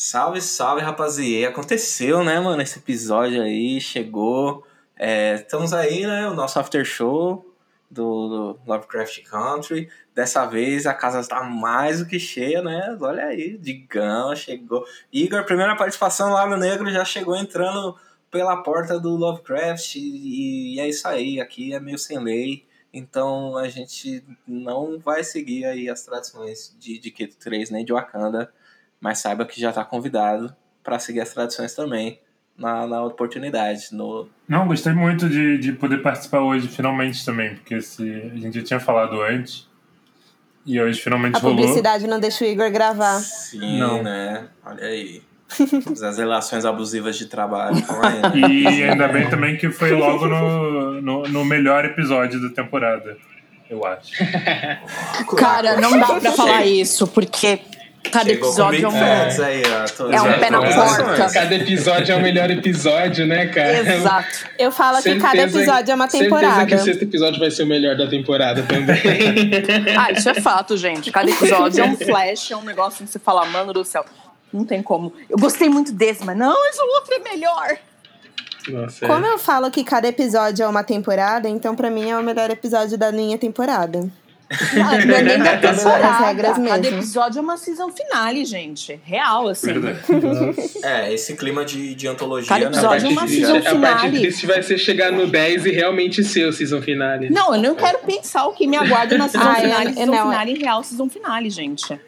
Salve, salve, rapaziada. Aconteceu, né, mano? Esse episódio aí chegou. É, estamos aí, né? O nosso after show do, do Lovecraft Country. Dessa vez a casa está mais do que cheia, né? Olha aí, Digão chegou. Igor, primeira participação lá no Negro, já chegou entrando pela porta do Lovecraft. E, e é isso aí, aqui é meio sem lei. Então a gente não vai seguir aí as tradições de, Keto 3 nem de Wakanda, mas saiba que já está convidado para seguir as tradições também na, na oportunidade. No... Não, gostei muito de, de poder participar hoje, finalmente também, porque se, a gente já tinha falado antes. E hoje finalmente A rolou. publicidade não deixa o Igor gravar. Sim, Não. né? Olha aí. As relações abusivas de trabalho aí. né? E ainda bem também que foi logo no, no, no melhor episódio da temporada, eu acho. Cara, não dá pra falar isso, porque cada Chegou episódio é um. Big aí, ó. É um pé na porta. Cada episódio é o melhor episódio, né, cara? Exato. Eu falo que cada Certeza- episódio é uma Certeza temporada. que o sexto episódio vai ser o melhor da temporada também. Ah, isso é fato, gente. Cada episódio é um flash, é um negócio que você fala, mano do céu. Não tem como. Eu gostei muito desse, mas não, esse outro é melhor. Nossa, Como eu falo que cada episódio é uma temporada, então pra mim é o melhor episódio da minha temporada. Ah, não é nem da temporada. regras Cada episódio é uma season finale, gente. Real, assim. Verdade. É, esse clima de, de antologia, Cada né? episódio a é uma triste- season A parte finale. triste vai ser chegar no 10 e realmente ser o season finale. Não, eu não quero pensar o que me aguarda na season Ah, eu- finale, eu season não. finale real, season finale, gente.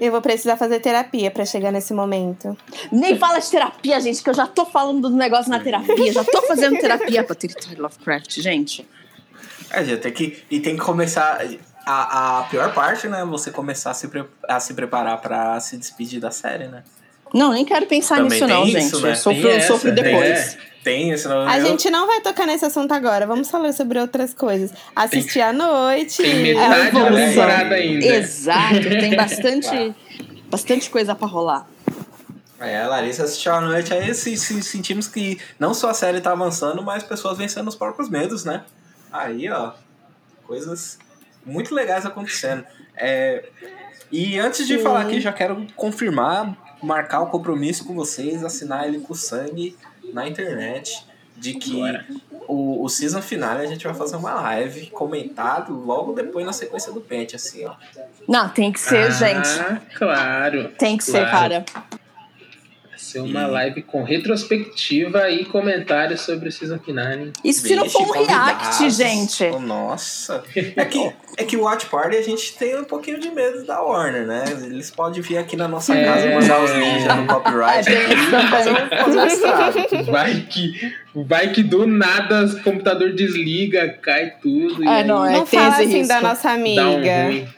Eu vou precisar fazer terapia pra chegar nesse momento. Nem fala de terapia, gente, que eu já tô falando do negócio na terapia, já tô fazendo terapia pra Territory Lovecraft, gente. É, já tem que. E tem que começar. A, a pior parte, né? Você começar a se, pre- a se preparar pra se despedir da série, né? Não, nem quero pensar Também nisso, tem não, isso, gente. né? Eu sofro, Tem eu essa, sofro tem depois. essa. Tem esse. A gente não vai tocar nesse assunto agora, vamos falar sobre outras coisas. Assistir à noite. Tem é, metade da evolução. temporada ainda. Exato, tem bastante, bastante coisa pra rolar. É, a Larissa assistiu à noite, aí se, se- sentimos que não só a série tá avançando, mas pessoas vencendo os próprios medos, né? Aí, ó, coisas muito legais acontecendo. É, e antes de Sim. falar aqui, já quero confirmar, marcar o compromisso com vocês, assinar ele com sangue na internet, de que o, o season final a gente vai fazer uma live comentado logo depois na sequência do pente, assim, ó. Não, tem que ser, Ah, gente. Claro. Tem que ser, claro. cara. Ser uma live com retrospectiva e comentários sobre o season finale. Isso se não for um react, gente. Nossa. É que, é que o Watch Party a gente tem um pouquinho de medo da Warner, né? Eles podem vir aqui na nossa É. casa mandar os ninjas no copyright. É, isso aqui, um. Vai que, vai que do nada o computador desliga, cai tudo. e É, aí não, é. Não fala assim da risco. nossa dá um amiga. ruim.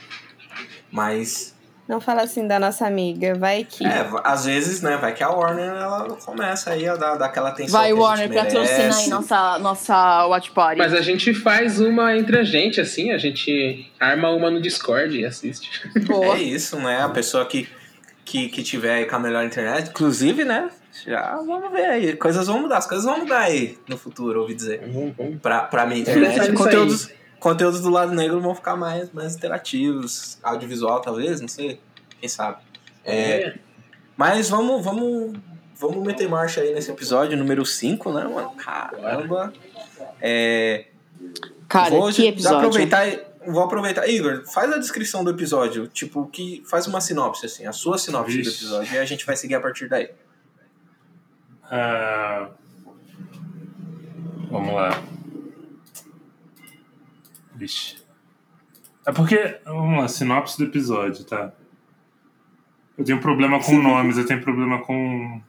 Mas, Não fala assim da nossa amiga. Vai que. é, às vezes, né, vai que a Warner ela começa aí a dar, dar aquela atenção Vai, que a Warner, gente patrocina aí nossa, nossa Watch Party. Mas a gente faz uma entre a gente, assim, a gente arma uma no Discord e assiste. Boa. É isso, né? A pessoa que, que, que tiver aí com a melhor internet, inclusive, né? Já vamos ver aí. Coisas vão mudar, as coisas vão mudar aí no futuro, ouvi dizer. Vamos, vamos. Pra, pra pensar internet, nisso conteúdos, conteúdos do lado negro vão ficar mais, mais interativos, audiovisual talvez, não sei, quem sabe. É, mas vamos, vamos, vamos meter marcha aí nesse episódio número 5, né, mano? Caramba. É, Cara, vou que episódio. aproveitar, e- vou aproveitar. Igor, faz a descrição do episódio, tipo, que faz uma sinopse, assim, a sua sinopse do Vixe. episódio, e a gente vai seguir a partir daí. Ah, vamos lá. Vixe. É porque. Vamos lá, sinopse do episódio, tá? Eu tenho problema com nomes, eu tenho problema com.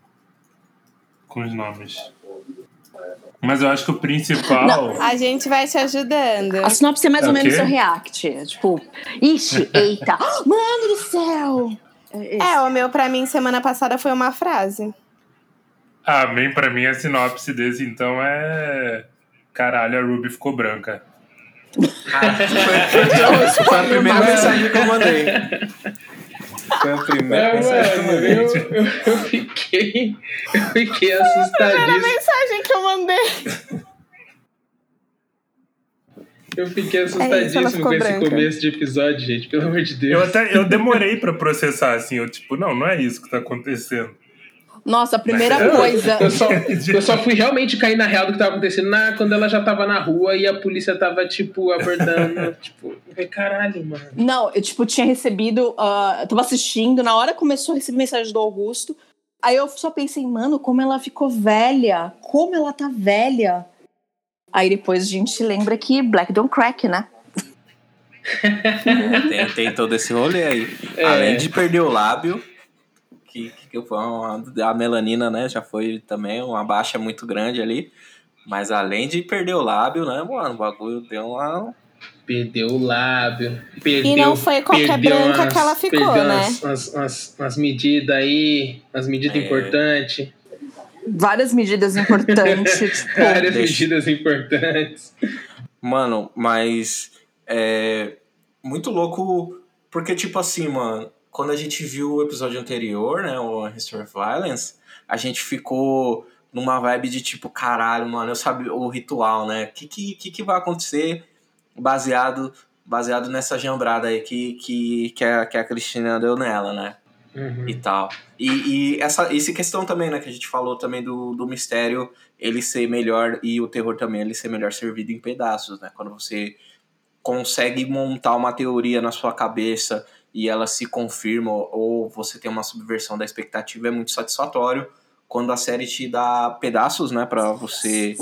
com os nomes. Mas eu acho que o principal. A gente vai te ajudando. A sinopse é mais ou É o menos quê? seu react. Tipo, ixi, eita, mano do céu. É, É, o meu pra mim semana passada foi uma frase. Ah, bem, pra mim a sinopse desse então é. Caralho, a Ruby ficou branca. Foi, foi a primeira mensagem que eu mandei. Foi a primeira É, mensagem que eu mano, mandei. eu, eu, eu fiquei. Eu fiquei Era a assustadíssimo. mensagem que eu mandei. Eu fiquei assustadíssimo ficou com esse branca. começo de episódio, gente. Pelo amor de Eu Deus. até eu demorei pra processar, assim. Eu, tipo, não, não é isso que tá acontecendo. Nossa, a primeira Mas- coisa. Eu só, eu só fui realmente cair na real do que tava acontecendo na, quando ela já tava na rua e a polícia tava, tipo, abordando. tipo, eu falei, caralho, mano. Não, eu, tipo, tinha recebido. ah, eu tava assistindo, na hora começou a receber mensagem do Augusto. Aí eu só pensei, mano, como ela ficou velha. Como ela tá velha. Aí depois a gente lembra que Black Don't Crack, né? Tem, tem todo esse rolê aí. É. Além de perder o lábio, que, uma, a melanina, né? Já foi também uma baixa muito grande ali. Mas além de perder o lábio, né, mano? O bagulho deu uma. Perdeu o lábio. Perdeu, E não foi qualquer perdeu branca que ela ficou, perdeu né? Umas, umas, umas, umas medidas aí, umas medidas É. importantes. Várias medidas importantes. tipo, Várias deixa- medidas importantes. Mano, mas. É. Muito louco. Porque, tipo assim, mano. Quando a gente viu o episódio anterior, né? O History of Violence, a gente ficou numa vibe de tipo, caralho, mano, eu sabia o ritual, né? O que, que, que, vai acontecer baseado, baseado nessa jambrada aí que, que, que, a, que a Cristina deu nela, né? Uhum. e tal. E, e essa, essa questão também, né, que a gente falou também do, do mistério ele ser melhor e o terror também ele ser melhor servido em pedaços, né? Quando você consegue montar uma teoria na sua cabeça e ela se confirma ou, você tem uma subversão da expectativa é muito satisfatório quando a série te dá pedaços, né, para você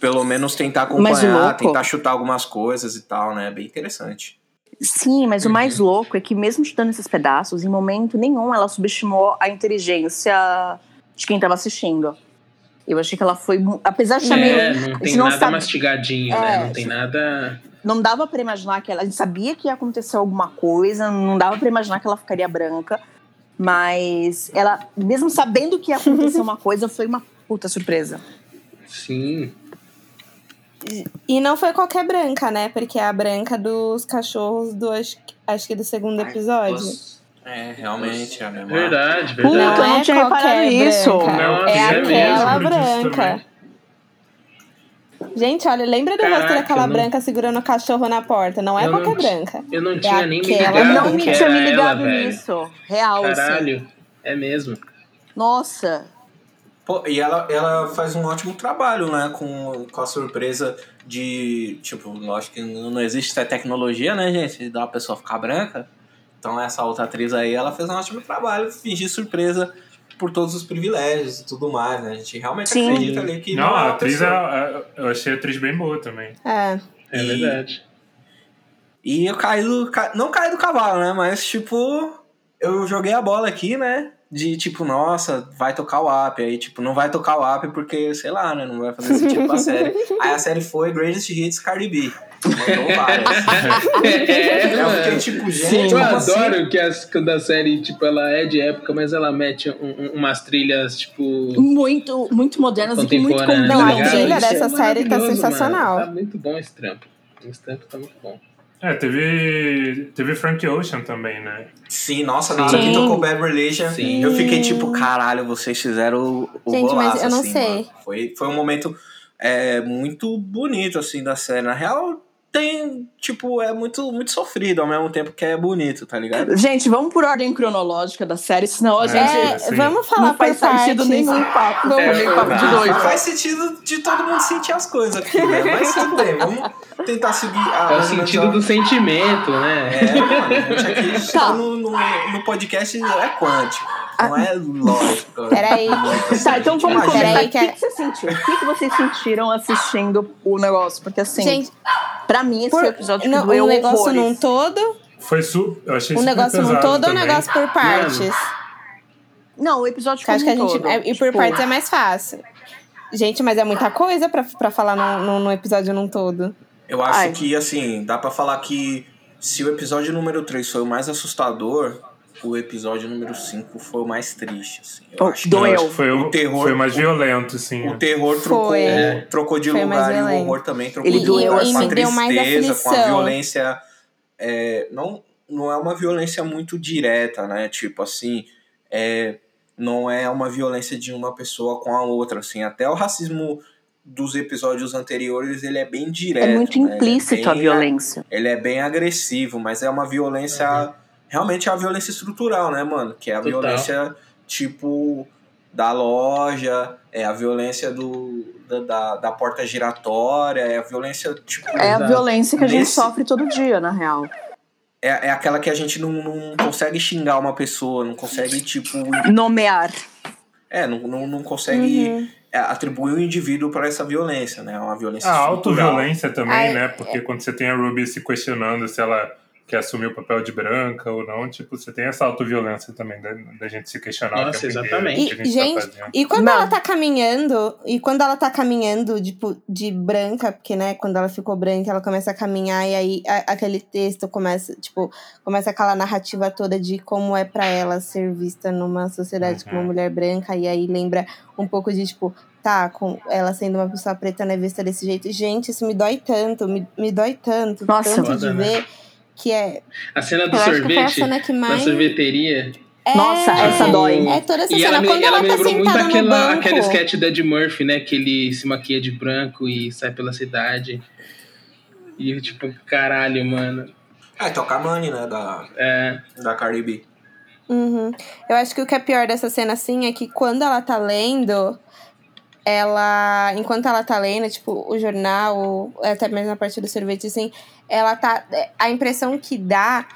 pelo menos tentar acompanhar, tentar chutar algumas coisas e tal, né? Bem interessante. Sim, mas o mais louco é que mesmo te dando esses pedaços, em momento nenhum ela subestimou a inteligência de quem tava assistindo. Eu achei que ela foi. Apesar de estar meio. É, a não tem não nada sabe- mastigadinho, É, né? Não tem nada. Não dava pra imaginar que ela. A gente sabia que ia acontecer alguma coisa, não dava pra imaginar que ela ficaria branca. Mas ela, mesmo sabendo que ia acontecer uma coisa, foi uma puta surpresa. Sim. E não foi qualquer branca, né? Porque é a branca dos cachorros do acho, que- acho que do segundo episódio. É, realmente, é a mesma. Verdade, Puta, verdade. eu não tinha qualquer reparado isso. Não, é é aquela mesmo, disso branca. Gente, olha, lembra do rosto daquela não- branca segurando o cachorro na porta? Não é Eu não qualquer ti- branca. Eu não tinha nem me aquela- ligado. Eu não me que tinha me ligado ela, nisso. Real, assim. Caralho, é mesmo. Nossa. Pô, e ela, ela faz um ótimo trabalho, né? Com, com a surpresa de. Tipo, lógico que não não existe essa tecnologia, né, gente? De dar uma pessoa ficar branca. Então, essa outra atriz aí, ela fez um ótimo trabalho, fingir surpresa por todos os privilégios e tudo mais, né? A gente realmente Sim. acredita ali que Não, não, é a atriz, é- é- eu achei a atriz bem boa também. É. É E- verdade. E eu caí do. Não caí do cavalo, né? Mas, tipo, eu joguei a bola aqui, né? De tipo, nossa, vai tocar o app. Aí, tipo, não vai tocar o app porque, sei lá, né? Não vai fazer sentido pra série. Aí a série foi Greatest Hits Cardi B. Mandou várias. É, eu fiquei mano. tipo, gente, Eu como assim? adoro que as, quando a série, tipo, ela é de época, mas ela mete um- um- umas trilhas, tipo. Muito, muito modernas e que muito contemporâneas. Não, a trilha Isso é dessa série tá sensacional. mano. Tá muito bom esse trampo. Esse trampo tá muito bom. É, teve, teve Frank Ocean também, né? Sim, nossa, na hora que tocou Bad Religion, Sim. eu fiquei tipo, caralho, vocês fizeram o, o Gente, mas golaço, eu não assim, sei. mano. Foi, foi um momento é, muito bonito, assim, da série. Na real, tem, tipo, é muito, muito sofrido ao mesmo tempo que é bonito, tá ligado? Gente, vamos por ordem cronológica da série, senão a É, gente É, sim. vamos falar não faz por sentido nenhum papo. Vamos- É, nem papo de Não, dois. Faz sentido de todo mundo sentir as coisas aqui, né? Mas tudo bem, vamos tentar seguir a. É o sentido do sentimento, né? É, mano, a gente aqui a gente Tá. tá no, no, no podcast é quântico, não é lógico. Peraí. Tá, então vamos começar. Peraí, O que que, você sentiu? O que, que vocês sentiram assistindo o negócio? Porque assim, Gente, pra mim esse por, foi o episódio que não, doeu o negócio horrores. num todo, Foi su eu achei o super negócio num todo ou o negócio por partes? Não, o episódio como acho que a gente. todo. é- E por Tipo, partes é mais fácil. Gente, mas é muita coisa pra, pra falar no, no, no episódio num todo. Eu acho Ai. que, assim, dá pra falar que se o episódio número 3 foi o mais assustador, o episódio número 5 foi o mais triste, assim. Eu Oh, acho que Eu doeu. acho que foi o, O terror- foi mais violento, assim. O terror trocou, Foi. É. trocou de Foi lugar e o horror também trocou Ele de doeu lugar assim. com a mais tristeza, com a violência. é, não, não é uma violência muito direta, né? Tipo assim, é, não é uma violência de uma pessoa com a outra, assim. Até o racismo dos episódios anteriores, ele é bem direto. É muito né? É implícito a bem- violência. Ele é bem agressivo, mas é uma violência. Realmente é uma violência estrutural, né, mano? Que é a Total. violência, tipo, da loja, é a violência do, da, da, da porta giratória, é a violência, tipo. É a Exato. violência que a gente Nesse- sofre todo dia, na real. É, é aquela que a gente não, não consegue xingar uma pessoa, não consegue, tipo. Nomear. É, não, não, não consegue Uhum. é, atribuir o indivíduo para essa violência, né? É uma violência A autoviolência também, Ai, né? Porque quando você tem a Ruby se questionando se ela quer assumir o papel de branca ou não, tipo, você tem essa autoviolência também, da, da gente se questionar Nossa, inteiro exatamente. o que a E, gente, gente, tá fazendo. E quando Não. ela tá caminhando, e quando ela tá caminhando, tipo, de branca, porque, né, quando ela ficou branca, ela começa a caminhar, e aí a- aquele texto começa, tipo, começa aquela narrativa toda de como é pra ela ser vista numa sociedade como uma Uhum. mulher branca, e aí lembra um pouco de, tipo, tá, com ela sendo uma pessoa preta, né, vista desse jeito. Gente, isso me dói tanto, me, me dói tanto, Nossa, tanto foda, de né? ver que é. A cena do Eu acho que foi a sorvete, cena que na mais. sorveteria. É, Nossa, essa dói. É toda essa E cena. ela, me, quando ela ela, me tá lembrou muito aquela, banco. aquele sketch da Ed Murphy, né? Que ele se maquia de branco e sai pela cidade. E tipo, caralho, mano. É, toca a Money, né? Da, É, da Cardi B. Uhum. Eu acho que o que é pior dessa cena, assim, é que quando ela tá lendo, ela. Enquanto ela tá lendo, tipo, o jornal, até mesmo a parte do sorvete, assim, ela tá. A impressão que dá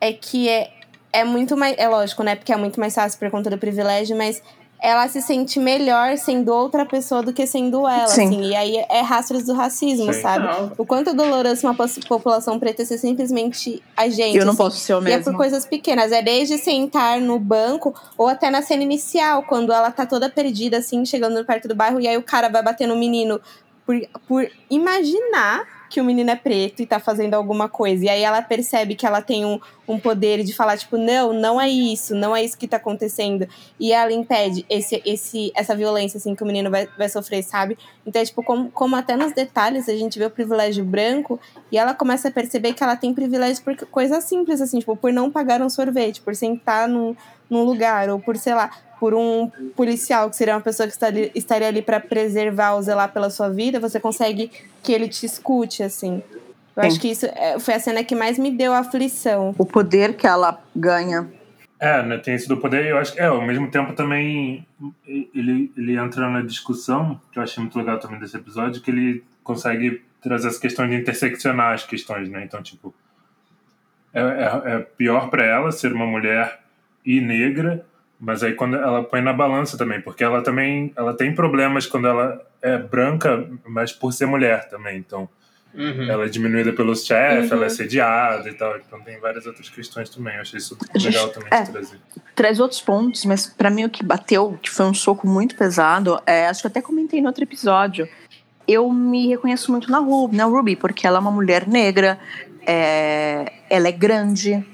é que é, é muito mais. É lógico, né? Porque é muito mais fácil por conta do privilégio, mas ela se sente melhor sendo outra pessoa do que sendo ela, Sim. assim. E aí é rastros do racismo, Sim. sabe? não. O quanto doloroso uma população preta ser simplesmente a gente. Eu não assim. posso ser o E é por mesmo. coisas pequenas. É desde sentar no banco ou até na cena inicial, quando ela tá toda perdida, assim, chegando perto do bairro, e aí o cara vai bater no menino por, por imaginar que o menino é preto e tá fazendo alguma coisa. E aí ela percebe que ela tem um, um poder de falar, tipo, não, não é isso, não é isso que tá acontecendo. E ela impede esse, esse, essa violência, assim, que o menino vai, vai sofrer, sabe? Então, é tipo, como, como até nos detalhes a gente vê o privilégio branco, e ela começa a perceber que ela tem privilégio por coisas simples, assim, tipo, por não pagar um sorvete, por sentar num, num lugar, ou por, sei lá, por um policial, que seria uma pessoa que estaria, estaria ali para preservar ou zelar pela sua vida, você consegue que ele te escute, assim. Eu Sim. acho que isso é, foi a cena que mais me deu aflição. O poder que ela ganha. É, né, tem esse do poder eu acho que, é, ao mesmo tempo também ele, ele entra na discussão, que eu achei muito legal também desse episódio, que ele consegue trazer essa questão de interseccionar as questões, né? Então, tipo, é, é, é pior pra ela ser uma mulher e negra, mas aí quando ela põe na balança também, porque ela também ela tem problemas quando ela é branca, mas por ser mulher também, então Uhum. ela é diminuída pelos chefes, Uhum. ela é sediada e tal, então tem várias outras questões também, eu achei isso legal também é. de trazer. Traz outros pontos, mas pra mim o que bateu, que foi um soco muito pesado, é, acho que até comentei no outro episódio. Eu me reconheço muito na Ruby, na Ruby porque ela é uma mulher negra, é, ela é grande,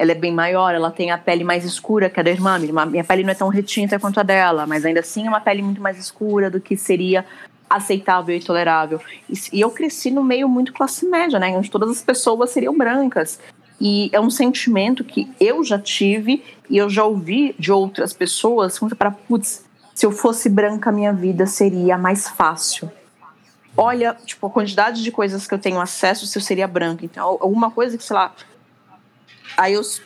ela é bem maior, ela tem a pele mais escura que a da irmã. Minha, pele não é tão retinta quanto a dela, mas ainda assim é uma pele muito mais escura do que seria aceitável e tolerável. E, e eu cresci no meio muito classe média, né? Onde todas as pessoas seriam brancas. E é um sentimento que eu já tive e eu já ouvi de outras pessoas para putz, se eu fosse branca, minha vida seria mais fácil. Olha, tipo, a quantidade de coisas que eu tenho acesso se eu seria branca. Então, alguma coisa que, sei lá. Aí eu E é isso,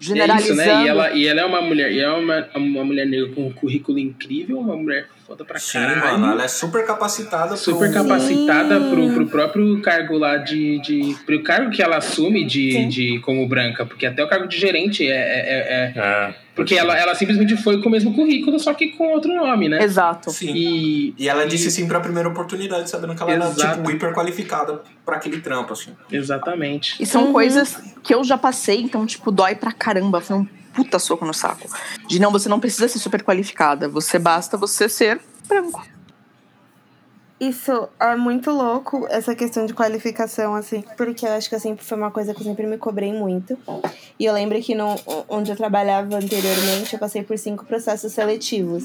generalizando. né? E ela, e ela é uma mulher, e é uma, uma mulher negra com um currículo incrível, uma mulher foda pra Sim, caralho. mano, ela é super capacitada super pro- capacitada Sim. pro, pro próprio cargo lá de, de. pro cargo que ela assume de, Sim. de como branca, porque até o cargo de gerente é. é- é- é- É, porque ela, ela simplesmente foi com o mesmo currículo, só que com outro nome, né? Exato. Sim. E, E ela disse sim pra primeira oportunidade, sabendo que ela Exato. era, tipo, hiper qualificada pra aquele trampo, assim. exatamente. E são Uhum. coisas que eu já passei, então, tipo, dói pra caramba. Foi um puta soco no saco. De não, você não precisa ser super qualificada. Você basta você ser branco. Isso é muito louco, essa questão de qualificação, assim, porque eu acho que sempre foi uma coisa que eu sempre me cobrei muito. E eu lembro que no, onde eu trabalhava anteriormente, eu passei por cinco processos seletivos.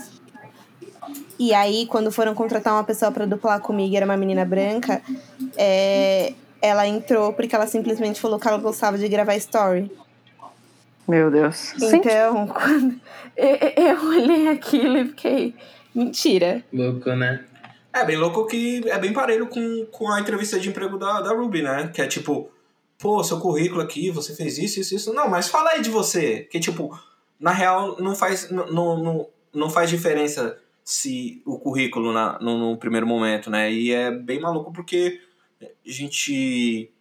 E aí, quando foram contratar uma pessoa pra duplar comigo, era uma menina branca, é, ela entrou porque ela simplesmente falou que ela gostava de gravar story. Meu Deus. Sim. Então, quando eu, eu olhei aquilo e fiquei, mentira. Louco, né? É bem louco que é bem parelho com, com a entrevista de emprego da, da Ruby, né? Que é tipo, pô, seu currículo aqui, você fez isso, isso, isso. Não, mas fala aí de você. Que tipo, na real, não faz, não, não, não faz diferença se o currículo na, no, no primeiro momento, né? E é bem maluco porque a gente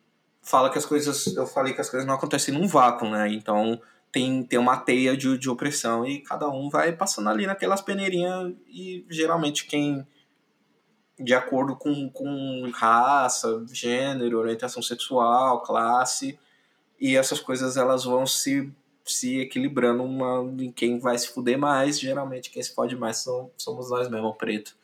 fala que as coisas. Eu falei que as coisas não acontecem num vácuo, né? Então tem, tem uma teia de, de opressão e cada um vai passando ali naquelas peneirinhas e geralmente quem de acordo com, com raça, gênero, orientação sexual, classe, e essas coisas elas vão se, se equilibrando uma, em quem vai se fuder mais. Geralmente quem se fode mais são, somos nós mesmo, preto.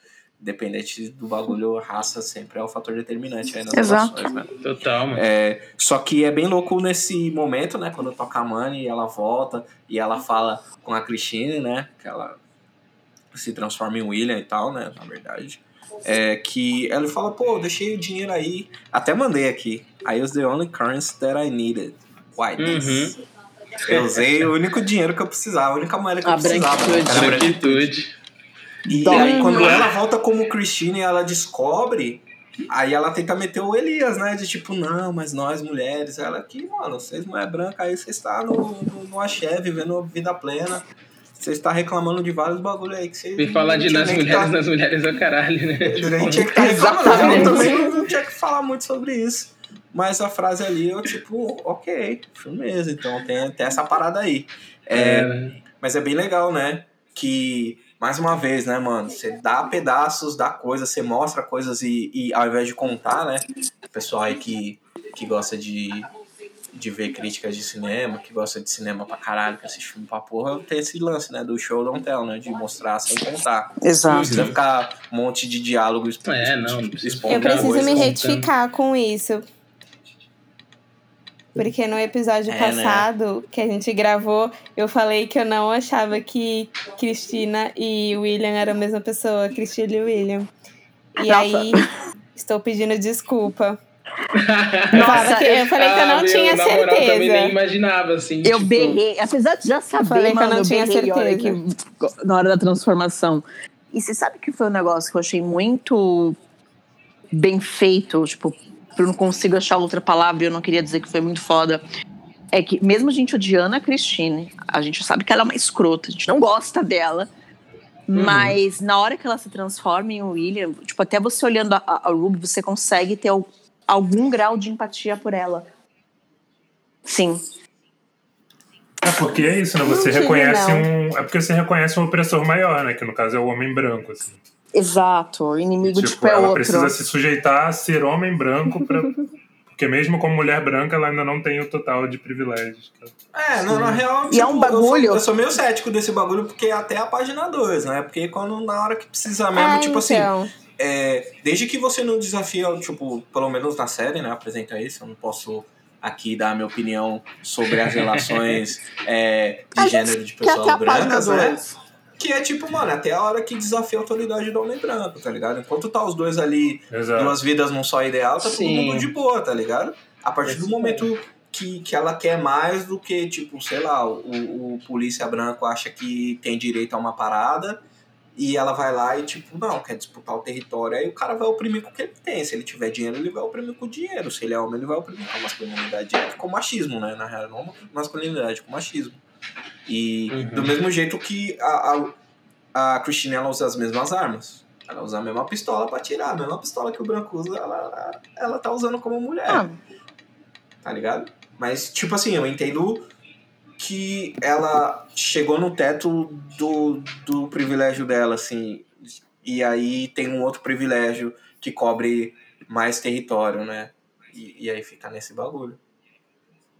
Independente do bagulho, raça sempre é o fator determinante aí nas Exato. relações, né? Total, mano. É, só que é bem louco nesse momento, né? Quando toca a Money e ela volta e ela fala com a Christine, né? Que ela se transforma em William e tal, né? Na verdade. É que ela fala, pô, deixei o dinheiro aí. Até mandei aqui. I used the only currency that I needed. Whiteness. Eu usei o único dinheiro que eu precisava, a única moeda que eu A precisava. branquitude. Era a Branquitude. E Dói. aí, quando ela volta como Christine e ela descobre, aí ela tenta meter o Elias, né? De tipo, não, mas nós mulheres, ela aqui, mano, vocês mulher branca, aí você está no, no, no axé, vivendo vida plena. Você está reclamando de vários bagulho aí que você. Vem falar de não nas mulheres, tá- nas mulheres é o caralho, né? nem tinha que estar reclamando. Exatamente. Eu também não tinha que falar muito sobre isso. Mas a frase ali, eu, tipo, ok, firmeza. Então tem, tem essa parada aí. É, É, mas é bem legal, né? Que, mais uma vez, né, mano? Você dá pedaços da coisa, você mostra coisas e, e ao invés de contar, né? O pessoal aí que, que gosta de, de ver críticas de cinema, que gosta de cinema pra caralho, que assiste filme pra porra, tem esse lance, né? Do show don't tell, né? De mostrar sem contar. Não Exato. precisa ficar um monte de diálogo É, não, não Eu preciso me contando. retificar com isso. Porque no episódio É, né? passado que a gente gravou, eu falei que eu não achava que Cristina e William eram a mesma pessoa, Cristina e William. E Nossa. aí, estou pedindo desculpa. Eu, falava que- eu falei que eu não Ah, meu, tinha na moral, também nem certeza. imaginava, assim. Eu tipo, berrei, apesar de já saber, falei que eu não tinha berrei a hora certeza. que- na hora da transformação. E você sabe que foi um negócio que eu achei muito bem feito, tipo, eu não consigo achar outra palavra e eu não queria dizer que foi muito foda. É que mesmo a gente odiando a Christine, a gente sabe que ela é uma escrota, a gente não gosta dela. Mas na hora que ela se transforma em William, tipo, até você olhando a, a, Ruby, você consegue ter al- algum grau de empatia por ela. Sim. É porque é isso, né? Você Não reconhece não. um. É porque você reconhece um opressor maior, né? Que no caso é o homem branco, assim. Exato. O inimigo, tipo, tipo, é ela outro. precisa se sujeitar a ser homem branco pra. Porque mesmo como mulher branca, ela ainda não tem o total de privilégios. É, não, na real. E é um eu bagulho- sou- Eu sou, meio cético desse bagulho, porque é até a página 2, né? Porque quando na hora que precisa mesmo, Ah, tipo assim. então. é, desde que você não desafia, tipo, pelo menos na série, né? Apresenta isso, eu não posso aqui dar a minha opinião sobre as relações é, de A gênero de pessoas brancas, né? 2. Que é tipo, mano, até a hora que desafia a autoridade do homem branco, tá ligado? Enquanto tá os dois ali Exato. duas vidas num só ideal, tá todo Sim. mundo de boa, tá ligado? A partir do Esse momento que, que ela quer mais do que, tipo, sei lá, o, o polícia branco acha que tem direito a uma parada e ela vai lá e, tipo, não, quer disputar o território. Aí o cara vai oprimir com o que ele tem. Se ele tiver dinheiro, ele vai oprimir com o dinheiro. Se ele é homem, ele vai oprimir com a masculinidade. É com machismo, né? Na real, não masculinidade, com machismo. E Uhum. do mesmo jeito que a, a, a Christine, ela usa as mesmas armas. Ela usa a mesma pistola pra atirar. A mesma pistola que o branco usa, ela, ela tá usando como mulher Ah, tá ligado? Mas, tipo assim, eu entendo que ela chegou no teto do, do privilégio dela, assim, e aí tem um outro privilégio que cobre mais território, né? E, e aí fica nesse bagulho.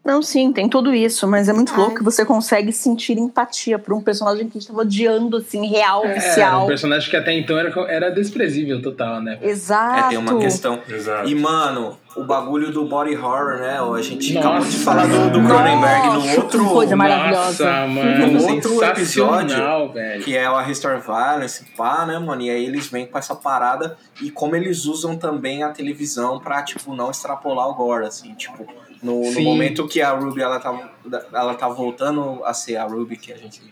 Não, sim, tem tudo isso, mas é muito Ai. louco que você consegue sentir empatia por um personagem que a gente tava odiando, assim, real, É, era oficial. um personagem que até então era, era desprezível total, né? Exato. É, tem uma questão. Exato. E, mano, o bagulho do body horror, né? A gente Nossa, acabou de falar do, do Cronenberg no Nossa, outro. que coisa maravilhosa. Nossa, mano, No outro sensacional, velho. que é o A Restore Violence, pá, né, mano? E aí eles vêm com essa parada e como eles usam também a televisão pra, tipo, não extrapolar o gore, assim, tipo, no, no momento que a Ruby, ela tá, ela tá voltando a ser a Ruby que a gente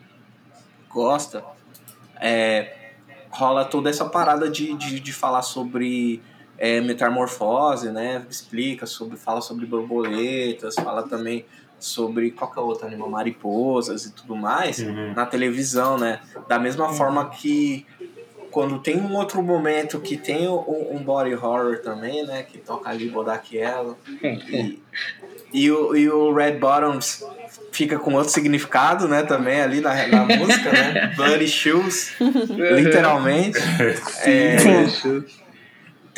gosta, é, rola toda essa parada de, de, de falar sobre é, metamorfose, né? Explica sobre, fala sobre borboletas, fala também sobre qualquer outro animal, mariposas e tudo mais, Uhum. na televisão, né? Da mesma forma que quando tem um outro momento que tem um, um body horror também, né? Que toca ali Bodak Yellow. E, e, o, e o Red Bottoms fica com outro significado, né? Também ali na, na música, né? Bloody Shoes, literalmente. É,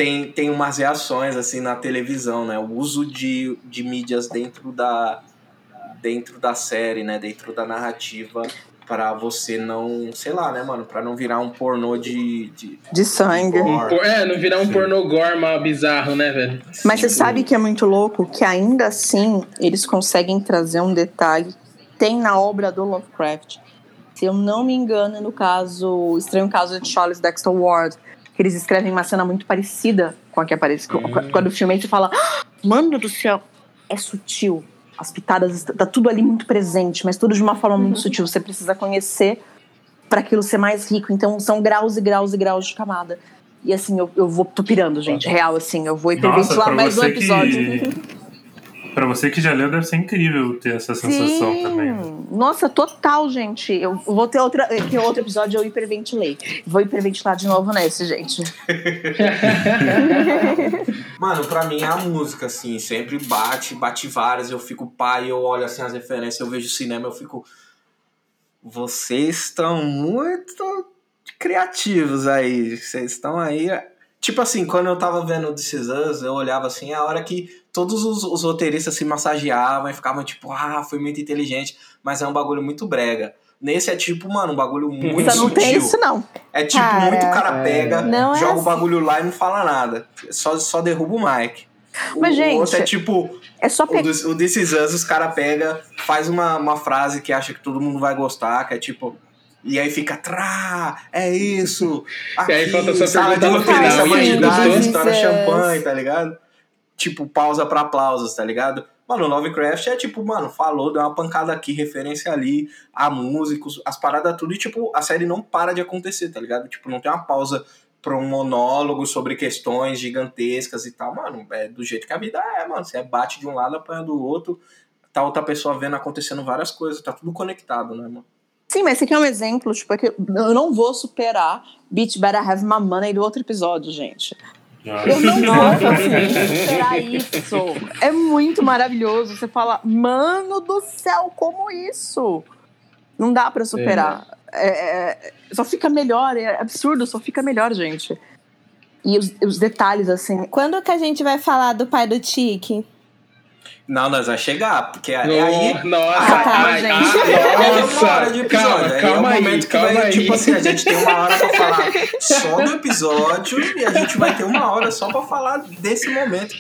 tem, tem umas reações assim na televisão, né? O uso de, de mídias dentro da, dentro da série, né? Dentro da narrativa para você não, sei lá, né, mano, para não virar um pornô de de, De sangue. gore. Por- É, não virar um pornô gore mal bizarro, né, velho? Mas você sabe que é muito louco que ainda assim eles conseguem trazer um detalhe. Tem na obra do Lovecraft. Se eu não me engano, no caso, o estranho caso de Charles Dexter Ward, que eles escrevem uma cena muito parecida com a que aparece com- com a do filme, e você fala, "Ah, mano do céu, é sutil. As pitadas, tá tudo ali muito presente, mas tudo de uma forma muito sutil. Você precisa conhecer para aquilo ser mais rico. Então são graus e graus e graus de camada. E assim, eu, eu vou tô pirando, gente. Real, assim, eu vou hiperventilar pra mais um episódio. que. Pra você que já leu, deve ser incrível ter essa sensação Sim. também. né? Nossa, total, gente. Eu vou ter outra, que outro episódio eu hiperventilei. Vou hiperventilar de novo nesse, gente. Mano, pra mim é a música, assim, sempre bate, bate várias, eu fico pai, eu olho assim as referências, eu vejo cinema, eu fico. Vocês estão muito criativos aí. Vocês estão aí. Tipo assim, quando eu tava vendo This Is Us, eu olhava assim, a hora que todos os, os roteiristas se massageavam e ficavam tipo, ah, foi muito inteligente, mas é um bagulho muito brega. Nesse é tipo, mano, um bagulho muito Você não tem sutil. isso, não. É tipo, Cara, muito cara pega, Não é joga o assim. bagulho lá e não fala nada. Só, só derruba o Mike. O, Mas, gente, o outro é tipo, É só o, pegar. dos- o This Is Us, os cara pega, faz uma, uma frase que acha que todo mundo vai gostar, que é tipo. E aí fica, trá, é isso. Aqui, E aí falta só perguntar no final, e aí, gostou? estoura Jesus. champanhe, tá ligado? Tipo, pausa pra aplausos, tá ligado? Mano, Lovecraft é tipo, mano, falou, deu uma pancada aqui, referência ali, a músicos, as paradas tudo, e tipo, a série não para de acontecer, tá ligado? Tipo, não tem uma pausa pra um monólogo sobre questões gigantescas e tal. Mano, é do jeito que a vida é, mano. Você bate de um lado, apanha do outro, tá outra pessoa vendo acontecendo várias coisas, tá tudo conectado, né, mano? Sim, mas esse aqui é um exemplo, tipo, é que eu não vou superar Bitch Better Have My Money do outro episódio, gente. Eu não vou conseguir superar isso. É muito maravilhoso. Você fala, mano do céu, como isso? Não dá pra superar. É, é, só fica melhor, é absurdo, só fica melhor, gente. E os, os detalhes, assim. Quando que a gente vai falar do pai do Tiki? Não, nós vai chegar, porque é aí. No- Nossa, Ah, tá, ai, gente. ah, Uma hora de nossa, episódio. calma, Aí é calma o aí, momento que calma vai, aí. tipo assim, a gente tem uma hora pra falar só do episódio e a gente vai ter uma hora só pra falar desse momento.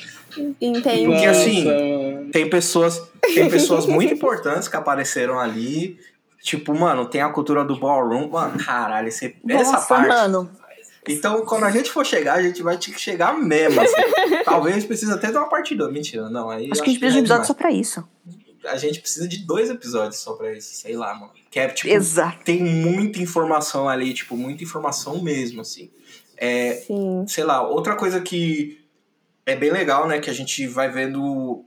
Entendi. Porque assim, Nossa, tem pessoas, tem pessoas muito importantes que apareceram ali. Tipo, mano, tem a cultura do ballroom. Mano, caralho, esse, essa Nossa, parte. mano. Então, quando a gente for chegar, a gente vai ter que chegar mesmo. assim. Talvez precisa até de uma parte 2. Mentira, não. Aí Acho eu que a gente precisa de um é episódio só pra isso. A gente precisa de dois episódios só pra isso, sei lá, mano. Que é, tipo, Exato. tem muita informação ali, tipo, muita informação mesmo, assim. É, Sim. sei lá, outra coisa que é bem legal, né, que a gente vai vendo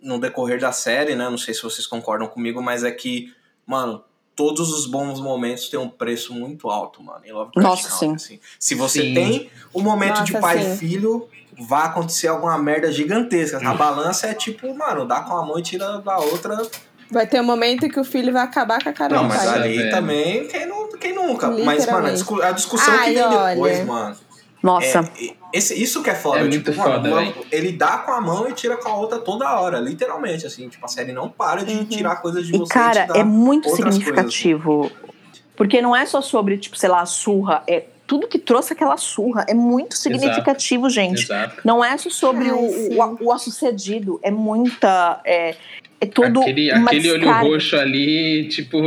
no decorrer da série, né, não sei se vocês concordam comigo, mas é que, mano, todos os bons momentos têm um preço muito alto, mano, em Lovecraft Nossa, Country, sim. assim. Se você Sim. tem um momento de Nossa, pai sim. e filho, vai acontecer alguma merda gigantesca. A balança é tipo, mano, dá com a mão e tira da outra. Vai ter um momento que o filho vai acabar com a cara Não, do mas pai. Ali velho. também, quem, não, quem nunca? Mas, mano, a, discussão Ai, que vem depois, olha. mano. Nossa. É, esse, isso que é foda. É tipo, muito mano, foda, uma- véi. ele dá com a mão e tira com a outra toda hora, literalmente, assim. Tipo, a série não para de Uhum. tirar coisas de E, você cara, e te dar é muito significativo. Porque não é só sobre, tipo, sei lá, a surra. É tudo que trouxe aquela surra. É muito significativo, gente. Exato. Não é só sobre Ai, o, o, o sucedido. É muita. É, é todo. aquele aquele olho roxo ali, tipo.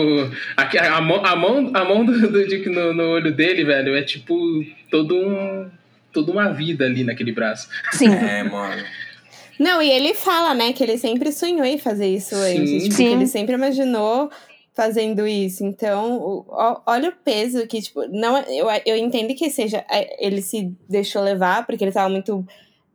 aque- A, mão, a mão, a mão do, do Dick no, no olho dele, velho, é tipo todo um. Toda uma vida ali naquele braço. Sim. É, mano. Não, e ele fala, né, que ele sempre sonhou em fazer isso Sim. antes. Tipo, Sim. que ele sempre imaginou fazendo isso. Então, o- olha o peso que, tipo, não, eu, eu entendo que seja. é, Ele se deixou levar, porque ele tava muito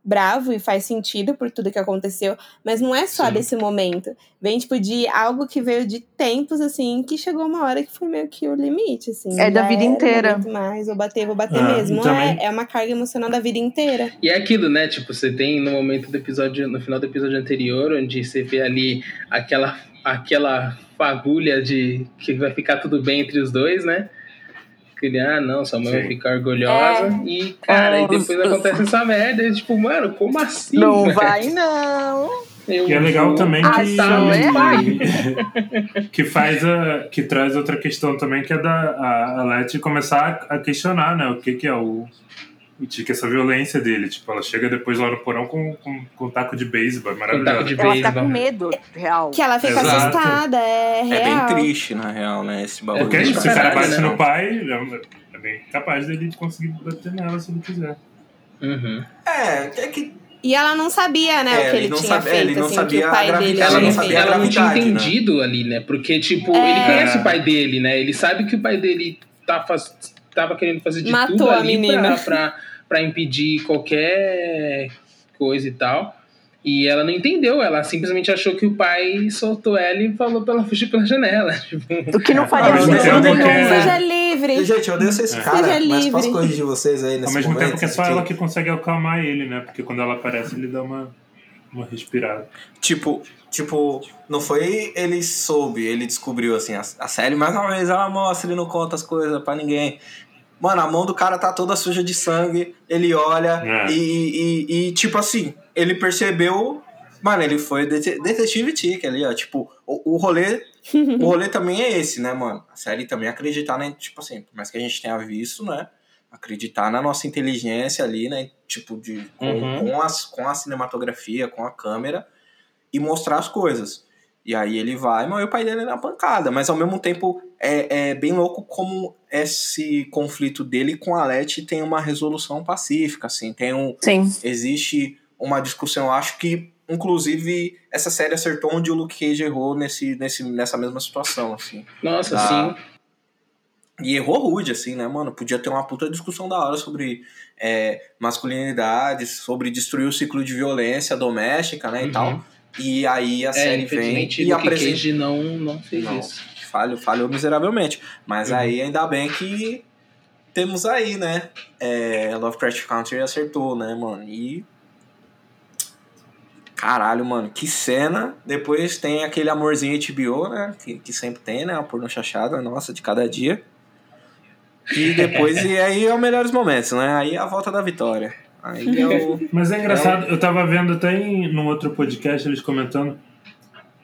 bravo e faz sentido por tudo que aconteceu, mas não é só Sim. desse momento. Vem, tipo, de algo que veio de tempos, assim, que chegou uma hora que foi meio que o limite, assim. É da Já vida era, inteira. mais, vou bater, vou bater Ah, mesmo. também- É, é uma carga emocional da vida inteira. E é aquilo, né? Tipo, você tem no momento do episódio, no final do episódio anterior, onde você vê ali aquela, aquela fagulha de que vai ficar tudo bem entre os dois, né? Que ele, ah, não, sua mãe vai Sim. ficar orgulhosa. E, cara, e depois acontece essa merda. E, tipo, mano, como assim? Não velho? vai, não. Eu E é legal também que, meu é? que faz a que traz outra questão também que é da a, a Letty começar a, a questionar, né, o que que é o o tique, essa violência dele, tipo, ela chega depois lá no porão com, com, com um taco de beisebol, é taco de maravilhoso. Ela tá beisebol. com medo, real. Que ela fica Exato. assustada, é É real. bem triste, na real, né? Esse bagulho. Porque é isso, se o cara bate né? no pai, é, é bem capaz dele conseguir bater nela se ele quiser. Uhum. É, é que E ela não sabia, né, É, o que ele ele, não tinha sabe- é, feito, ele não assim, sabia que o a pai dele Ela, não, sabia a ela não tinha né? entendido ali, né? Porque, tipo, É. ele conhece o pai dele, né? Ele sabe que o pai dele tá faz... tava querendo fazer de Matou tudo a ali menina. pra, pra, pra impedir qualquer coisa e tal. E ela não entendeu, ela simplesmente achou que o pai soltou ela e falou pra ela fugir pela janela. Tipo, O que não faria mesmo sentido tempo nenhum, que- né? Seja livre. Gente, eu odeio ser esse É. cara, Seja mas livre. posso corrigir vocês aí nesse Ao mesmo momento? tempo que é só que- ela que consegue acalmar ele, né? Porque quando ela aparece, ele dá uma, uma respirada. Tipo, tipo, não foi ele soube, ele descobriu, assim, a, a série, mais uma vez ela mostra, ele não conta as coisas pra ninguém. Mano, a mão do cara tá toda suja de sangue, ele olha É. e, e, e, tipo assim, ele percebeu. Mano, ele foi dete- detetive Tic ali, ó. Tipo, o, o rolê. o rolê também é esse, né, mano? A série também é acreditar, né? Tipo assim, por mais que a gente tenha visto, né? Acreditar na nossa inteligência ali, né? Tipo, de, com, Uhum. com, as, com a cinematografia, com a câmera e mostrar as coisas. E aí ele vai, mas o pai dele é na pancada. Mas ao mesmo tempo é, é bem louco como esse conflito dele com a Letty tem uma resolução pacífica, assim. Tem um, Sim. existe uma discussão, eu acho que inclusive essa série acertou onde o Luke Cage errou nesse, nesse, nessa mesma situação, assim. nossa, sim. E errou rude, assim, né, mano? Podia ter uma puta discussão da hora sobre é, masculinidade, sobre destruir o ciclo de violência doméstica, né, e Uhum. tal. E aí a É, série vem e Luke apresenta... Cage não, não fez Não, isso. Falho, falhou miseravelmente. Mas Uhum. aí ainda bem que temos aí, né? É, Lovecraft Country acertou, né, mano? E. Caralho, mano, que cena. Depois tem aquele amorzinho HBO, né? Que, que sempre tem, né? A porno chachada, nossa, de cada dia. E depois, e aí é os melhores momentos, né? Aí é a volta da vitória. Aí é o. Mas é engraçado, eu tava vendo até em, num outro podcast eles comentando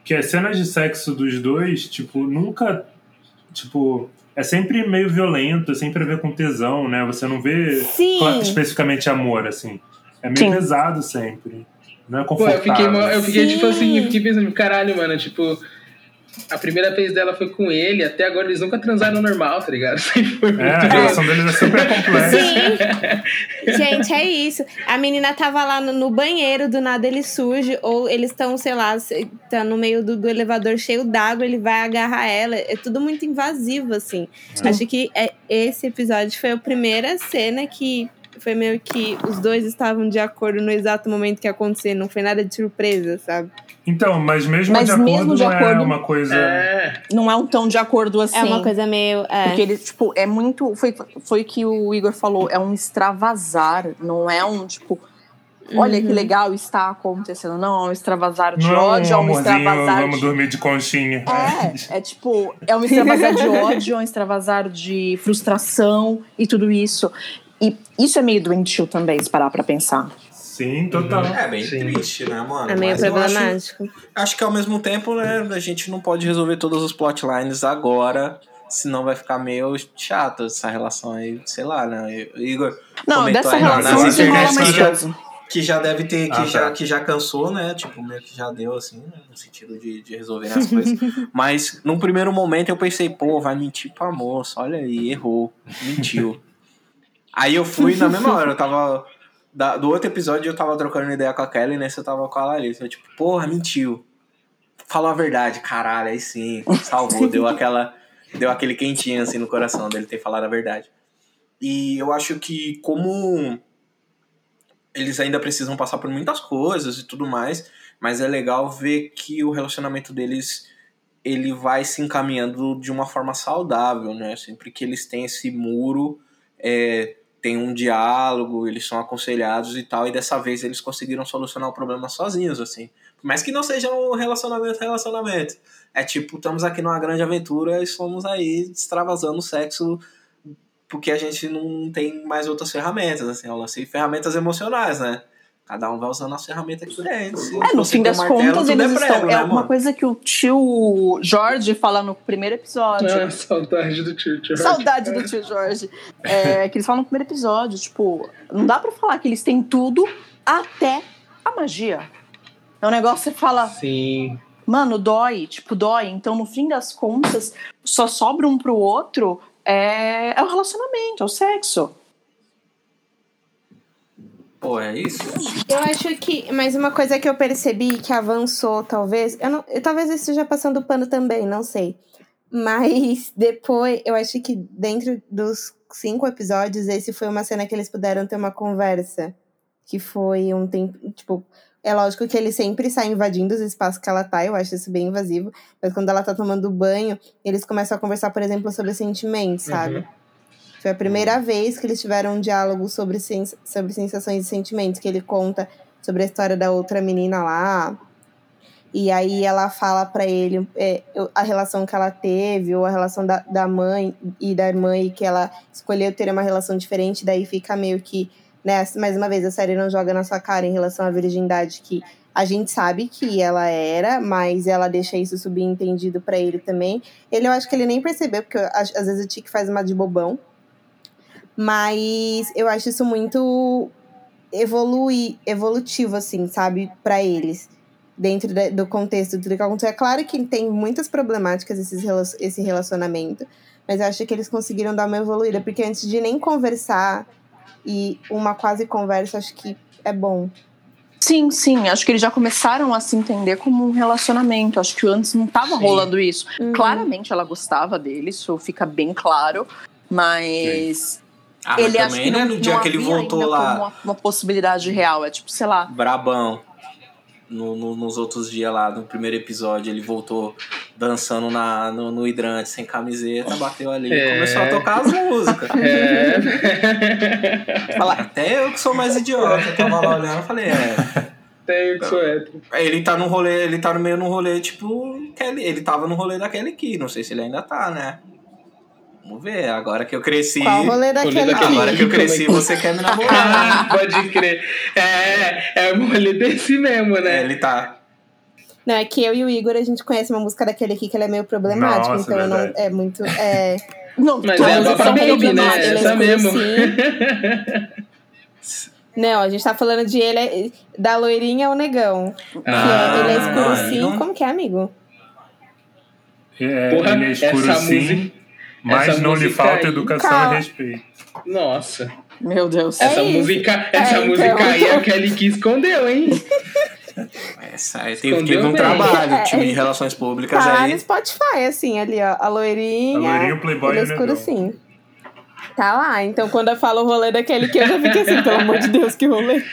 que as cenas de sexo dos dois, tipo, nunca. Tipo, é sempre meio violento, é sempre a ver com tesão, né? Você não vê Sim. especificamente amor, assim. É meio Sim. pesado sempre. Não é Pô, eu confortável. fiquei, eu fiquei tipo Sim. assim, eu fiquei pensando, caralho, mano, tipo, a primeira vez dela foi com ele, até agora eles nunca transaram normal, tá ligado? É, a relação deles é super complexa. Sim. Gente, é isso. A menina tava lá no, no banheiro, do nada ele surge, ou eles estão, sei lá, tá no meio do, do elevador cheio d'água, ele vai agarrar ela. É tudo muito invasivo, assim. Acho que é, esse episódio foi a primeira cena que foi meio que os dois estavam de acordo no exato momento que ia acontecer. Não foi nada de surpresa, sabe? Então, mas mesmo Mas de acordo mesmo de não é acordo- uma coisa. É, Não é um tão de acordo assim. É uma coisa meio. É. Porque ele, tipo, é muito. Foi, foi que o Igor falou, é um extravasar, não é um, tipo. Olha que Uhum. legal está acontecendo. Não, é um extravasar de Não ódio, é é um extravasar vamos de. dormir de conchinha. É, é tipo, é um extravasar de ódio, é um extravasar de frustração e tudo isso. E isso é meio doentio também, se parar pra pensar. Sim, total. É bem Sim. triste, né, mano? É meio Mas eu acho- problemático. Acho que ao mesmo tempo, né, a gente não pode resolver todos os plotlines agora, senão vai ficar meio chato essa relação aí, sei lá, né? O Igor Não, comentou dessa relação nas mais que já, que já deve ter, que, Ah, já, tá. que já cansou, né? Tipo, meio que já deu, assim, né? no sentido de, de resolver as coisas. Mas num primeiro momento eu pensei, pô, vai mentir pra moça, olha aí, errou, mentiu. aí eu fui na mesma hora, eu tava. Da- do outro episódio eu tava trocando ideia com a Kelly, nesse eu tava com a Larissa. Eu, tipo, porra, mentiu. falou a verdade, caralho, aí sim, salvou, deu aquela. Deu aquele quentinho assim no coração dele ter falado a verdade. E eu acho que como eles ainda precisam passar por muitas coisas e tudo mais, mas é legal ver que o relacionamento deles ele vai se encaminhando de uma forma saudável, né? Sempre que eles têm esse muro, é, tem um diálogo, eles são aconselhados e tal, e dessa vez eles conseguiram solucionar o problema sozinhos, assim. Mais que não seja um relacionamento, relacionamento. É tipo, estamos aqui numa grande aventura e somos aí extravasando o sexo porque a gente não tem mais outras ferramentas, assim, eu lancei ferramentas emocionais, né? Cada um vai usando as ferramentas diferentes. É, no fim das martelo, contas, eles é prego, estão. né, É uma mano? coisa que o tio Jorge fala no primeiro episódio. Ah, saudade do tio George. Saudade do tio Jorge. É, que eles falam no primeiro episódio, tipo, não dá pra falar que eles têm tudo até a magia. É um negócio que você fala, Sim. mano, dói, tipo, dói. Então, no fim das contas, só sobra um pro outro é, é o relacionamento, é o sexo. Pô, é isso? Eu acho que. Mas uma coisa que eu percebi que avançou, talvez. Eu não, eu, talvez eu esteja passando pano também, não sei. Mas depois, eu acho que dentro dos cinco episódios, esse foi uma cena que eles puderam ter uma conversa. Que foi um tempo. Tipo, é lógico que ele sempre sai invadindo os espaços que ela tá, eu acho isso bem invasivo. Mas quando ela tá tomando banho, eles começam a conversar, por exemplo, sobre sentimentos, sabe? Uhum. Foi a primeira vez que eles tiveram um diálogo sobre, sens sobre sensações e sentimentos, que ele conta sobre a história da outra menina lá. E aí ela fala pra ele é, a relação que ela teve, ou a relação da, da mãe e da irmã, e que ela escolheu ter uma relação diferente, daí fica meio que, né, mais uma vez, a série não joga na sua cara em relação à virgindade, que a gente sabe que ela era, mas ela deixa isso subentendido pra ele também. Ele, eu acho que ele nem percebeu, porque às vezes o Tique faz uma de bobão. Mas eu acho isso muito evolui, evolutivo, assim, sabe, pra eles. Dentro da- do contexto de tudo que aconteceu. É claro que tem muitas problemáticas esses, esse relacionamento, mas eu acho que eles conseguiram dar uma evoluída, porque antes de nem conversar e uma quase conversa, acho que é bom. Sim, sim. Acho que eles já começaram a se entender como um relacionamento. Acho que antes não tava Sim. rolando isso. Uhum. Claramente ela gostava dele, isso fica bem claro. Mas Ah, mas ele acho também, que né, não, no dia não que ele voltou lá, uma, uma possibilidade real. É tipo, sei lá. brabão, no, no- nos outros dias lá, no primeiro episódio, ele voltou dançando na, no, no hidrante, sem camiseta, bateu ali e É. começou a tocar as músicas. É. Fala, Até eu que sou mais idiota, eu tava lá olhando e falei, é. Tenho que sou hétero. Ele tá no rolê, ele tá no meio no rolê, tipo, Kelly, ele tava no rolê da Kelly Key, não sei se ele ainda tá, né? Vamos ver, agora que eu cresci. Qual o rolê daquele daquele- Agora que eu é cresci, que- você quer me namorar. Ah, pode crer. É, é o rolê desse mesmo, É, né? ele tá. Não, é que eu e o Igor, a gente conhece uma música daquele aqui que ela é meio problemática, Nossa, então eu não, verdade. é muito. É, Não, Mas todas é a Baba Baby, né? Ele é Essa escuro, mesmo. Não, a gente tá falando de ele, é- da loirinha ao negão. Que Ah, é, ele é escuro não, sim. não. Como que é, amigo? É, Porra, ele é escuro essa sim, música- mas essa não lhe falta aí- educação Calma. e respeito. Nossa. Meu Deus. É Essa isso. música, essa É, música então. aí a Kelly que escondeu, hein? Essa aí teve, teve um bem. trabalho, É, time de ele- relações públicas Tá aí. no Spotify, assim, ali, ó. A loirinha. A loirinha, o playboy é e o escuro sim. Tá lá, então quando eu falo o rolê daquele que eu já fiquei assim, pelo amor de Deus, que rolê.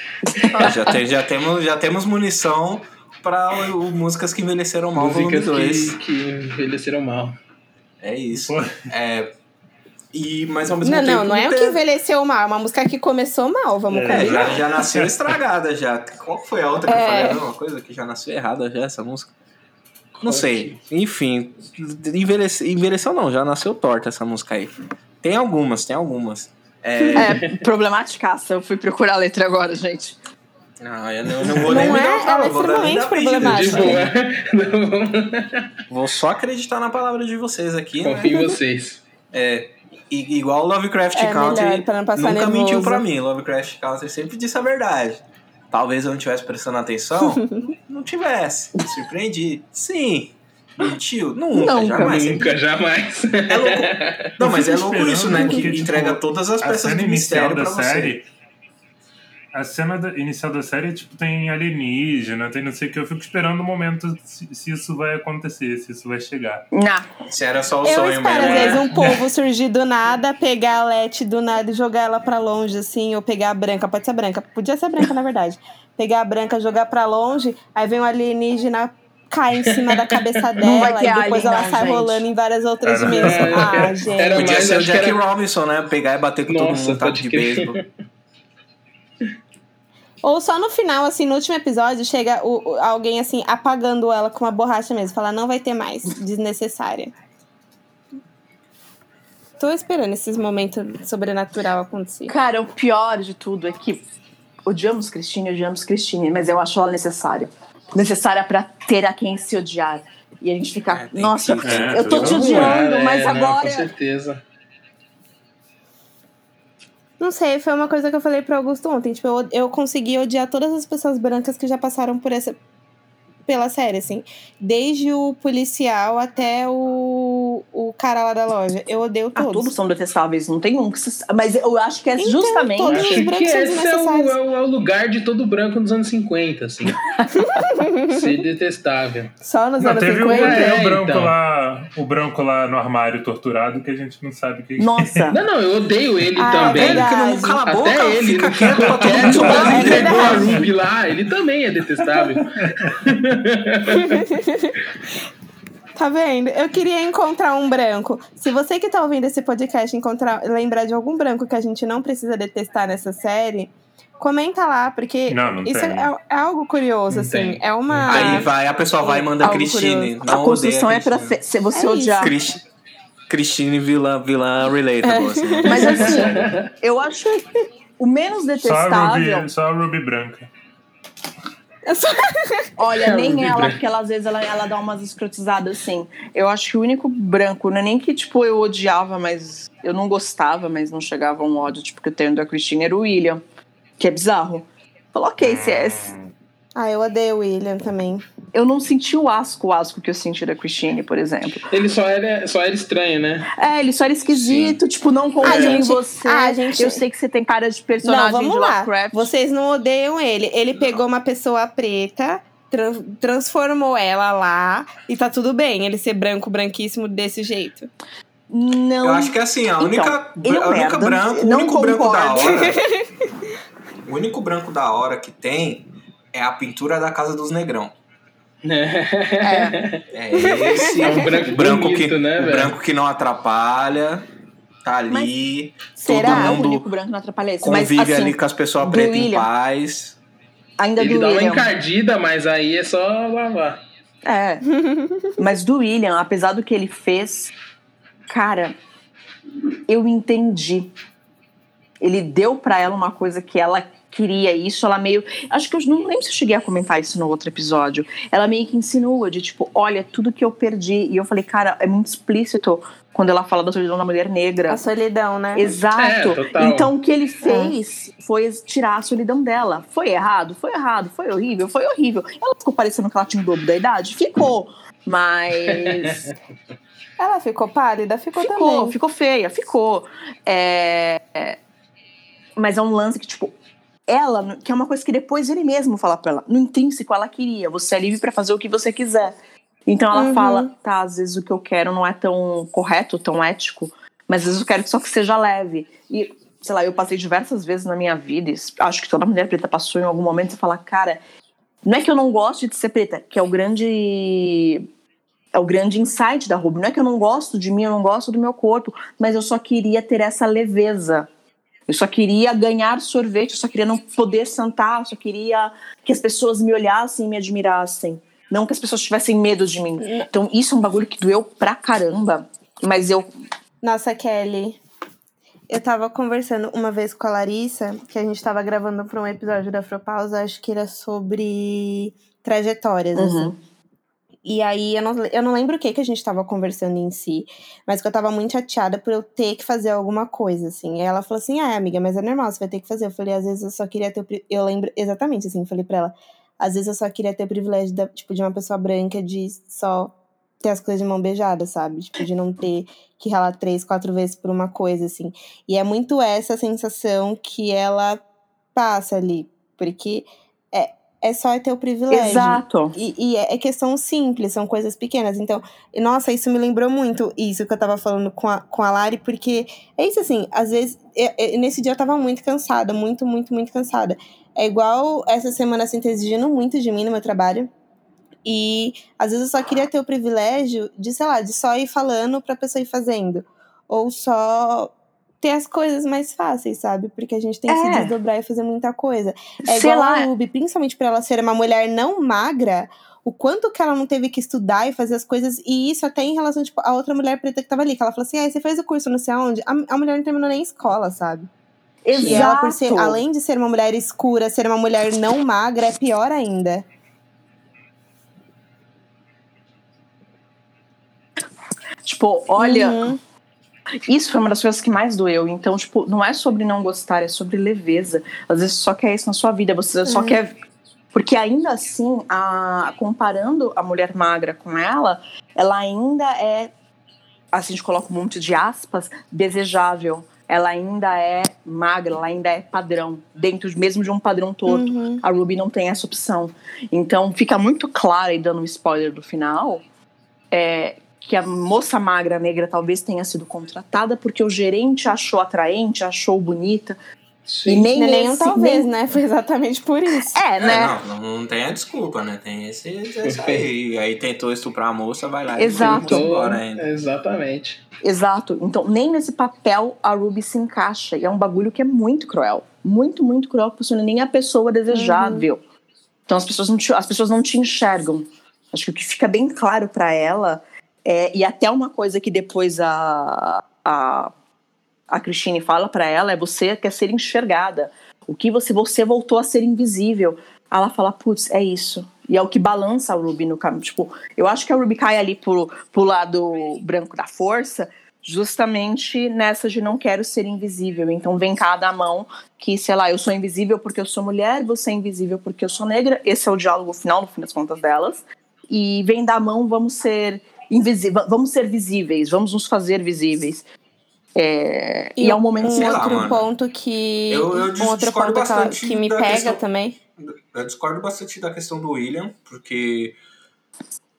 Ó, já, tem- já temos, já temos munição pra o- o músicas que envelheceram mal, volume Músicas 2. que, que envelheceram mal. É isso. É, e, mas ao mesmo Não, tempo. não, não é o que envelheceu mal, é uma música que começou mal, vamos É, É, combinar. já, já nasceu estragada já. Qual foi a outra que eu É. falei a mesma coisa? Que já nasceu errada já essa música? Não sei. Enfim, envelheceu, envelheceu não, já nasceu torta essa música aí. Tem algumas, tem algumas. É, É, problematicaça. Eu fui procurar a letra agora, gente. Não, eu não, não vou nem Não me é? dar trabalho, Ela é vou dar nem extremamente problemática. Não, Vou só acreditar na palavra de vocês aqui, né? confio em vocês. É, igual Lovecraft É Country melhor, não nunca nervoso. mentiu pra mim. Lovecraft Country sempre disse a verdade. Talvez eu não tivesse prestando atenção. não tivesse. Me surpreendi. Sim. Mentiu? Nunca, Nunca, jamais. Nunca, jamais. É louco. Não, mas é louco isso, né? Que tipo, entrega todas as peças do mistério pra da você. A cena da- inicial da série, tipo, tem alienígena, tem não sei o que. Eu fico esperando o momento se, se isso vai acontecer, se isso vai chegar. Nah. Se era só o Eu sonho espero, mesmo. às né? vezes, um povo surgir do nada, pegar a Leti do nada e jogar ela pra longe, assim, ou pegar a branca, pode ser branca, podia ser branca, na verdade. Pegar a branca, jogar pra longe, aí vem um alienígena, cai em cima da cabeça Não vai dela, ter e depois alien, ela não, sai gente. rolando em várias outras dimensões. é, Ah, gente. Era Podia ser o Jack era- Robinson, né? Pegar e bater com todo Nossa, mundo, tá de beisebol. Ou só no final, assim, no último episódio, chega o, o- alguém, assim, apagando ela com uma borracha mesmo. Fala, não vai ter mais, desnecessária. Tô esperando esses momentos sobrenatural acontecer. Cara, o pior de tudo é que odiamos Christine, odiamos Christine, mas eu acho ela necessária. Necessária pra ter a quem se odiar. E a gente fica, É, nossa, que- É, eu tô te tudo odiando, É, mas Com agora. certeza. Não sei, foi uma coisa que eu falei pro Augusto ontem. Tipo, eu, eu consegui odiar todas as pessoas brancas que já passaram por essa. Pela série, assim. Desde o policial até o, o cara lá da loja. Eu odeio Ah, todos. todos são detestáveis, não tem um que se... Mas eu acho que é Então, justamente. todos Acho os que brancos são esse é o, é o- é o lugar de todo branco nos anos 50, assim. Ser detestável. Só nos Não, anos teve, o, 50. teve É, o branco então. lá, o branco lá no armário torturado que a gente não sabe quem Nossa. Não, não, eu odeio ele Ah, também. verdade. Porque não cala a Até boca, ele, fica no quieto pra todo É, mundo quase é entregou a. Ruby lá, ele também é detestável. Tá vendo? Eu queria encontrar um branco. Se você que tá ouvindo esse podcast encontrar, lembrar de algum branco que a gente não precisa detestar nessa série, comenta lá, porque Não, não isso é, é algo curioso, Não assim. tem. É uma. Aí vai, a pessoa vai e manda. Não a construção odeia é pra se você É odiar. Christi- Christine vilã, vilã relatable, assim. Mas assim, eu acho o menos Só a, detestável. Ruby, só a Ruby branca. Sou- Olha, É, nem ela, porque ela, às vezes ela, ela dá umas escrotizadas assim. Eu acho que o único branco, não é nem que tipo eu odiava, mas eu não gostava, mas não chegava a um ódio, tipo, que eu tenho da Christine era o William, que é bizarro. Falou, ok, se é, Ah, eu odeio o William também. Eu não senti o asco, o asco que eu senti da Christine, por exemplo. Ele só era, só era estranho, né? É, ele só era esquisito, tipo, não confia em você. ah, gente- Eu sei que você tem cara de Não, personagem vamos de lá. Lovecraft. Vocês não odeiam ele. Ele pegou uma pessoa preta, tran- transformou ela lá e tá tudo bem ele ser branco, branquíssimo desse jeito. Não. Eu acho que assim, a Então, única, é um a única branco, o Não único branco da hora. o único branco da hora que tem é a pintura da casa dos negrão. É. É esse É um branco branco bonito, que, né, branco que não atrapalha, tá ali, Será? todo Ah, o mundo único branco não atrapalha esse. Mas convive assim, ali com as pessoas pretas em paz. ainda Ele do dá uma William. encardida, mas aí é só lavar. É. Mas do William, apesar do que ele fez, cara, eu entendi. Ele deu pra ela uma coisa que ela queria isso, ela meio. Acho que eu não lembro se eu cheguei a comentar isso no outro episódio. Ela meio que insinua de tipo, olha, tudo que eu perdi. E eu falei, cara, é muito explícito quando ela fala da solidão da mulher negra. A solidão, né? Exato. É, então o que ele fez foi tirar a solidão dela. Foi errado? Foi errado. Foi horrível? Foi horrível. Ela ficou parecendo que ela tinha o dobro da idade? Ficou. Mas Ela ficou pálida? Ficou, ficou, também. ficou feia, ficou. É, é, Mas é um lance que, tipo, ela, que é uma coisa que depois ele mesmo fala pra ela. No intrínseco, ela queria. Você é livre pra fazer o que você quiser. Então ela Uhum. fala, tá, às vezes o que eu quero não é tão correto, tão ético, mas às vezes eu quero só que seja leve. E, sei lá, eu passei diversas vezes na minha vida, e acho que toda mulher preta passou em algum momento e fala, cara, não é que eu não gosto de ser preta, que é o grande. É o grande insight da Ruby. Não é que eu não gosto de mim, eu não gosto do meu corpo, mas eu só queria ter essa leveza. Eu só queria ganhar sorvete, eu só queria não poder sentar, eu só queria que as pessoas me olhassem e me admirassem. Não que as pessoas tivessem medo de mim. Então, isso é um bagulho que doeu pra caramba. Mas eu. Nossa, Kelly. Eu tava conversando uma vez com a Larissa, que a gente tava gravando pra um episódio da Afropausa, acho que era sobre trajetórias, assim. E aí, eu não, eu não lembro o que que a gente tava conversando em si, mas que eu tava muito chateada por eu ter que fazer alguma coisa, assim. Aí ela falou assim, ah, amiga, mas é normal, você vai ter que fazer. Eu falei, às vezes eu só queria ter... o Eu lembro exatamente, assim, falei pra ela, às vezes eu só queria ter o privilégio, da, tipo, de uma pessoa branca de só ter as coisas de mão beijada, sabe? Tipo, de não ter que ralar três, quatro vezes por uma coisa, assim. E é muito essa sensação que ela passa ali. Porque é, é só ter o privilégio. Exato. E, e é é questão simples, são coisas pequenas. Então, nossa, isso me lembrou muito isso que eu tava falando com a, com a Lari, porque é isso assim, às vezes, eu- eu- nesse dia eu tava muito cansada, muito, muito, muito cansada. É igual essa semana assim, tá exigindo muito de mim no meu trabalho. E às vezes eu só queria ter o privilégio de, sei lá, de só ir falando pra pessoa ir fazendo. Ou só ter as coisas mais fáceis, sabe? Porque a gente tem que se É. desdobrar e fazer muita coisa. É Sei igual lá. a Ruby, principalmente por ela ser uma mulher não magra, o quanto que ela não teve que estudar e fazer as coisas, e isso até em relação, tipo, a outra mulher preta que tava ali, que ela falou assim, ah, você fez o curso não sei aonde, a, a mulher não terminou nem escola, sabe? Exato. E ela, por ser, além de ser uma mulher escura, ser uma mulher não magra, é pior ainda. Tipo, olha, Uhum. Isso foi uma das coisas que mais doeu. Então, tipo, não é sobre não gostar, é sobre leveza. Às vezes você só quer isso na sua vida, você só Uhum. quer. Porque ainda assim, a... comparando a mulher magra com ela, ela ainda é, assim, a gente coloca um monte de aspas, desejável. Ela ainda é magra, ela ainda é padrão, dentro de- mesmo de um padrão torto. Uhum. A Ruby não tem essa opção. Então fica muito claro, e dando um spoiler do final, é, que a moça magra negra talvez tenha sido contratada porque o gerente achou atraente, achou bonita. E nem é nem esse- talvez, nem- né? Foi exatamente por isso. É, É, né? não, não, não tem a desculpa, né? Tem esse, esse aí. Aí tentou estuprar a moça, vai lá Exato. e embora ainda. Exatamente. Exato. Então, nem nesse papel a Ruby se encaixa. E é um bagulho que é muito cruel. Muito, muito cruel, porque você não é nem a pessoa desejável. Então, as pessoas, não te, as pessoas não te enxergam. Acho que o que fica bem claro pra ela é. E até uma coisa que depois a. a a Christine fala pra ela é você quer ser enxergada. O que você você voltou a ser invisível. Ela fala, putz, é isso. E é o que balança a Ruby no caminho. Tipo, eu acho que a Ruby cai ali pro, pro lado branco da força, justamente nessa de não quero ser invisível. Então vem cá da mão que, sei lá, eu sou invisível porque eu sou mulher, você é invisível porque eu sou negra. Esse é o diálogo final, no fim das contas, delas. E vem da mão, vamos ser invisíveis, vamos ser visíveis, vamos nos fazer visíveis. É, e, é um momento um lá, outro mano. ponto que. Eu- eu um outro discordo ponto que, bastante que me pega questão- também. Eu discordo bastante da questão do William, porque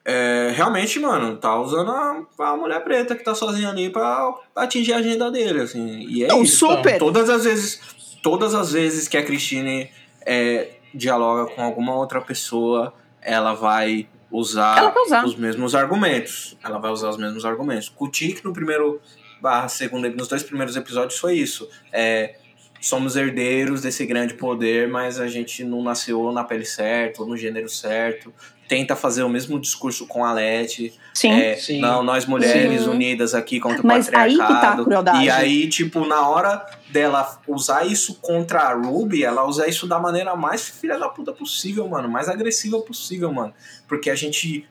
é, realmente, mano, tá usando a, a mulher preta que tá sozinha ali pra atingir a agenda dele, assim. E é Não, isso. super! Todas as vezes, todas as vezes que a Christine é, dialoga com alguma outra pessoa, ela vai usar usar. os mesmos argumentos. Ela vai usar os mesmos argumentos. Tic no primeiro barra segundo, nos dois primeiros episódios foi isso. É, somos herdeiros desse grande poder, mas a gente não nasceu na pele certa, ou no gênero certo. Tenta fazer o mesmo discurso com a Leti. Sim. É, Sim. Não, nós mulheres Sim. unidas aqui contra o Mas aí que tá a patriarcado. crueldade. E aí, tipo, na hora dela usar isso contra a Ruby, ela usa isso da maneira mais filha da puta possível, mano. Mais agressiva possível, mano. Porque a gente.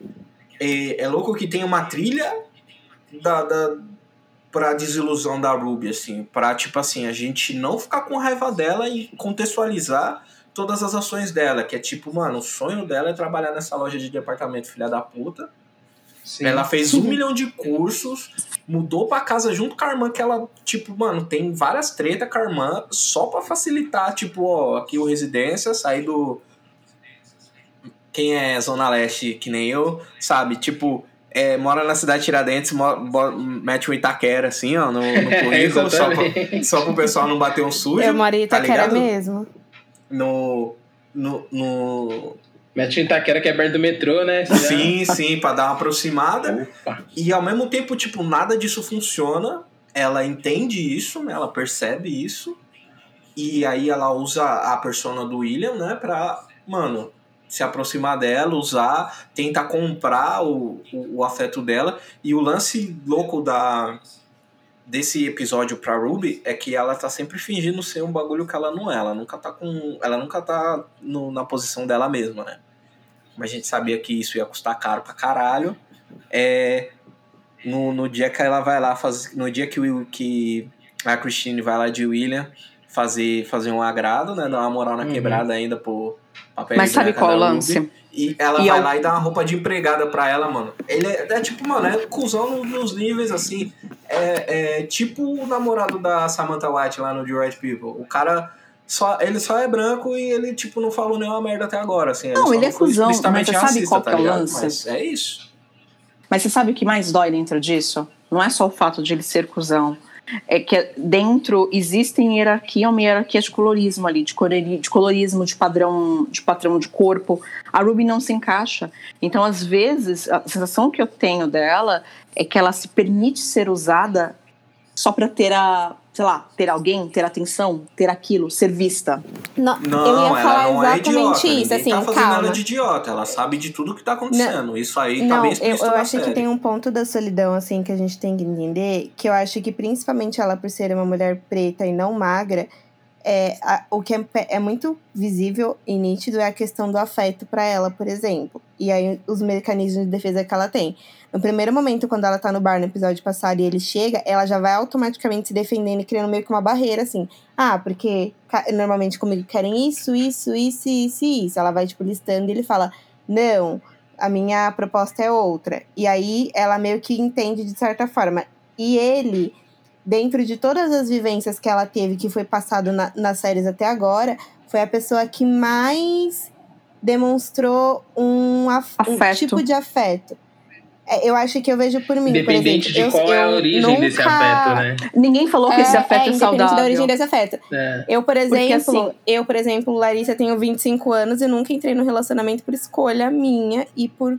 É, é louco que tem uma trilha da, da, pra desilusão da Ruby, assim. Pra, tipo assim, a gente não ficar com raiva dela e contextualizar todas as ações dela. Que é tipo, mano, o sonho dela é trabalhar nessa loja de departamento, filha da puta. Sim. Ela fez um milhão de cursos, mudou pra casa junto com a irmã, que ela, tipo, mano, tem várias tretas com a irmã, só pra facilitar, tipo, ó, aqui o residência, sair do. Quem é Zona Leste, que nem eu, sabe? Tipo, é, mora na cidade de Tiradentes, mete um Itaquera, assim, ó, no, no currículo, só, pra, só pro pessoal não bater um sujo. Eu moro em tá Itaquera ligado? mesmo. No. No, no... Mete em Itaquera que é perto do metrô, né? Sim, sim, pra dar uma aproximada. Opa. E ao mesmo tempo, tipo, nada disso funciona. Ela entende isso, né? Ela percebe isso. E aí ela usa a persona do William, né? Pra, mano, se aproximar dela, usar, tentar comprar o, o, o afeto dela. E o lance louco da desse episódio pra Ruby é que ela tá sempre fingindo ser um bagulho que ela não é. Ela nunca tá com. Ela nunca tá no- na posição dela mesma, né? Mas a gente sabia que isso ia custar caro pra caralho. É, no, no dia que ela vai lá fazer. No dia que, o, que a Christine vai lá de William fazer, fazer um agrado, né? Dar uma moral na Uhum. quebrada ainda pro papel Mas sabe qual é o lance? E ela E vai ao- lá e dá uma roupa de empregada pra ela, mano. Ele é, é tipo, mano, é cuzão no- nos níveis, assim. É, é tipo o namorado da Samantha White lá no The Right People. O cara só, ele só é branco e ele, tipo, não falou nenhuma merda até agora, assim. Não, só ele é cuzão, mas você sabe racista, qual tá que é o lance? Mas é isso. Mas você sabe o que mais dói dentro disso? Não é só o fato de ele ser cuzão. É que dentro existem hierarquia, uma hierarquia de colorismo ali, de, colori- de colorismo, de padrão, de padrão de corpo. A Ruby não se encaixa. Então, às vezes, a sensação que eu tenho dela é que ela se permite ser usada só pra ter a, sei lá, ter alguém, ter atenção, ter aquilo, ser vista. Não, Não, eu ia ela falar não é exatamente idiota. isso, Ninguém assim, tá fazendo calma. ela de idiota. Ela sabe de tudo que tá acontecendo. Isso aí tá Não, bem eu, explícito eu na acho que tem um ponto da solidão, assim, que a gente tem que entender, que eu acho que principalmente ela, por ser uma mulher preta e não magra, é, a- o que é, é muito visível e nítido é a questão do afeto pra ela, por exemplo. E aí os mecanismos de defesa que ela tem. No primeiro momento, quando ela tá no bar no episódio passado e ele chega, ela já vai automaticamente se defendendo e criando meio que uma barreira, assim. Ah, porque normalmente comigo querem isso, isso, isso, isso e isso. Ela vai, tipo, listando e ele fala: Não, a minha proposta é outra. E aí ela meio que entende de certa forma. E ele, dentro de todas as vivências que ela teve, que foi passado na- nas séries até agora, foi a pessoa que mais demonstrou um, af- um Afeto. tipo de afeto. É, Eu acho que eu vejo por mim, por Independente exemplo. de eu- qual é a eu origem desse nunca- afeto, né? Ninguém falou que esse afeto é, independente saudável. da origem desse afeto. É. Eu, por Porque, exemplo, assim- eu, por exemplo, Larissa, tenho 25 anos e nunca entrei no relacionamento por escolha minha e por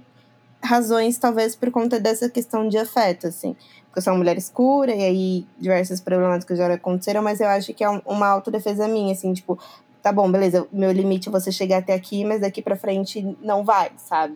razões, talvez, por conta dessa questão de afeto, assim. Porque eu sou uma mulher escura e aí diversas problemáticas já aconteceram, mas eu acho que é um- uma autodefesa minha, assim, tipo, tá bom, beleza, meu limite é você chegar até aqui, mas daqui pra frente não vai, sabe?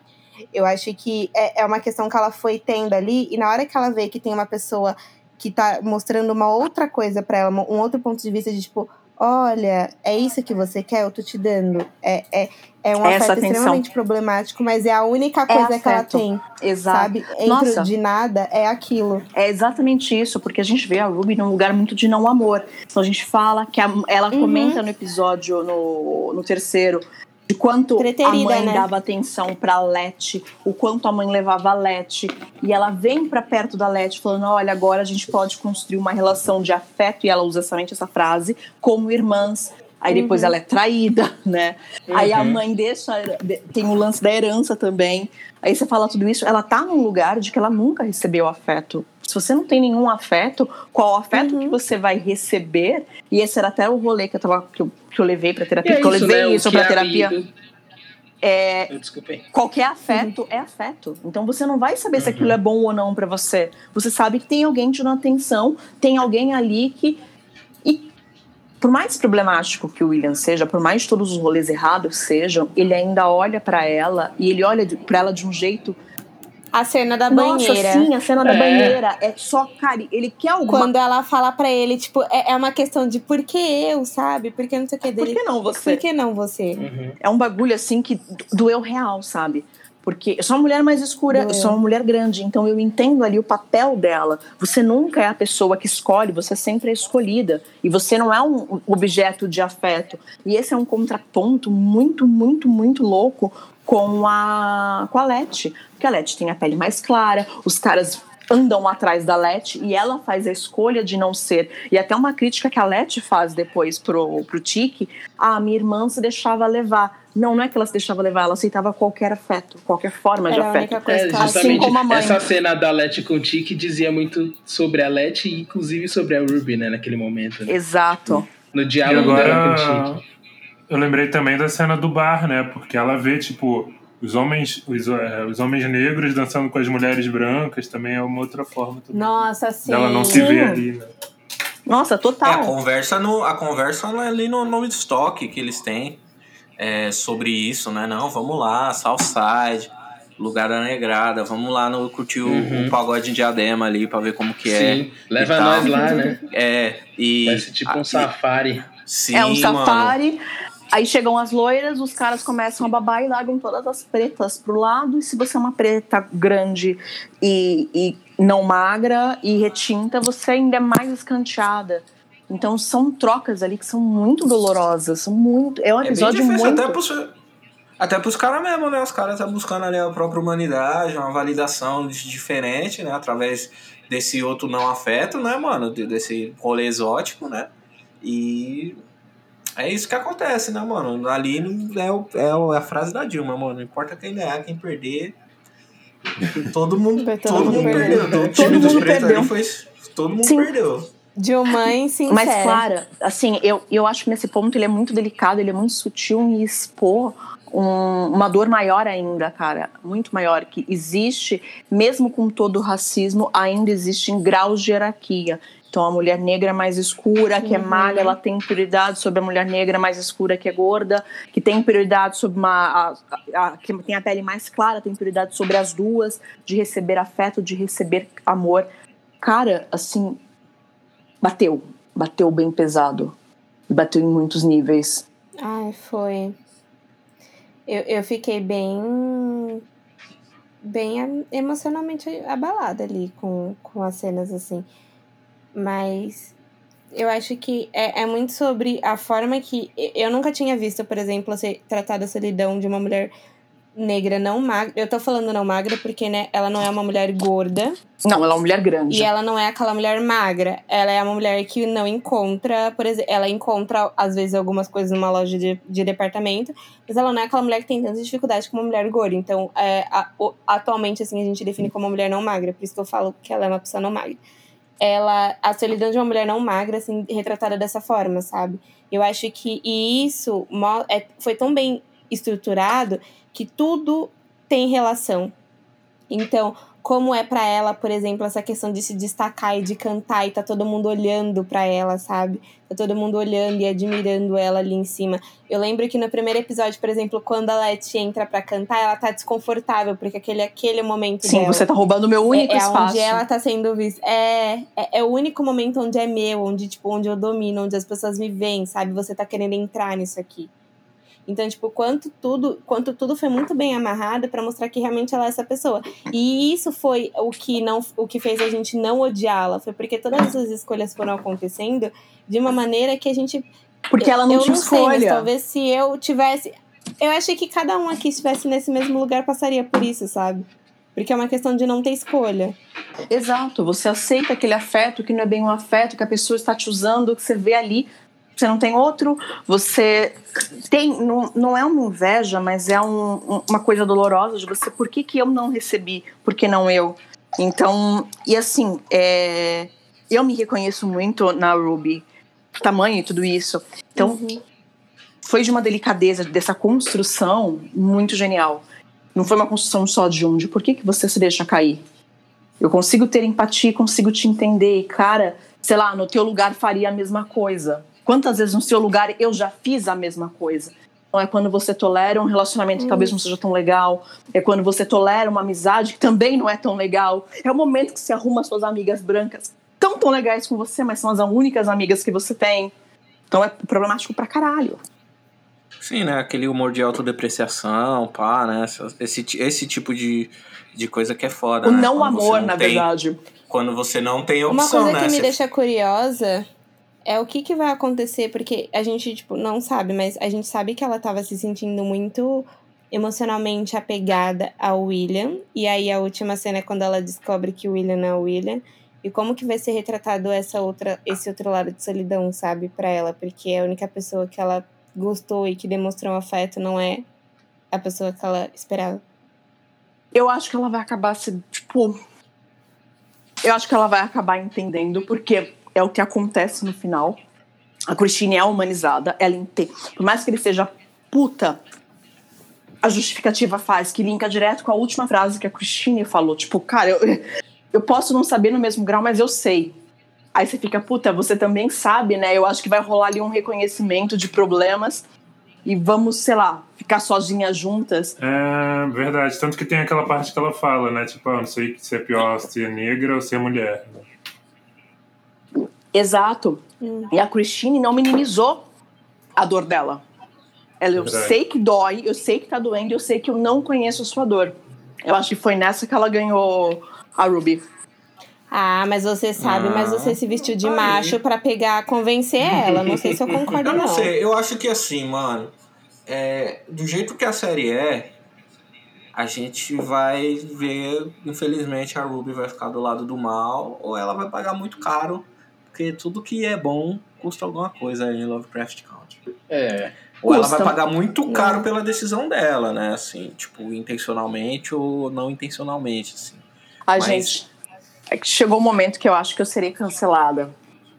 Eu acho que é, é uma questão que ela foi tendo ali, e na hora que ela vê que tem uma pessoa que tá mostrando uma outra coisa pra ela, um outro ponto de vista de tipo, olha, é isso que você quer, eu tô te dando. É, é, é um Essa afeto atenção. extremamente problemático, mas é a única coisa que ela tem, Exato. sabe? Entre Nossa. de nada é aquilo. É exatamente isso, porque a gente vê a Ruby num lugar muito de não amor. Então a gente fala que a- ela Uhum. comenta no episódio, no, no terceiro, de quanto Preterida, a mãe né? dava atenção pra Leti, o quanto a mãe levava a Leti. E ela vem pra perto da Leti falando: olha, agora a gente pode construir uma relação de afeto, e ela usa somente essa frase, como irmãs. Aí depois Uhum. ela é traída, né? Aí a Uhum. mãe deixa. Tem o lance da herança também. Aí você fala tudo isso, ela tá num lugar de que ela nunca recebeu afeto. Se você não tem nenhum afeto, qual afeto Uhum. que você vai receber? E esse era até o rolê que eu, tava, que eu, que eu levei pra E terapia, é porque eu isso, levei né? Isso que pra a terapia. É, qualquer afeto é afeto. Então você não vai saber se Uhum. aquilo é bom ou não pra você. Você sabe que tem alguém te dando atenção, tem alguém ali que. E por mais problemático que o William seja, por mais todos os rolês errados sejam, ele ainda olha pra ela e ele olha pra ela de um jeito. A cena da Nossa, banheira. sim, a cena da É. banheira é só cara. Ele quer alguma. Quando ela fala pra ele, tipo, é, é uma questão de por que eu, sabe? Por que não sei o que Por dele. que não você? Por que não você? Uhum. É um bagulho assim que doeu real, sabe? Porque eu sou uma mulher mais escura, eu Doeu. sou uma mulher grande, então eu entendo ali o papel dela. Você nunca é a pessoa que escolhe, você sempre é escolhida. E você não é um objeto de afeto. E esse é um contraponto muito, muito, muito louco com a, com a Leti. Porque a Leti tem a pele mais clara, os caras andam atrás da Leti e ela faz a escolha de não ser. E até uma crítica que a Leti faz depois pro, pro Tiki, ah, minha irmã se deixava levar. Não, não é que ela se deixava levar, ela aceitava qualquer afeto, qualquer forma de Era a afeto. coisa É, Assim justamente como a mãe. essa cena da Letty com o Tiki dizia muito sobre a Letty e inclusive sobre a Ruby, né, naquele momento. Né? Exato. No E diálogo dela com o agora, Tiki. Eu lembrei também da cena do bar, né? Porque ela vê, tipo, os homens, os, eh, os homens negros dançando com as mulheres brancas também é uma outra forma também. Nossa, sim. Dela não se Sim. ali, né? Nossa, É, a total. conversa, no, a conversa ali no nome de estoque que eles têm é, sobre isso, né? Não, vamos lá, Southside, lugar da negrada, vamos lá no, curtir o- Uhum. o, pagode de diadema ali pra ver como que é. Sim, leva e tal. nós lá, né? É, e. Vai ser tipo um e- safari. Sim, é um mano. safari. Aí chegam as loiras, os caras começam a babar e largam todas as pretas pro lado. E se você é uma preta grande e, e não magra e retinta, você ainda é mais escanteada. Então são trocas ali que são muito dolorosas. São muito. É um É episódio difícil muito. até pros, até pros caras mesmo, né? Os caras estão buscando ali a própria humanidade, uma validação diferente, né? Através desse outro não afeto, né, mano? De- Desse rolê exótico, né? E É isso que acontece, né, mano? Ali é, o, é o- é a frase da Dilma, mano. Não importa quem ganhar, quem perder. Todo mundo, todo todo mundo perdeu. O Todo time dos ali perdeu. foi. Todo mundo Sim. perdeu. De uma mãe sincera. Mas, Clara, assim, eu, eu acho que nesse ponto ele é muito delicado, ele é muito sutil em expor um- uma dor maior ainda, cara. Muito maior. Que existe, mesmo com todo o racismo, ainda existem graus de hierarquia. Então, a mulher negra mais escura, que é Uhum. magra, ela tem prioridade sobre a mulher negra mais escura, que é gorda, que tem prioridade sobre uma. A, a- que tem a pele mais clara, tem prioridade sobre as duas, de receber afeto, de receber amor. Cara, assim, bateu. Bateu bem pesado. Bateu em muitos níveis. Ai, foi. Eu, eu fiquei bem. bem emocionalmente abalada ali com, com as cenas assim. Mas eu acho que é, é muito sobre a forma que. Eu nunca tinha visto, por exemplo, ser tratada a solidão de uma mulher negra não magra. Eu tô falando não magra porque, né, ela não é uma mulher gorda. Não, ela é uma mulher grande. E ela não é aquela mulher magra. Ela é uma mulher que não encontra, por exemplo, ela encontra, às vezes, algumas coisas numa loja de, de departamento, mas ela não é aquela mulher que tem tanta dificuldade como uma mulher gorda. Então, é, a- o- atualmente, assim, a gente define como uma mulher não magra, por isso que eu falo que ela é uma pessoa não magra. Ela, a solidão de uma mulher não magra, assim, retratada dessa forma, sabe? Eu acho que e isso é, foi tão bem estruturado que tudo tem relação. Então, como é pra ela, por exemplo, essa questão de se destacar e de cantar e tá todo mundo olhando pra ela, sabe? Tá todo mundo olhando e admirando ela ali em cima. Eu lembro que no primeiro episódio, por exemplo, quando a Letty entra pra cantar, ela tá desconfortável, porque aquele aquele momento Sim, dela. você tá roubando o meu único é, é espaço. onde ela tá sendo vista. É, é, é o único momento onde é meu, onde, tipo, onde eu domino, onde as pessoas me veem, sabe? Você tá querendo entrar nisso aqui. Então, tipo, quanto tudo, quanto tudo foi muito bem amarrado pra mostrar que realmente ela é essa pessoa. E isso foi o que não o que fez a gente não odiá-la, foi porque todas essas escolhas foram acontecendo de uma maneira que a gente Porque ela não eu tinha não sei, mas escolha. talvez se eu tivesse. Eu achei que cada um aqui estivesse nesse mesmo lugar passaria por isso, sabe? Porque é uma questão de não ter escolha. Exato, você aceita aquele afeto que não é bem um afeto, que a pessoa está te usando, que você vê ali, você não tem outro, você tem, não, não é uma inveja, mas é um- um- uma coisa dolorosa de você, por que, que eu não recebi, por que não eu? Então, e assim, é, eu me reconheço muito na Ruby, tamanho e tudo isso. Então, Uhum. foi de uma delicadeza, dessa construção muito genial. Não foi uma construção só de um, de por que, que você se deixa cair. Eu consigo ter empatia, consigo te entender. E, cara, sei lá, no teu lugar faria a mesma coisa. Quantas vezes no seu lugar eu já fiz a mesma coisa? Então é quando você tolera um relacionamento que talvez não seja tão legal. É quando você tolera uma amizade que também não é tão legal. É o momento que você arruma suas amigas brancas. Tão tão legais com você, mas são as únicas amigas que você tem. Então é problemático pra caralho. Sim, né? Aquele humor de autodepreciação, pá, né? Esse, esse tipo de, de coisa que é foda. o né? não Quando amor, não na tem- verdade. Quando você não tem Uma opção, coisa né? que me Você- deixa curiosa é o que, que vai acontecer, porque a gente, tipo, não sabe, mas a gente sabe que ela tava se sentindo muito emocionalmente apegada ao William. E aí a última cena é quando ela descobre que o William não é o William. E como que vai ser retratado essa outra, esse outro lado de solidão, sabe, pra ela? Porque a única pessoa que ela gostou e que demonstrou afeto não é a pessoa que ela esperava. Eu acho que ela vai acabar se. Tipo. Eu acho que ela vai acabar entendendo, porque é o que acontece no final. A Christine é humanizada, ela entende. Por mais que ele seja puta, a justificativa faz que linka direto com a última frase que a Christine falou. Tipo, cara, eu, eu posso não saber no mesmo grau, mas eu sei. Aí você fica, puta, você também sabe, né? Eu acho que vai rolar ali um reconhecimento de problemas e vamos, sei lá, ficar sozinhas juntas. É verdade. Tanto que tem aquela parte que ela fala, né? Tipo, ah, não sei se é pior ser negra ou ser mulher. Exato. Hum. E a Christine não minimizou a dor dela. Ela, eu Verdade. sei que dói, eu sei que tá doendo, eu sei que eu não conheço a sua dor. Eu acho que foi nessa que ela ganhou a Ruby. Ah, mas você sabe, Ah. mas você se vestiu de Aí. macho pra pegar, convencer ela. Não sei se eu concordo, Eu não não. sei, eu acho que assim, mano, é, do jeito que a série é, a gente vai ver, infelizmente, a Ruby vai ficar do lado do mal, ou ela vai pagar muito caro porque tudo que é bom custa alguma coisa em Lovecraft Country. É. Ou ela Custa. vai pagar muito caro pela decisão dela, né? Assim, tipo, intencionalmente ou não intencionalmente, assim. A Mas- gente. É que chegou o momento que eu acho que eu serei cancelada.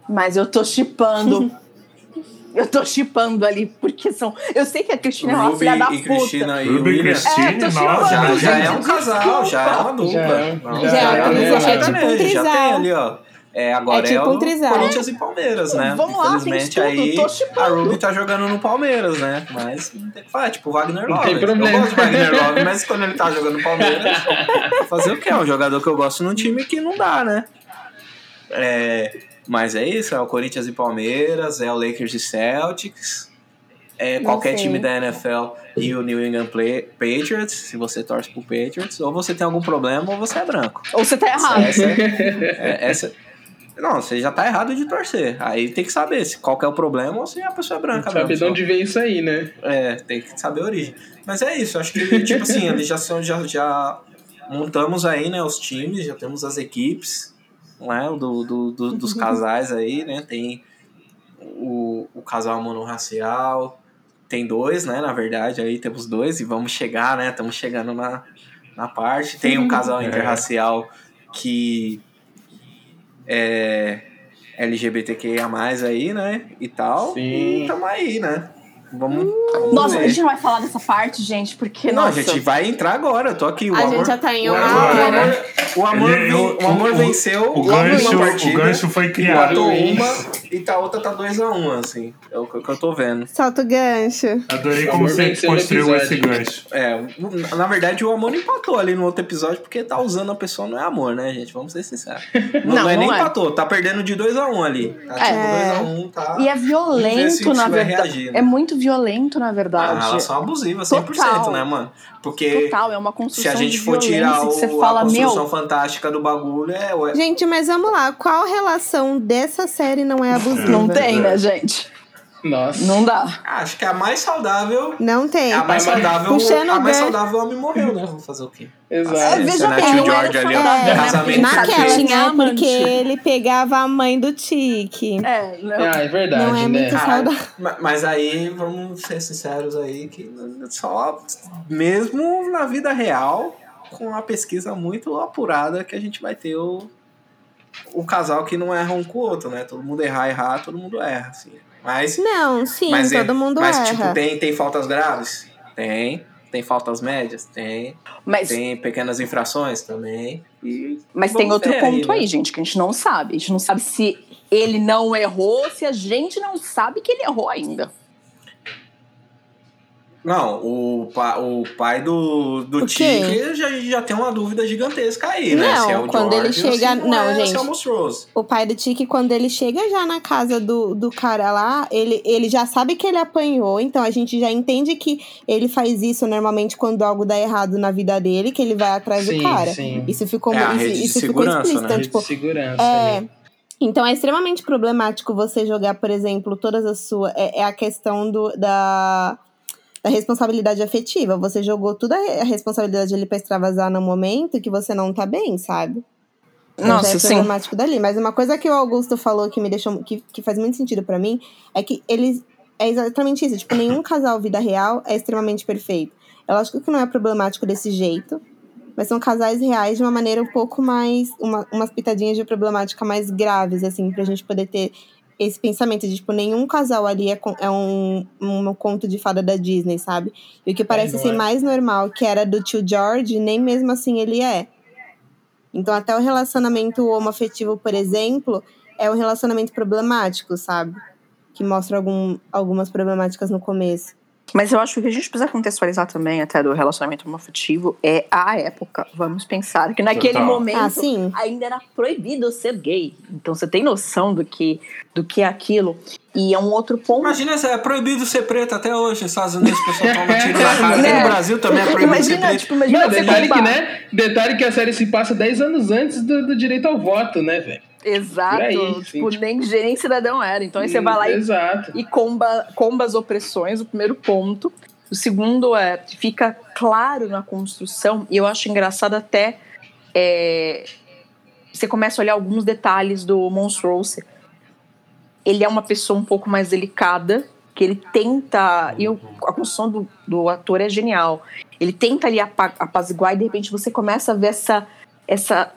Mas eu tô chipando. eu tô chipando ali, porque são. Eu sei que a Cristina é uma filha da puta. Cristina e Ruby e. Christine, É, tô nossa. Já, já é um casal, já é uma dupla. Já é- já é já um é um Já trisal. tem ali, ó. É, agora É é, tipo o um. Corinthians e Palmeiras, né? Vamos lá, Infelizmente tudo, aí a Ruby tá jogando no Palmeiras, né? Mas não tem que falar, tipo o Wagner Não Love. tem problema. Eu gosto de Wagner Love, mas quando ele tá jogando no Palmeiras, fazer o quê? É um jogador que eu gosto num time que não dá, né? É, mas é isso, é o Corinthians e Palmeiras, é o Lakers e Celtics, é Não qualquer time da NFL e o New England Play- Patriots, se você torce pro Patriots, ou você tem algum problema ou você é branco. Ou você tá errado. Essa, é- essa- não, você já tá errado de torcer. Aí tem que saber se qual que é o problema ou se a pessoa é branca Saber de onde veio isso aí, né? É, tem que saber a origem. Mas é isso, acho que, tipo assim, eles já são, já, já montamos aí, né, os times, já temos as equipes, né, do, do, do- dos casais aí, né, tem o, o casal monorracial, tem dois, né, na verdade, aí temos dois e vamos chegar, né, estamos chegando na, na parte. Tem um casal É. interracial que é LGBTQIA+, aí, né, e tal, Sim. e tamo aí, né. Vamos, vamos Nossa, ver. a gente não vai falar dessa parte, gente, porque. Não, a nossa, gente vai entrar agora. Eu tô aqui. O A amor, gente já tá em o uma amor, hora. O amor, Ele- o amor o- venceu O gancho, partida. o gancho foi criado. Empatou uma e tá, a outra tá 2x1, um, assim. É o que que eu tô vendo. Solta o gancho. Adorei O como amor você construiu esse gancho. É, na verdade, o amor não empatou ali no outro episódio, porque tá usando a pessoa não é amor, né, gente? Vamos ser sinceros. Não, Não, é nem não é. empatou, tá perdendo de 2x1 um ali. Tá tipo É. 2x1, tá. E é violento, na verdade. né? É muito violento, na Ah, verdade. uma relação abusiva, 100%, Total. né, mano? Porque Total, é uma se construção a gente de for tirar que o, você a fala, construção meu, fantástica do bagulho, é, Gente, mas vamos lá. Qual relação dessa série não é abusiva? não tem, né, gente? Nossa. Não dá. Acho que a mais saudável. Não tem. A mais Mas- saudável. Puxando a mais saudável o homem morreu, né? Vamos fazer o quê? Exato. É, veja bem, não era George ali, ó. saudável? Casamento Porque Naquela, tinha né? Porque ele pegava a mãe do Tique. É, não. Ah, é verdade, Não é né? muito saudável. ma- Mas aí, vamos ser sinceros aí, que só mesmo na vida real, com uma pesquisa muito apurada, que a gente vai ter o, o casal que não erra um com o outro, né? Todo mundo errar, errar, todo mundo erra, assim. Mas, Não, sim, mas, é- todo mundo mas erra. tipo, tem, tem faltas graves? Tem. Tem faltas médias? Tem. Mas, Tem pequenas infrações também. E mas tem outro ponto aí, né? gente, que a gente não sabe. A gente não sabe se ele não errou, se a gente não sabe que ele errou ainda. Não, o, pa, o pai do, do? Tique já, já tem uma dúvida gigantesca aí, né? Não, se é o quando ele George ou chega- se não, é, gente. Se é o. O pai do Tique, quando ele chega já na casa do, do cara lá, ele, ele já sabe que ele apanhou, então a gente já entende que ele faz isso normalmente quando algo dá errado na vida dele, que ele vai atrás Sim, do cara. sim. Isso ficou, É isso, rede de isso ficou segurança, explícito. né? Então, Rede tipo, de segurança. É, ali. então é extremamente problemático você jogar, por exemplo, todas as suas. É, é a questão do, da, da responsabilidade afetiva. Você jogou toda a responsabilidade ali pra extravasar no momento que você não tá bem, sabe? Já Nossa, é sim. problemático dali. Mas uma coisa que o Augusto falou que me deixou. que, que faz muito sentido pra mim é que eles. É exatamente isso. Tipo, nenhum casal vida real é extremamente perfeito. É lógico que não é problemático desse jeito. Mas são casais reais de uma maneira um pouco mais. Uma, umas pitadinhas de problemática mais graves, assim, pra gente poder ter esse pensamento de, tipo, nenhum casal ali é, é um, um conto de fada da Disney, sabe? E o que parece não ser é. mais normal, que era do tio George, nem mesmo assim ele é. Então, até o relacionamento homoafetivo, por exemplo, é um relacionamento problemático, sabe? Que mostra algum, algumas problemáticas no começo. Mas eu acho que o que a gente precisa contextualizar também, até do relacionamento homoafetivo, é a época. Vamos pensar que naquele Total. momento Ah, ainda era proibido ser gay. Então você tem noção do que, do que é aquilo. E é um outro ponto. Imagina se é proibido ser preto até hoje. Nos Estados Unidos o pessoal toma tiro na cara. Até Né? no Brasil também é proibido ser Imagina, preto. tipo, imagina Não, detalhe que, né? Detalhe que a série se passa 10 anos antes do, do direito ao voto, né, velho? Exato. Aí, tipo, sim, nem, nem cidadão era. Então aí você vai lá e Exato. e comba, comba as opressões, o primeiro ponto. O segundo é, fica claro na construção, e eu acho engraçado até, é, você começa a olhar alguns detalhes do Monstrose, ele é uma pessoa um pouco mais delicada, que ele tenta. E o- a construção do, do ator é genial. Ele tenta ali apa- apaziguar e de repente você começa a ver essa. essa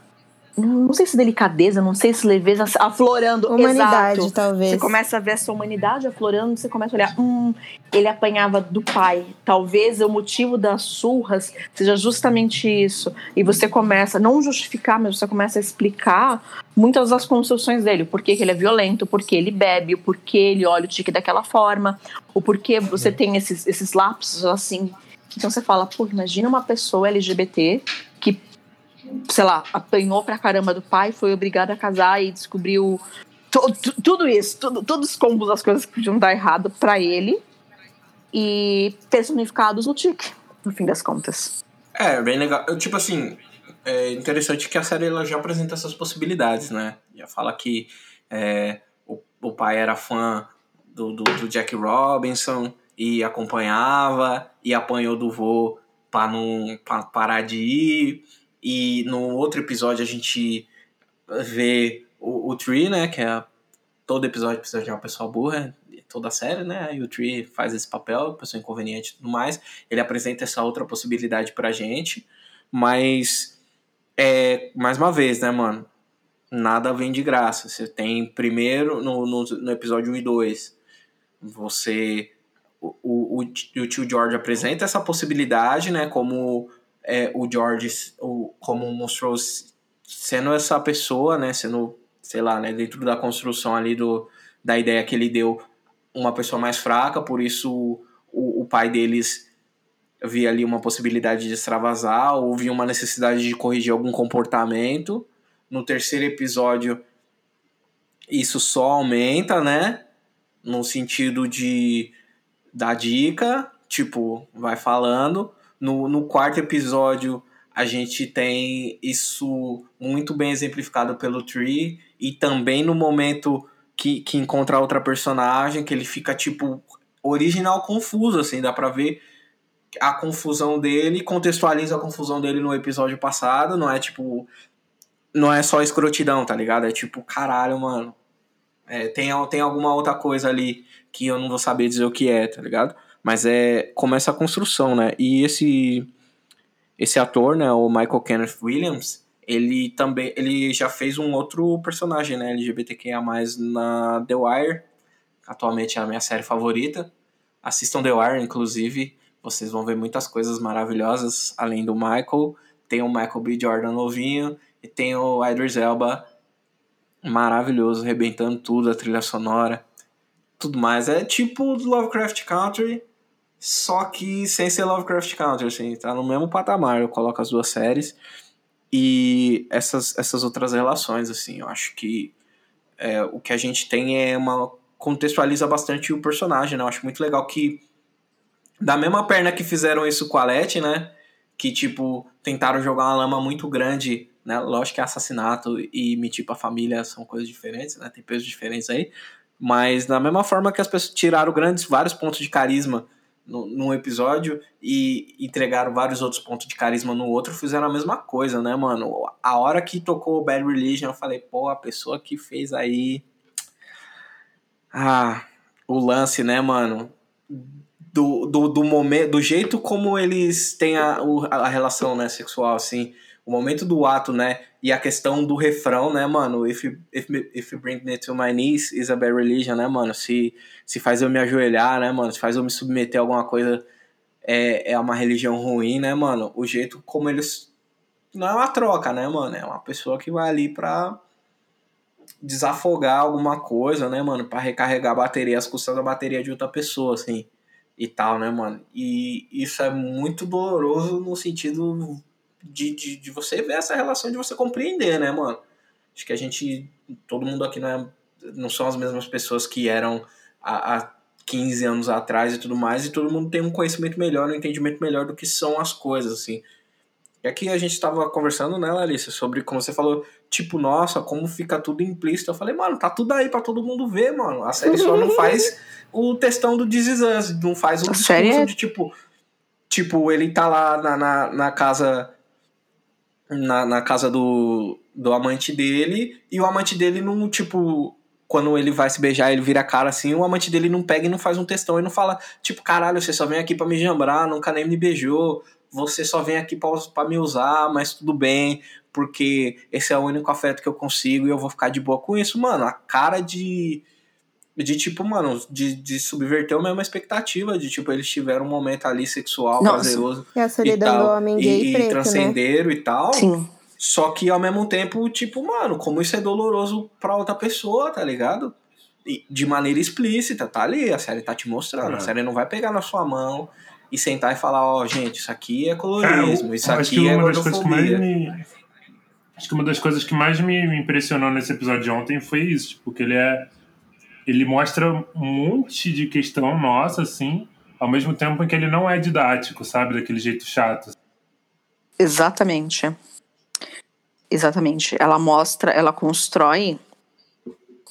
não sei se delicadeza, não sei se leveza aflorando. Humanidade, Exato. talvez. Você começa a ver essa humanidade aflorando, você começa a olhar, hum, ele apanhava do pai. Talvez o motivo das surras seja justamente isso. E você começa, não justificar, mas você começa a explicar muitas das construções dele. O porquê que ele é violento, o porquê ele bebe, o porquê ele olha o tique daquela forma, o porquê você tem esses, esses lapsos assim. Então você fala, pô, imagina uma pessoa LGBT que, sei lá, apanhou pra caramba do pai, foi obrigada a casar e descobriu tudo isso, todos os combos das coisas que podiam dar errado pra ele e personificados no tique, no fim das contas. É, bem legal. Eu, Tipo assim, é interessante que a série ela já apresenta essas possibilidades, né? Já fala que é, o, o pai era fã do, do, do Jack Robinson e acompanhava e apanhou do vô pra não pra parar de ir. E no outro episódio a gente vê o, o Tree, né? Que é todo episódio precisa de uma pessoa burra, toda a série, né? Aí o Tree faz esse papel, pessoa inconveniente e tudo mais. Ele apresenta essa outra possibilidade pra gente, mas é, mais uma vez, né, mano? Nada vem de graça. Você tem primeiro no, no, no episódio 1 e 2, você. O, o, o tio George apresenta essa possibilidade, né? Como é, o George o, como mostrou sendo essa pessoa, né? Sendo, sei lá, né? Dentro da construção ali do, da ideia que ele deu, uma pessoa mais fraca, por isso o, o pai deles via ali uma possibilidade de extravasar ou via uma necessidade de corrigir algum comportamento. No terceiro episódio, isso só aumenta, né? No sentido de dar dica, tipo, vai falando. No, no quarto episódio, a gente tem isso muito bem exemplificado pelo Tree e também no momento que, que encontra outra personagem, que ele fica, tipo, original confuso, assim, dá pra ver a confusão dele, contextualiza a confusão dele no episódio passado, não é tipo. Não é só escrotidão, tá ligado? É tipo, caralho, mano. É, tem, tem alguma outra coisa ali que eu não vou saber dizer o que é, tá ligado? Mas é. Começa a construção, né? E esse. Esse ator, né, o Michael Kenneth Williams, ele também. Ele já fez um outro personagem, né? LGBTQIA na The Wire. Atualmente é a minha série favorita. Assistam The Wire, inclusive. Vocês vão ver muitas coisas maravilhosas além do Michael. Tem o Michael B. Jordan novinho e tem o Idris Elba maravilhoso, arrebentando tudo, a trilha sonora, tudo mais. É tipo Lovecraft Country, só que sem ser Lovecraft Country, assim, tá no mesmo patamar. Eu coloco as duas séries e essas, essas outras relações, assim, eu acho que é, o que a gente tem é uma contextualiza bastante o personagem, né? Eu acho muito legal que da mesma perna que fizeram isso com a Leti, né? Que, tipo, tentaram jogar uma lama muito grande, né? Lógico que assassinato e mentir pra família são coisas diferentes, né? Tem pesos diferentes aí. Mas da mesma forma que as pessoas tiraram grandes, vários pontos de carisma num episódio e entregaram vários outros pontos de carisma no outro, fizeram a mesma coisa, né, mano? A hora que tocou o Bad Religion, eu falei, pô, a pessoa que fez aí. Ah, o lance, né, mano? do, do, do momento, do jeito como eles têm a, a relação, né, sexual, assim, o momento do ato, né, e a questão do refrão, né, mano, if you, if, if you bring me to my knees is a bad religion, né, mano, se, se faz eu me ajoelhar, né, mano, se faz eu me submeter a alguma coisa, é, é uma religião ruim, né, mano, o jeito como eles, não é uma troca, né, mano, é uma pessoa que vai ali pra desafogar alguma coisa, né, mano, pra recarregar a bateria, as custas da bateria de outra pessoa, assim, e tal, né, mano? E isso é muito doloroso no sentido de, de, de, você ver essa relação, de você compreender, né, mano? Acho que a gente, todo mundo aqui não, é, não são as mesmas pessoas que eram há, há 15 anos atrás e tudo mais, e todo mundo tem um conhecimento melhor, um entendimento melhor do que são as coisas, assim. E aqui a gente estava conversando, né, Larissa, sobre como você falou, tipo, nossa, como fica tudo implícito. Eu falei, mano, tá tudo aí para todo mundo ver, mano. A série só não faz o textão do This Is Us, não faz o discurso é- de tipo. Tipo, ele tá lá na, na, na casa. Na, na casa do, do amante dele, e o amante dele não, tipo, quando ele vai se beijar, ele vira a cara assim, o amante dele não pega e não faz um textão e não fala, tipo, caralho, você só vem aqui pra me jambrar, nunca nem me beijou, você só vem aqui pra me usar, mas tudo bem, porque esse é o único afeto que eu consigo e eu vou ficar de boa com isso. Mano, a cara de. De tipo, mano, de, de subverter mesmo a expectativa de tipo, eles tiveram um momento ali sexual, Nossa. prazeroso E a e solidão do tal, homem gay e, e e preto, né? transcenderam e tal. Sim. Só que ao mesmo tempo, tipo, mano, como isso é doloroso pra outra pessoa, tá ligado? E de maneira explícita, tá ali, a série tá te mostrando. É. A série não vai pegar na sua mão e sentar e falar, ó, gente, isso aqui é colorismo, eu- isso aqui que é gordofobia. me. Acho que uma das coisas que mais me me impressionou nesse episódio de ontem foi isso, tipo, que ele é. Ele mostra um monte de questão nossa, assim, ao mesmo tempo em que ele não é didático, sabe? Daquele jeito chato. Exatamente. Exatamente. Ela mostra, ela constrói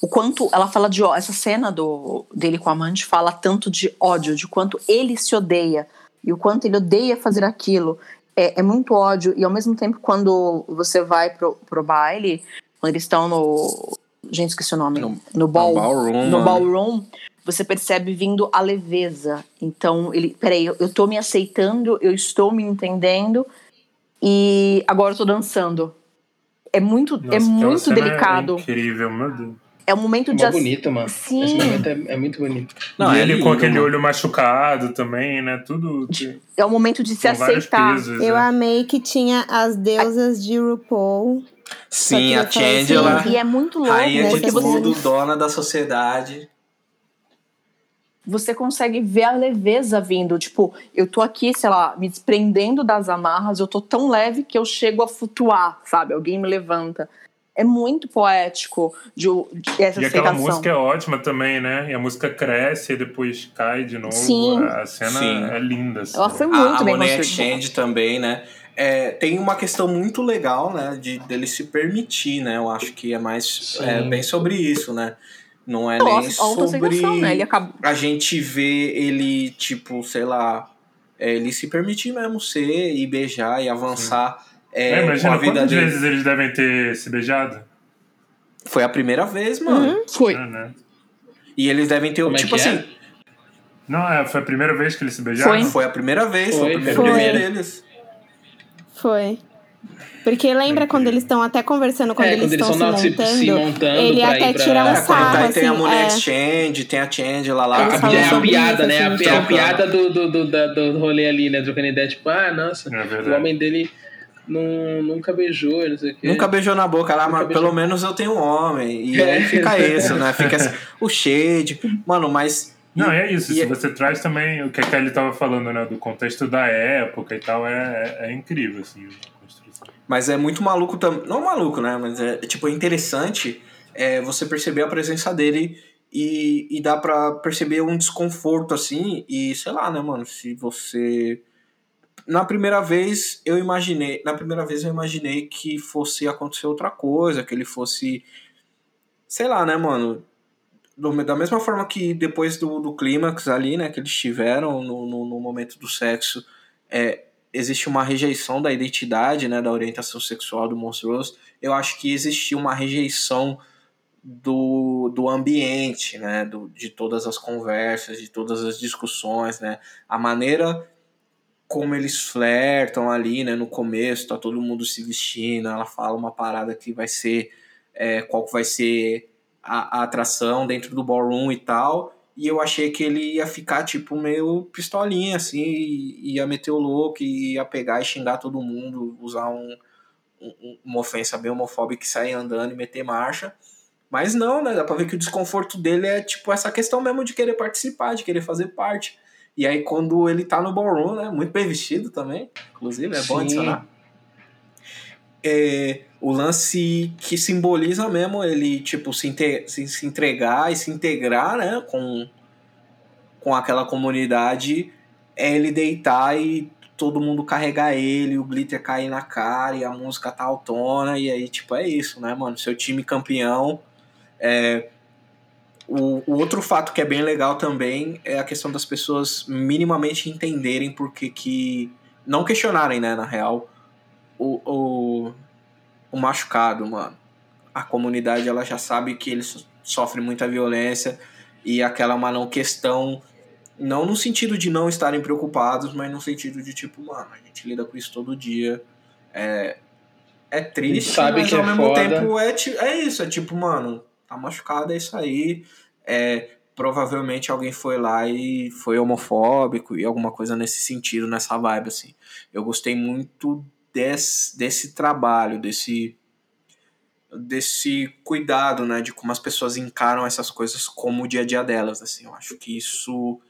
o quanto ela fala de essa cena do dele com a amante fala tanto de ódio, de quanto ele se odeia e o quanto ele odeia fazer aquilo. É, é muito ódio e ao mesmo tempo quando você vai pro, pro baile, quando eles estão no gente esqueci o nome, No- no, ball, No ballroom, no mano. ballroom, você percebe vindo a leveza. Então, ele, peraí, eu, eu tô me aceitando, eu estou me entendendo e agora eu tô dançando. É muito, Nossa, é muito delicado. É incrível, meu Deus. É um momento É de ass- bonito, mano. Sim. Esse momento é, é muito bonito. Não, e é ele lindo, com aquele mano. olho machucado também, né? Tudo. é um momento de se aceitar. pesos. Eu né? amei que tinha as deusas de RuPaul. Sim, a queria falar assim, E é muito louco, rainha de porque nessa você, tudo, dona da sociedade. você consegue ver a leveza vindo. Tipo, eu tô aqui, sei lá, me desprendendo das amarras, eu tô tão leve que eu chego a flutuar, sabe? Alguém me levanta. É muito poético de, de essa E aquela música é ótima também, né? E a música cresce e depois cai de novo. Sim. A cena Sim. é linda. Assim. Ela foi a, muito a bem Money construída. Exchange também, né? É, tem uma questão muito legal, né? De dele se permitir, né? Eu acho que é mais é, bem sobre isso, né? Não é nem Nossa, sobre né? Acabou. a gente ver ele, tipo, sei lá, é, ele se permitir mesmo ser e beijar e avançar é, É, com imagina a vida quantas dele. vezes eles devem ter se beijado. Foi a primeira vez, mano. Foi. É, né? E eles devem ter, Como é tipo é? assim, Não, é, foi a primeira vez que eles se beijaram? Foi. foi a primeira vez, foi, Foi, o primeiro foi. beijo deles. Foi. Porque lembra quando eles estão até conversando, quando é, eles quando eles estão se se, montando, se montando ele pra até ir pra... tira um É, sarro, tá, tem a assim, Money é. Exchange, tem a Changela lá. Eles A, falam pi- a piada, isso, né? A, assim, a trocando. piada do, do, do, da- do rolê ali, né? Trocando ideia, tipo, ah, nossa, É o homem dele não, nunca beijou, não sei o quê. Nunca beijou na boca lá, Nunca mas beijou. pelo menos eu tenho um homem. E É. aí fica isso, né? Fica assim, o shade. Mano, mas. Não, é isso. E- Se você traz também o que a Kelly tava falando, né? Do contexto da época e tal, é, é, é incrível, assim, a construção. Mas é muito maluco também. Não maluco, né? Mas é tipo é interessante é, você perceber a presença dele e, e dá pra perceber um desconforto assim. E sei lá, né, mano? Se você. Na primeira vez eu imaginei. Na primeira vez eu imaginei que fosse acontecer outra coisa, que ele fosse. Sei lá, né, mano? Do- da mesma forma que depois do, do clímax ali, né, que eles tiveram no, no, no momento do sexo, é, existe uma rejeição da identidade, né, da orientação sexual do Monstrous, eu acho que existia uma rejeição do, do ambiente, né, do, de todas as conversas, de todas as discussões, né, a maneira como eles flertam ali, né, no começo, tá todo mundo se vestindo, ela fala uma parada que vai ser, é, qual que vai ser a, a atração dentro do ballroom e tal, e eu achei que ele ia ficar, tipo, meio pistolinha, assim, e ia meter o louco, e ia pegar e xingar todo mundo, usar um, um- uma ofensa bem homofóbica e sair andando e meter marcha. Mas não, né? Dá pra ver que o desconforto dele é, tipo, essa questão mesmo de querer participar, de querer fazer parte. E aí, quando ele tá no ballroom, né? Muito bem vestido também, inclusive, é bom Sim. adicionar. É, o lance que simboliza mesmo ele, tipo, se, se, entregar e se integrar, né, com, com aquela comunidade, é ele deitar e todo mundo carregar ele, o glitter cair na cara e a música tá autona, e aí, tipo, é isso, né, mano? Seu time campeão. É, o, o outro fato que é bem legal também é a questão das pessoas minimamente entenderem por que que... Não questionarem, né, na real, o, o, o machucado, mano. A comunidade, ela já sabe que ele, sofre muita violência e aquela é uma não questão, não no sentido de não estarem preocupados, mas no sentido de tipo, mano, a gente lida com isso todo dia. É, é triste, sabe mas que ao é mesmo foda. tempo é, é isso, é tipo, mano, tá machucado, é isso aí. É, provavelmente alguém foi lá e foi homofóbico e alguma coisa nesse sentido, nessa vibe, assim. Eu gostei muito desse, desse trabalho, desse desse cuidado, né, de como as pessoas encaram essas coisas como o dia a dia delas, assim. Eu acho que isso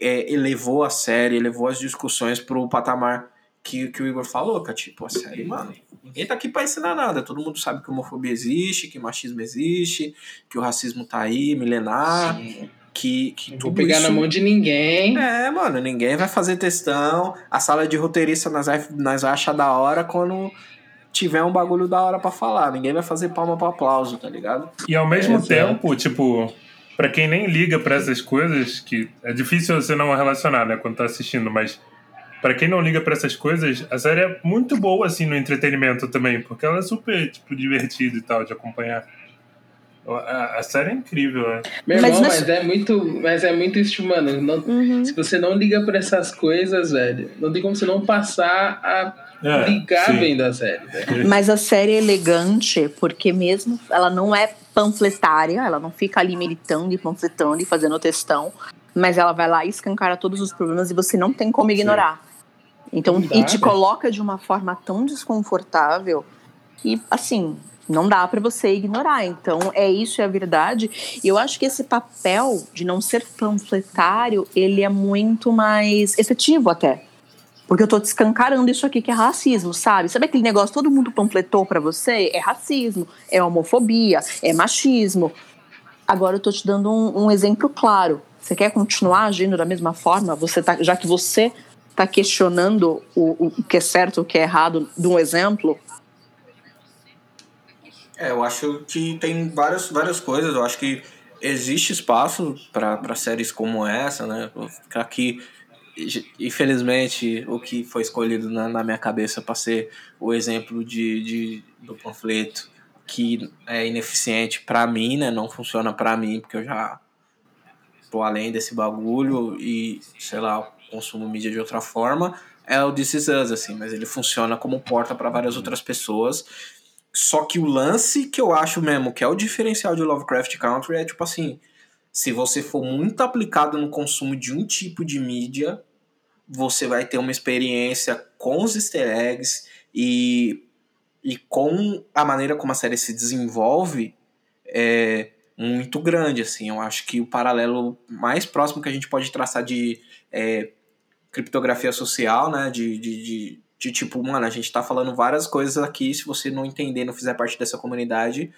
é, elevou a série, elevou as discussões pro patamar que, que o Igor falou, que é tipo, a série, mano, ninguém tá aqui pra ensinar nada. Todo mundo sabe que homofobia existe, que machismo existe, que o racismo tá aí, milenar, que, que Não vou tudo pegar isso... na mão de ninguém. É, mano, ninguém vai fazer textão. A sala de roteirista nós vai, nós vai achar da hora quando tiver um bagulho da hora pra falar. Ninguém vai fazer palma pro aplauso, tá ligado? E ao mesmo Exato. tempo, tipo, pra quem nem liga pra essas coisas, que é difícil você não relacionar, né, quando tá assistindo, mas pra quem não liga pra essas coisas, a série é muito boa, assim, no entretenimento também, porque ela é super, tipo, divertida e tal de acompanhar. A, a série é incrível, né? Meu Mas irmão, nesse- mas, é muito. Mas é muito isso, mano. não- Uhum. se você não liga pra essas coisas, velho, não tem como você não passar a É, ligar sim. vendo a série, velho. Mas a série é elegante porque mesmo ela não é panfletária, ela não fica ali militando e panfletando e fazendo textão, mas ela vai lá e escancara todos os problemas e você não tem como ignorar. Então, dá, e te velho. coloca de uma forma tão desconfortável que, assim, não dá pra você ignorar. Então, é isso, é a verdade. E eu acho que esse papel de não ser panfletário, ele é muito mais efetivo até. Porque eu tô te escancarando isso aqui que é racismo, sabe? Sabe aquele negócio todo mundo panfletou pra você? É racismo, é homofobia, é machismo. Agora eu tô te dando um, um exemplo claro. Você quer continuar agindo da mesma forma? Você tá, já que você tá questionando o, o que é certo, o que é errado de um exemplo, É, eu acho que tem várias, várias coisas. Eu acho que existe espaço para séries como essa, né? Vou ficar aqui. Infelizmente, o que foi escolhido na, na minha cabeça para ser o exemplo de, de, do panfleto que é ineficiente para mim, né? Não funciona para mim, porque eu já tô além desse bagulho e, sei lá, consumo mídia de outra forma. É o This Is Us, assim, mas ele funciona como porta para várias outras pessoas. Só que o lance que eu acho mesmo que é o diferencial de Lovecraft Country é tipo assim: se você for muito aplicado no consumo de um tipo de mídia, você vai ter uma experiência com os easter eggs e, e com a maneira como a série se desenvolve é muito grande. Assim, eu acho que o paralelo mais próximo que a gente pode traçar de é, criptografia social, né? de, de, de de tipo, mano, a gente tá falando várias coisas aqui, se você não entender, não fizer parte dessa comunidade,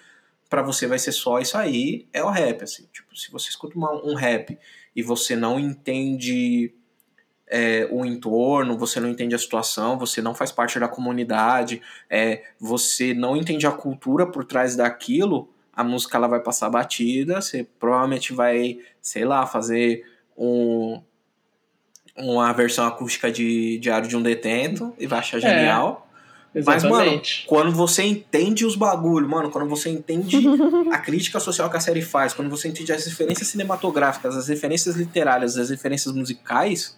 para você vai ser só isso aí, é o rap, assim. Tipo, se você escuta uma, um rap e você não entende é, o entorno, você não entende a situação, você não faz parte da comunidade, é, você não entende a cultura por trás daquilo, a música ela vai passar batida, você provavelmente vai, sei lá, fazer um uma versão acústica de Diário de um Detento e vai achar genial. Mas, mano, quando você entende os bagulho, mano, quando você entende a crítica social que a série faz, quando você entende as referências cinematográficas, as referências literárias, as referências musicais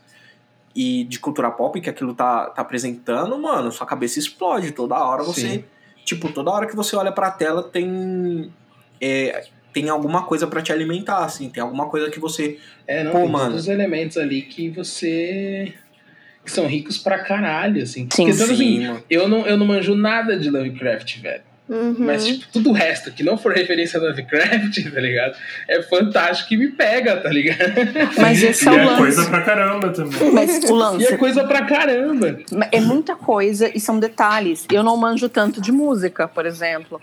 e de cultura pop que aquilo tá, tá apresentando, mano, sua cabeça explode. Toda hora você. Sim. Tipo, toda hora que você olha pra tela tem. é, tem alguma coisa pra te alimentar, assim. Tem alguma coisa que você É, não, Pô, tem mano. todos os elementos ali que você. que são ricos pra caralho, assim. Sim, Porque, então, assim, mano. eu não, eu não manjo nada de Lovecraft, velho. Uhum. Mas, tipo, tudo o resto que não for referência a Lovecraft, tá ligado? É fantástico e me pega, tá ligado? mas esse E é o é lance. coisa pra caramba também. Mas o lance E é coisa pra caramba. É muita coisa e são detalhes. Eu não manjo tanto de música, por exemplo.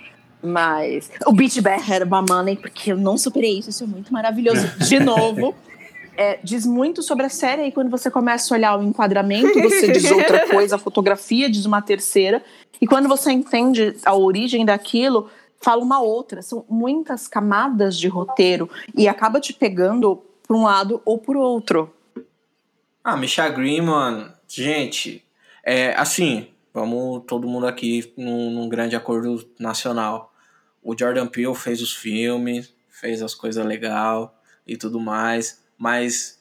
Mas o Beat Bear Had My Money, porque eu não superei isso, isso é muito maravilhoso. De novo, é, diz muito sobre a série e quando você começa a olhar o enquadramento, você diz outra coisa, a fotografia diz uma terceira. E quando você entende a origem daquilo, fala uma outra. São muitas camadas de roteiro e acaba te pegando por um lado ou por outro. Ah, Misha Green, mano, gente, é assim, vamos todo mundo aqui num, num grande acordo nacional. O Jordan Peele fez os filmes, fez as coisas legal e tudo mais, mas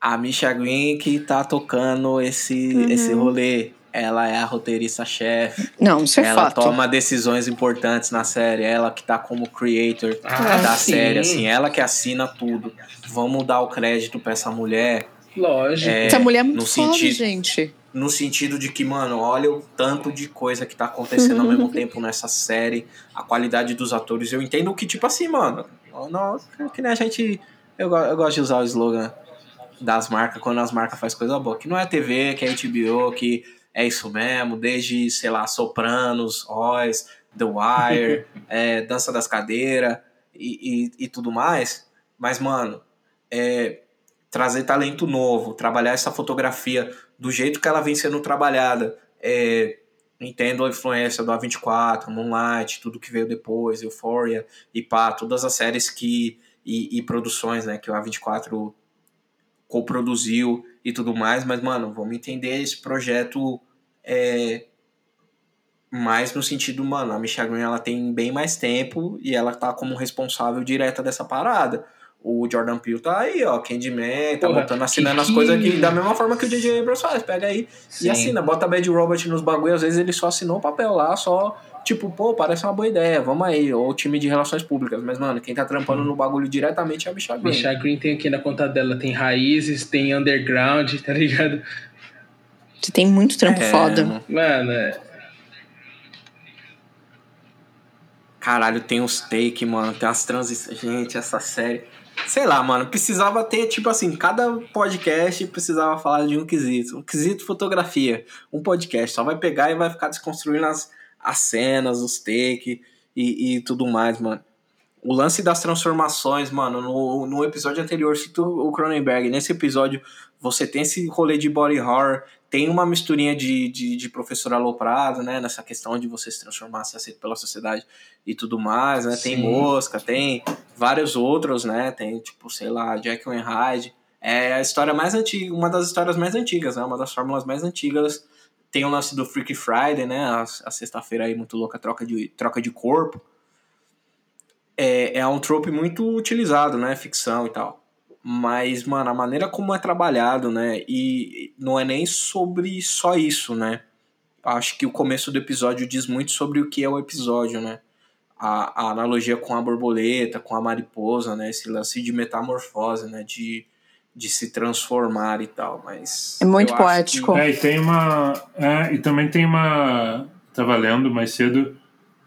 a Misha Green que tá tocando esse, Uhum. esse rolê. Ela é a roteirista-chefe. Não, isso é ela fato. toma decisões importantes na série. Ela que tá como creator Ah, da sim. série, assim. Ela que assina tudo. Vamos dar o crédito pra essa mulher Lógico. É, Essa mulher é muito no foda, sentido- gente. No sentido de que, mano, olha o tanto de coisa que tá acontecendo ao mesmo tempo nessa série, a qualidade dos atores. Eu entendo que, tipo assim, mano, não, que nem a gente. Eu, eu gosto de usar o slogan das marcas quando as marcas fazem coisa boa. Que não é TV, que é HBO, que é isso mesmo, desde, sei lá, Sopranos, Oz, The Wire, é, Dança das Cadeiras e, e, e tudo mais. Mas, mano, é, trazer talento novo, trabalhar essa fotografia do jeito que ela vem sendo trabalhada. É, entendo a influência do A24, Moonlight, tudo que veio depois, Euphoria e pá, todas as séries que e, e produções, né, que o A24 coproduziu e tudo mais, mas mano, vamos entender esse projeto é, mais no sentido, mano, a Michelle Green ela tem bem mais tempo e ela tá como responsável direta dessa parada. O Jordan Peele tá aí, ó, Candyman, tá Porra, botando, assinando as coisas aqui da mesma forma que o DJ Abrams faz. Pega aí Sim. e assina, bota Bad Robert nos bagulho, às vezes ele só assinou o papel lá, só, tipo, pô, parece uma boa ideia, vamos aí, ou o time de relações públicas. Mas, mano, quem tá trampando no bagulho diretamente é a Michelle Green. Michelle Green tem aqui na conta dela, tem raízes, tem underground, tá ligado? Você tem muito trampo É, foda. mano. Mano, é- Caralho, tem uns take, mano, tem umas transições. Gente, essa série. Sei lá, mano, precisava ter, tipo assim, cada podcast precisava falar de um quesito. Um quesito fotografia. Um podcast. Só vai pegar e vai ficar desconstruindo as, as cenas, os take e, e tudo mais, mano. O lance das transformações, mano, no, no episódio anterior, cito o Cronenberg. Nesse episódio, você tem esse rolê de body horror, tem uma misturinha de, de, de professor aloprado, né? Nessa questão de você se transformar, ser aceito pela sociedade e tudo mais, né? Tem Sim. Mosca, tem vários outros, né? Tem, tipo, sei lá, Jack and Hyde. É a história mais antiga, uma das histórias mais antigas, né? Uma das fórmulas mais antigas. Tem o lance do Freaky Friday, né? A, a sexta-feira aí muito louca, troca de, troca de corpo. É, é um trope muito utilizado, né? Ficção e tal. Mas, mano, a maneira como é trabalhado, né? E não é nem sobre só isso, né? Acho que o começo do episódio diz muito sobre o que é o episódio, né? A, a analogia com a borboleta, com a mariposa, né? Esse lance de metamorfose, né? De, de se transformar e tal. Mas. É muito poético. que- É, e tem uma. É, e também tem uma. Tava lendo mais cedo.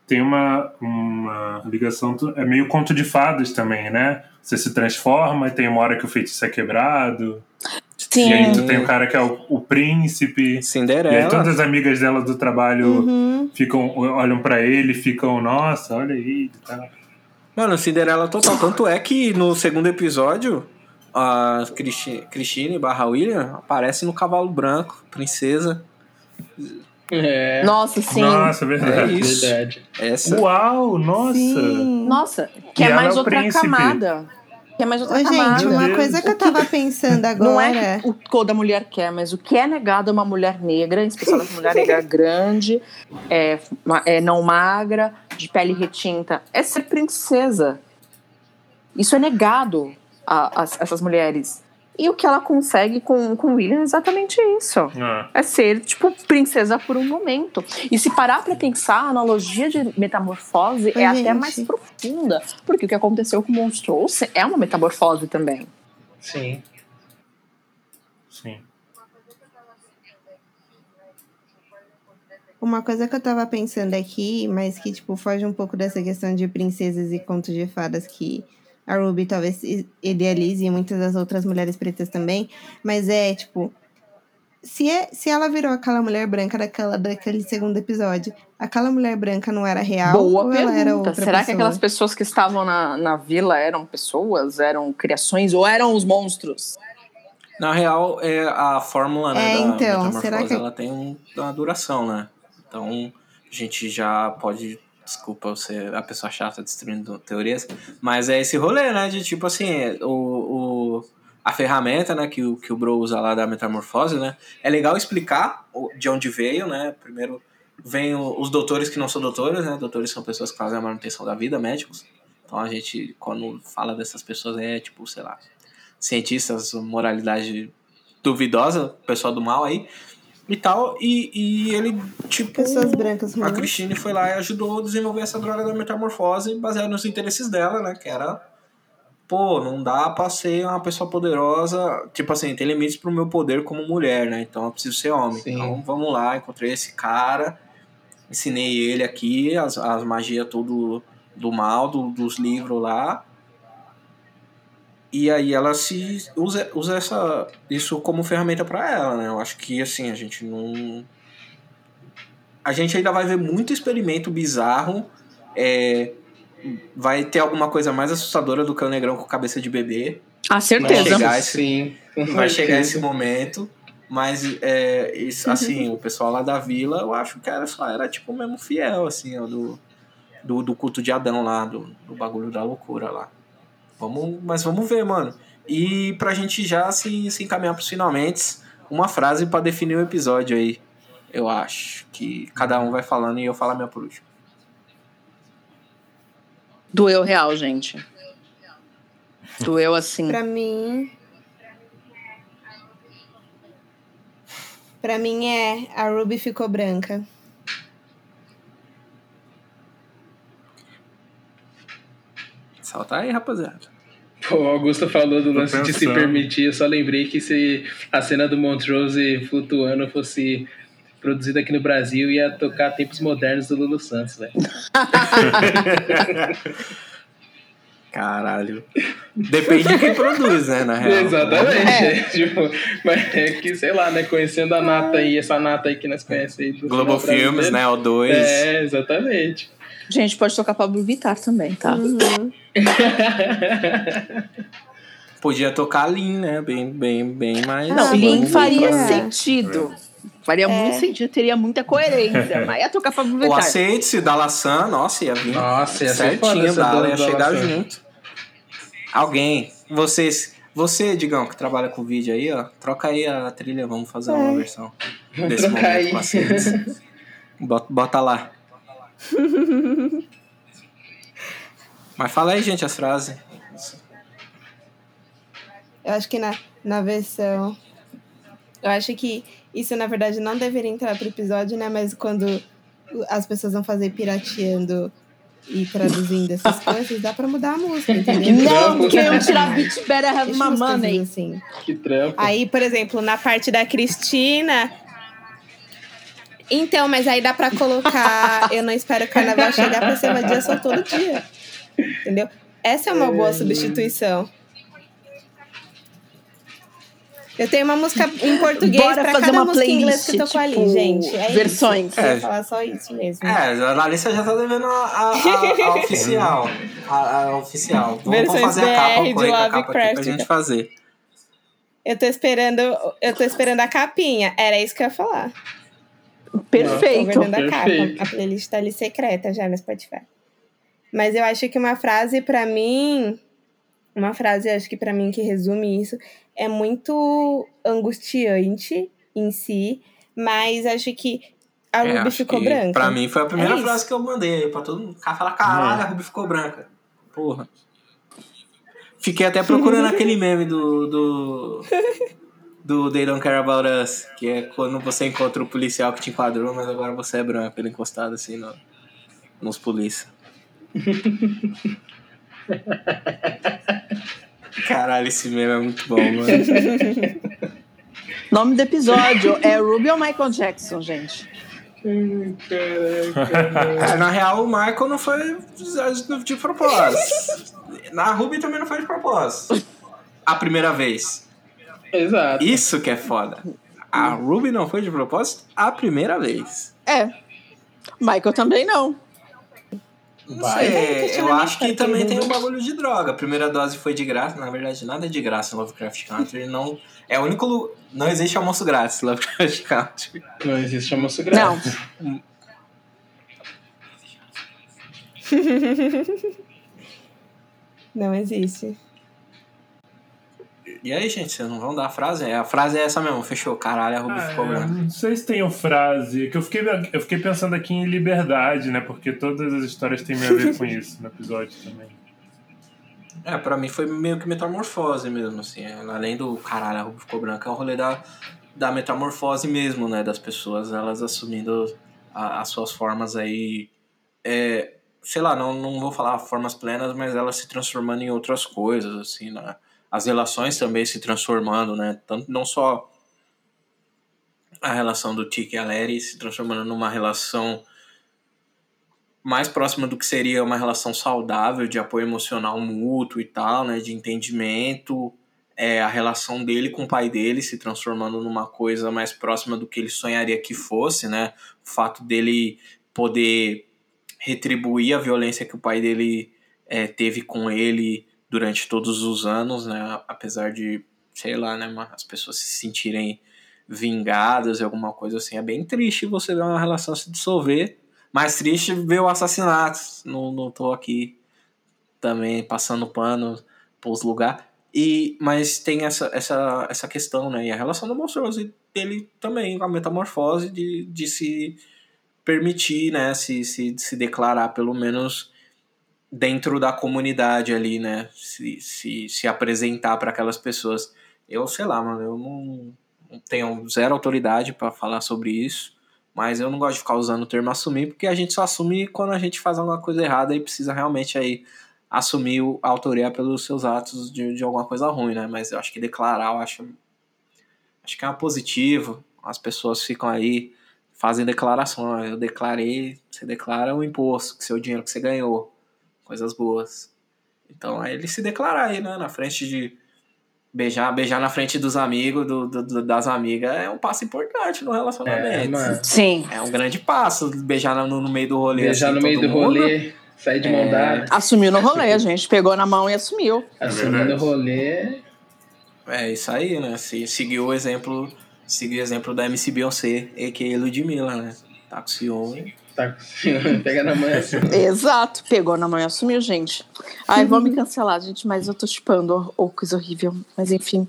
Tem uma, uma ligação. É meio conto de fadas também, né? Você se transforma e tem uma hora que o feitiço é quebrado. Sim. E aí tu tem o cara que é o, o príncipe. E aí Cinderela. todas as amigas dela do trabalho Uhum. ficam, olham pra ele ficam, nossa, olha aí. Tá. Mano, Cinderela total. Tanto é que no segundo episódio, a Christi- Christine barra William aparece no cavalo branco, princesa. É, Nossa, sim. Nossa, verdade. É isso. verdade. Essa. Uau, nossa! Sim. Nossa, E quer ela mais é outra príncipe. camada. Quer mais outra Ô, camada. gente, uma Deus. coisa que eu tava pensando agora. Não é que o toda mulher quer, mas o que é negado a uma mulher negra, em especial uma mulher negra grande, é, é não magra, de pele retinta, é ser princesa. Isso é negado a, a essas mulheres. E o que ela consegue com, com William é exatamente isso. Ah, É ser, tipo, princesa por um momento. E se parar pra pensar, a analogia de metamorfose é Gente. até mais profunda. Porque o que aconteceu com o Monstrous é uma metamorfose também. Sim. sim. Uma coisa que eu tava pensando aqui, mas que, tipo, foge um pouco dessa questão de princesas e contos de fadas que a Ruby talvez idealize e muitas das outras mulheres pretas também, mas é, tipo, se, é, se ela virou aquela mulher branca daquela, daquele segundo episódio, aquela mulher branca não era real Boa ou ela era pergunta. outra Será que pessoa? aquelas pessoas que estavam na, na vila eram pessoas, eram criações ou eram os monstros? Na real, é a fórmula né, É, da então, metamorfose, será que- ela tem um- uma duração, né? Então, a gente já pode... Desculpa você, a pessoa chata destruindo teorias, mas é esse rolê, né? De tipo assim, o, o, a ferramenta né, que, o, que o Bro usa lá da metamorfose, né? É legal explicar de onde veio, né? Primeiro, vem o- os doutores que não são doutores, né? Doutores são pessoas que fazem a manutenção da vida, médicos. Então a gente, quando fala dessas pessoas, é tipo, sei lá, cientistas, moralidade duvidosa, pessoal do mal aí e tal. E, e ele, tipo. Pessoas brancas A. Christine foi lá e ajudou a desenvolver essa droga da metamorfose baseado nos interesses dela, né? Que era. Pô, não dá pra ser uma pessoa poderosa. Tipo assim, tem limites pro meu poder como mulher, né? Então eu preciso ser homem. Sim. Então vamos lá, encontrei esse cara, ensinei ele aqui, as, as magias tudo do mal, do- dos livros lá. E aí ela se usa, usa essa, isso como ferramenta pra ela, né? Eu acho que assim, a gente não. A gente ainda vai ver muito experimento bizarro. É, vai ter alguma coisa mais assustadora do que o negrão com cabeça de bebê. Ah, Vai certeza. chegar esse- Sim. Vai chegar esse momento. Mas, é, isso, assim, o pessoal lá da vila, eu acho que era só era tipo mesmo fiel, assim, ó, do, do, do culto de Adão lá, do, do bagulho da loucura lá. Vamos, mas vamos ver, mano. E pra gente já se, se encaminhar pros finalmente, uma frase pra definir o episódio aí. Eu acho que cada um vai falando e eu falo a minha por último. Doeu real, gente. Doeu assim. Pra mim. Pra mim é a Ruby ficou branca. Salta aí, rapaziada. Pô, o Augusto falou do Tô lance de se permitir, eu só lembrei que se a cena do Montrose flutuando fosse produzida aqui no Brasil, ia tocar tempos modernos do Lulu Santos, velho. Caralho. Depende de quem produz, né, na real. Exatamente. tipo, mas é que, sei lá, né? Conhecendo a Nata aí, essa Nata aí que nós conhecemos aí do Global cinema Filmes, né, o 2. É, exatamente. Gente, pode tocar Pablo Vittar também, tá? Uhum. Podia tocar Lean, né? Bem, bem, bem mais. Não, Lean faria ver. sentido. Faria muito sentido, teria muita coerência. Mas ia tocar Pablo O Vittar. aceite da Laçã, nossa, ia vir Nossa, ia certinho, ia da- da chegar Laçã. junto. Alguém, vocês, você, Digão, que trabalha com vídeo aí, ó, troca aí a trilha, vamos fazer uma versão desse trocar momento aí. com aceite. Bota, bota lá. Mas fala aí, gente, as frases. Eu acho que na, na versão. Eu acho que isso, na verdade, não deveria entrar pro episódio, né? Mas quando as pessoas vão fazer pirateando e traduzindo essas coisas, dá pra mudar a música, entendeu? Não, porque eu tirar Beat Better Have My Money. assim. Que trampo. Aí, por exemplo, na parte da Cristina. Então, mas aí dá pra colocar. Eu não espero o carnaval chegar pra ser uma dia só todo dia. Entendeu? Essa é uma boa substituição. Eu tenho uma música em português Bora pra fazer cada uma música em inglês playlist, que tocou tipo, ali, gente. É versões. Isso. Eu É. falar só isso mesmo. É, a Larissa já tá devendo a, a- a- a oficial. A, a oficial. Vamos, vamos Versões fazer a capa, BR de a capa aqui pra gente fazer. Eu tô esperando. Eu tô esperando a capinha. Era isso que eu ia falar. Tô Perfeito. guardando a capa. A playlist tá ali secreta já no Spotify. Mas eu acho que uma frase pra mim, uma frase acho que pra mim que resume isso, é muito angustiante em si, mas acho que a É, Ruby ficou que branca. Pra mim foi a primeira É frase que eu mandei aí pra todo mundo. O cara fala, caralho, a Ruby ficou branca. Porra. Fiquei até procurando aquele meme do. do. do They Don't Care About Us, que é quando você encontra o policial que te enquadrou, mas agora você é branco, ele encostado assim no, nos polícia. Caralho, esse meme é muito bom, mano. Nome do episódio é Ruby ou Michael Jackson, gente? É, na real, o Michael não foi de propósito. Na Ruby também não foi de propósito. A primeira vez. Exato. Isso que é foda. A Ruby não foi de propósito a primeira vez. É. Michael também não. Não Vai. sei, É, eu acho que também tem um não- bagulho de droga. A primeira dose foi de graça. Na verdade, nada é de graça em Lovecraft Country. Não, é o único. Não existe almoço grátis em Lovecraft Country. Não existe almoço Não. grátis. Não existe. E aí, gente, vocês não vão dar a frase? É, A frase é essa mesmo, fechou. Caralho, a Ruby Ah, ficou é, branca. não sei se tem frase. Que eu, fiquei, eu fiquei pensando aqui em liberdade, né? Porque todas as histórias têm a ver com isso no episódio também. É, pra mim foi meio que metamorfose mesmo, assim. Além do caralho, a roupa ficou branca, é o rolê da, da metamorfose mesmo, né? Das pessoas, elas assumindo a, as suas formas aí. É, sei lá, não, não vou falar formas plenas, mas elas se transformando em outras coisas, assim, né? As relações também se transformando, né? Tanto, não só a relação do Tiki e a Larry se transformando numa relação mais próxima do que seria uma relação saudável de apoio emocional mútuo e tal, né, de entendimento, é, a relação dele com o pai dele se transformando numa coisa mais próxima do que ele sonharia que fosse, né, o fato dele poder retribuir a violência que o pai dele é, teve com ele durante todos os anos, né, apesar de, sei lá, né, as pessoas se sentirem vingadas e alguma coisa assim, é bem triste você ver uma relação se dissolver mais triste ver o assassinato. Não, não tô aqui também passando pano pros lugares. E, mas tem essa, essa, essa questão, né? E a relação do monstruoso dele também, a metamorfose de, de se permitir, né? Se, se, se declarar, pelo menos dentro da comunidade ali, né? Se, se, se apresentar para aquelas pessoas. Eu sei lá, mano, eu não, não tenho zero autoridade para falar sobre isso. Mas eu não gosto de ficar usando o termo assumir, porque a gente só assume quando a gente faz alguma coisa errada e precisa realmente aí assumir a autoria pelos seus atos de, de alguma coisa ruim, né? Mas eu acho que declarar, eu acho, acho que é uma positivo. As pessoas ficam aí, fazem declaração. Eu declarei, você declara o imposto, que seu dinheiro que você ganhou. Coisas boas. Então aí ele se declarar aí, né? Na frente de Beijar, beijar na frente dos amigos, do, do, das amigas, é um passo importante no relacionamento. É, Sim. É um grande passo, beijar no, no meio do rolê. Beijar assim, no meio do mundo. rolê, sair de mão É. dada. Assumiu no rolê, a gente pegou na mão e assumiu. Assumindo o rolê. É isso aí, né? Se, seguir o exemplo, seguir o exemplo da MC Beyoncé, a.k.a. Ludmilla, né? Tá com ciúme. Tá, pega na mão assim. Exato, pegou na mão e assumiu, gente. Ai, vão me cancelar, gente, mas eu tô chipando, ou coisa horrível. Mas enfim.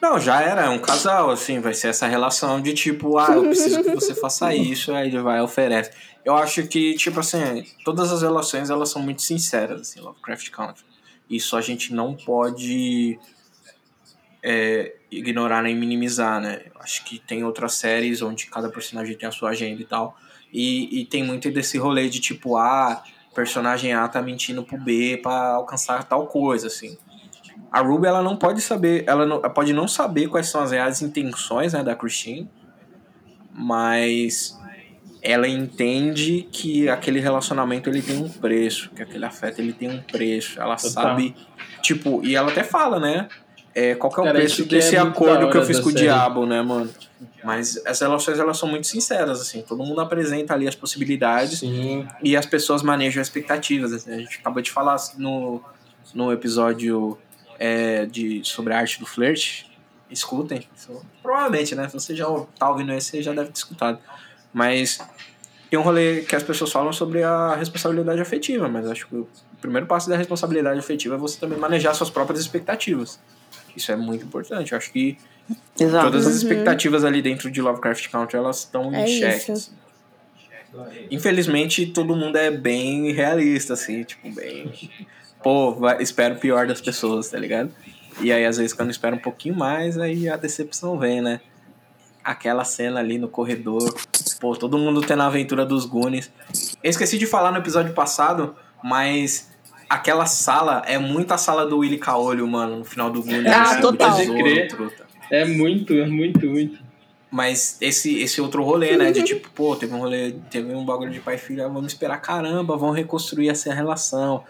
Não, já era, é um casal, assim, vai ser essa relação de tipo, ah, eu preciso que você faça isso, aí ele vai e oferece. Eu acho que, tipo assim, todas as relações, elas são muito sinceras, assim, Lovecraft Country. Isso a gente não pode é, ignorar nem minimizar, né? Eu acho que tem outras séries onde cada personagem tem a sua agenda e tal, e, e tem muito desse rolê de tipo, ah, personagem A tá mentindo pro B pra alcançar tal coisa, assim. A Ruby, ela não pode saber, ela, não, pode não saber quais são as reais intenções né, da Christine, mas ela entende que aquele relacionamento ele tem um preço, que aquele afeto ele tem um preço. Ela Total. sabe, tipo, e ela até fala, né? É, qual que é o Cara, preço é desse muito acordo que eu fiz com o série. diabo, né, mano? Mas as relações elas são muito sinceras, assim. Todo mundo apresenta ali as possibilidades Sim. e as pessoas manejam expectativas. assim. A gente acabou de falar no, no episódio é, de, sobre a arte do flerte. Escutem. Isso- Provavelmente, né? Se você já tá ouvindo esse, você já deve ter escutado. Mas tem um rolê que as pessoas falam sobre a responsabilidade afetiva, mas acho que o primeiro passo da responsabilidade afetiva é você também manejar suas próprias expectativas. Isso é muito importante. Eu acho que Exato. todas as expectativas ali dentro de Lovecraft Country elas estão em É xeque. isso. assim. Infelizmente, todo mundo é bem realista, assim, tipo, bem. Pô, vai- espero o pior das pessoas, tá ligado? E aí, às vezes, quando espera um pouquinho mais, aí a decepção vem, né? Aquela cena ali no corredor, pô, todo mundo tendo a aventura dos Goonies. Eu esqueci de falar no episódio passado, mas aquela sala é muito a sala do Willy Caolho, mano, no final do Goonies. Ah, assim, do total. Pode crer. truta. É muito, é muito, muito. Mas esse, esse outro rolê, né? De tipo, pô, teve um rolê, teve um bagulho de pai e filho, ah, vamos esperar, caramba, vamos reconstruir essa relação.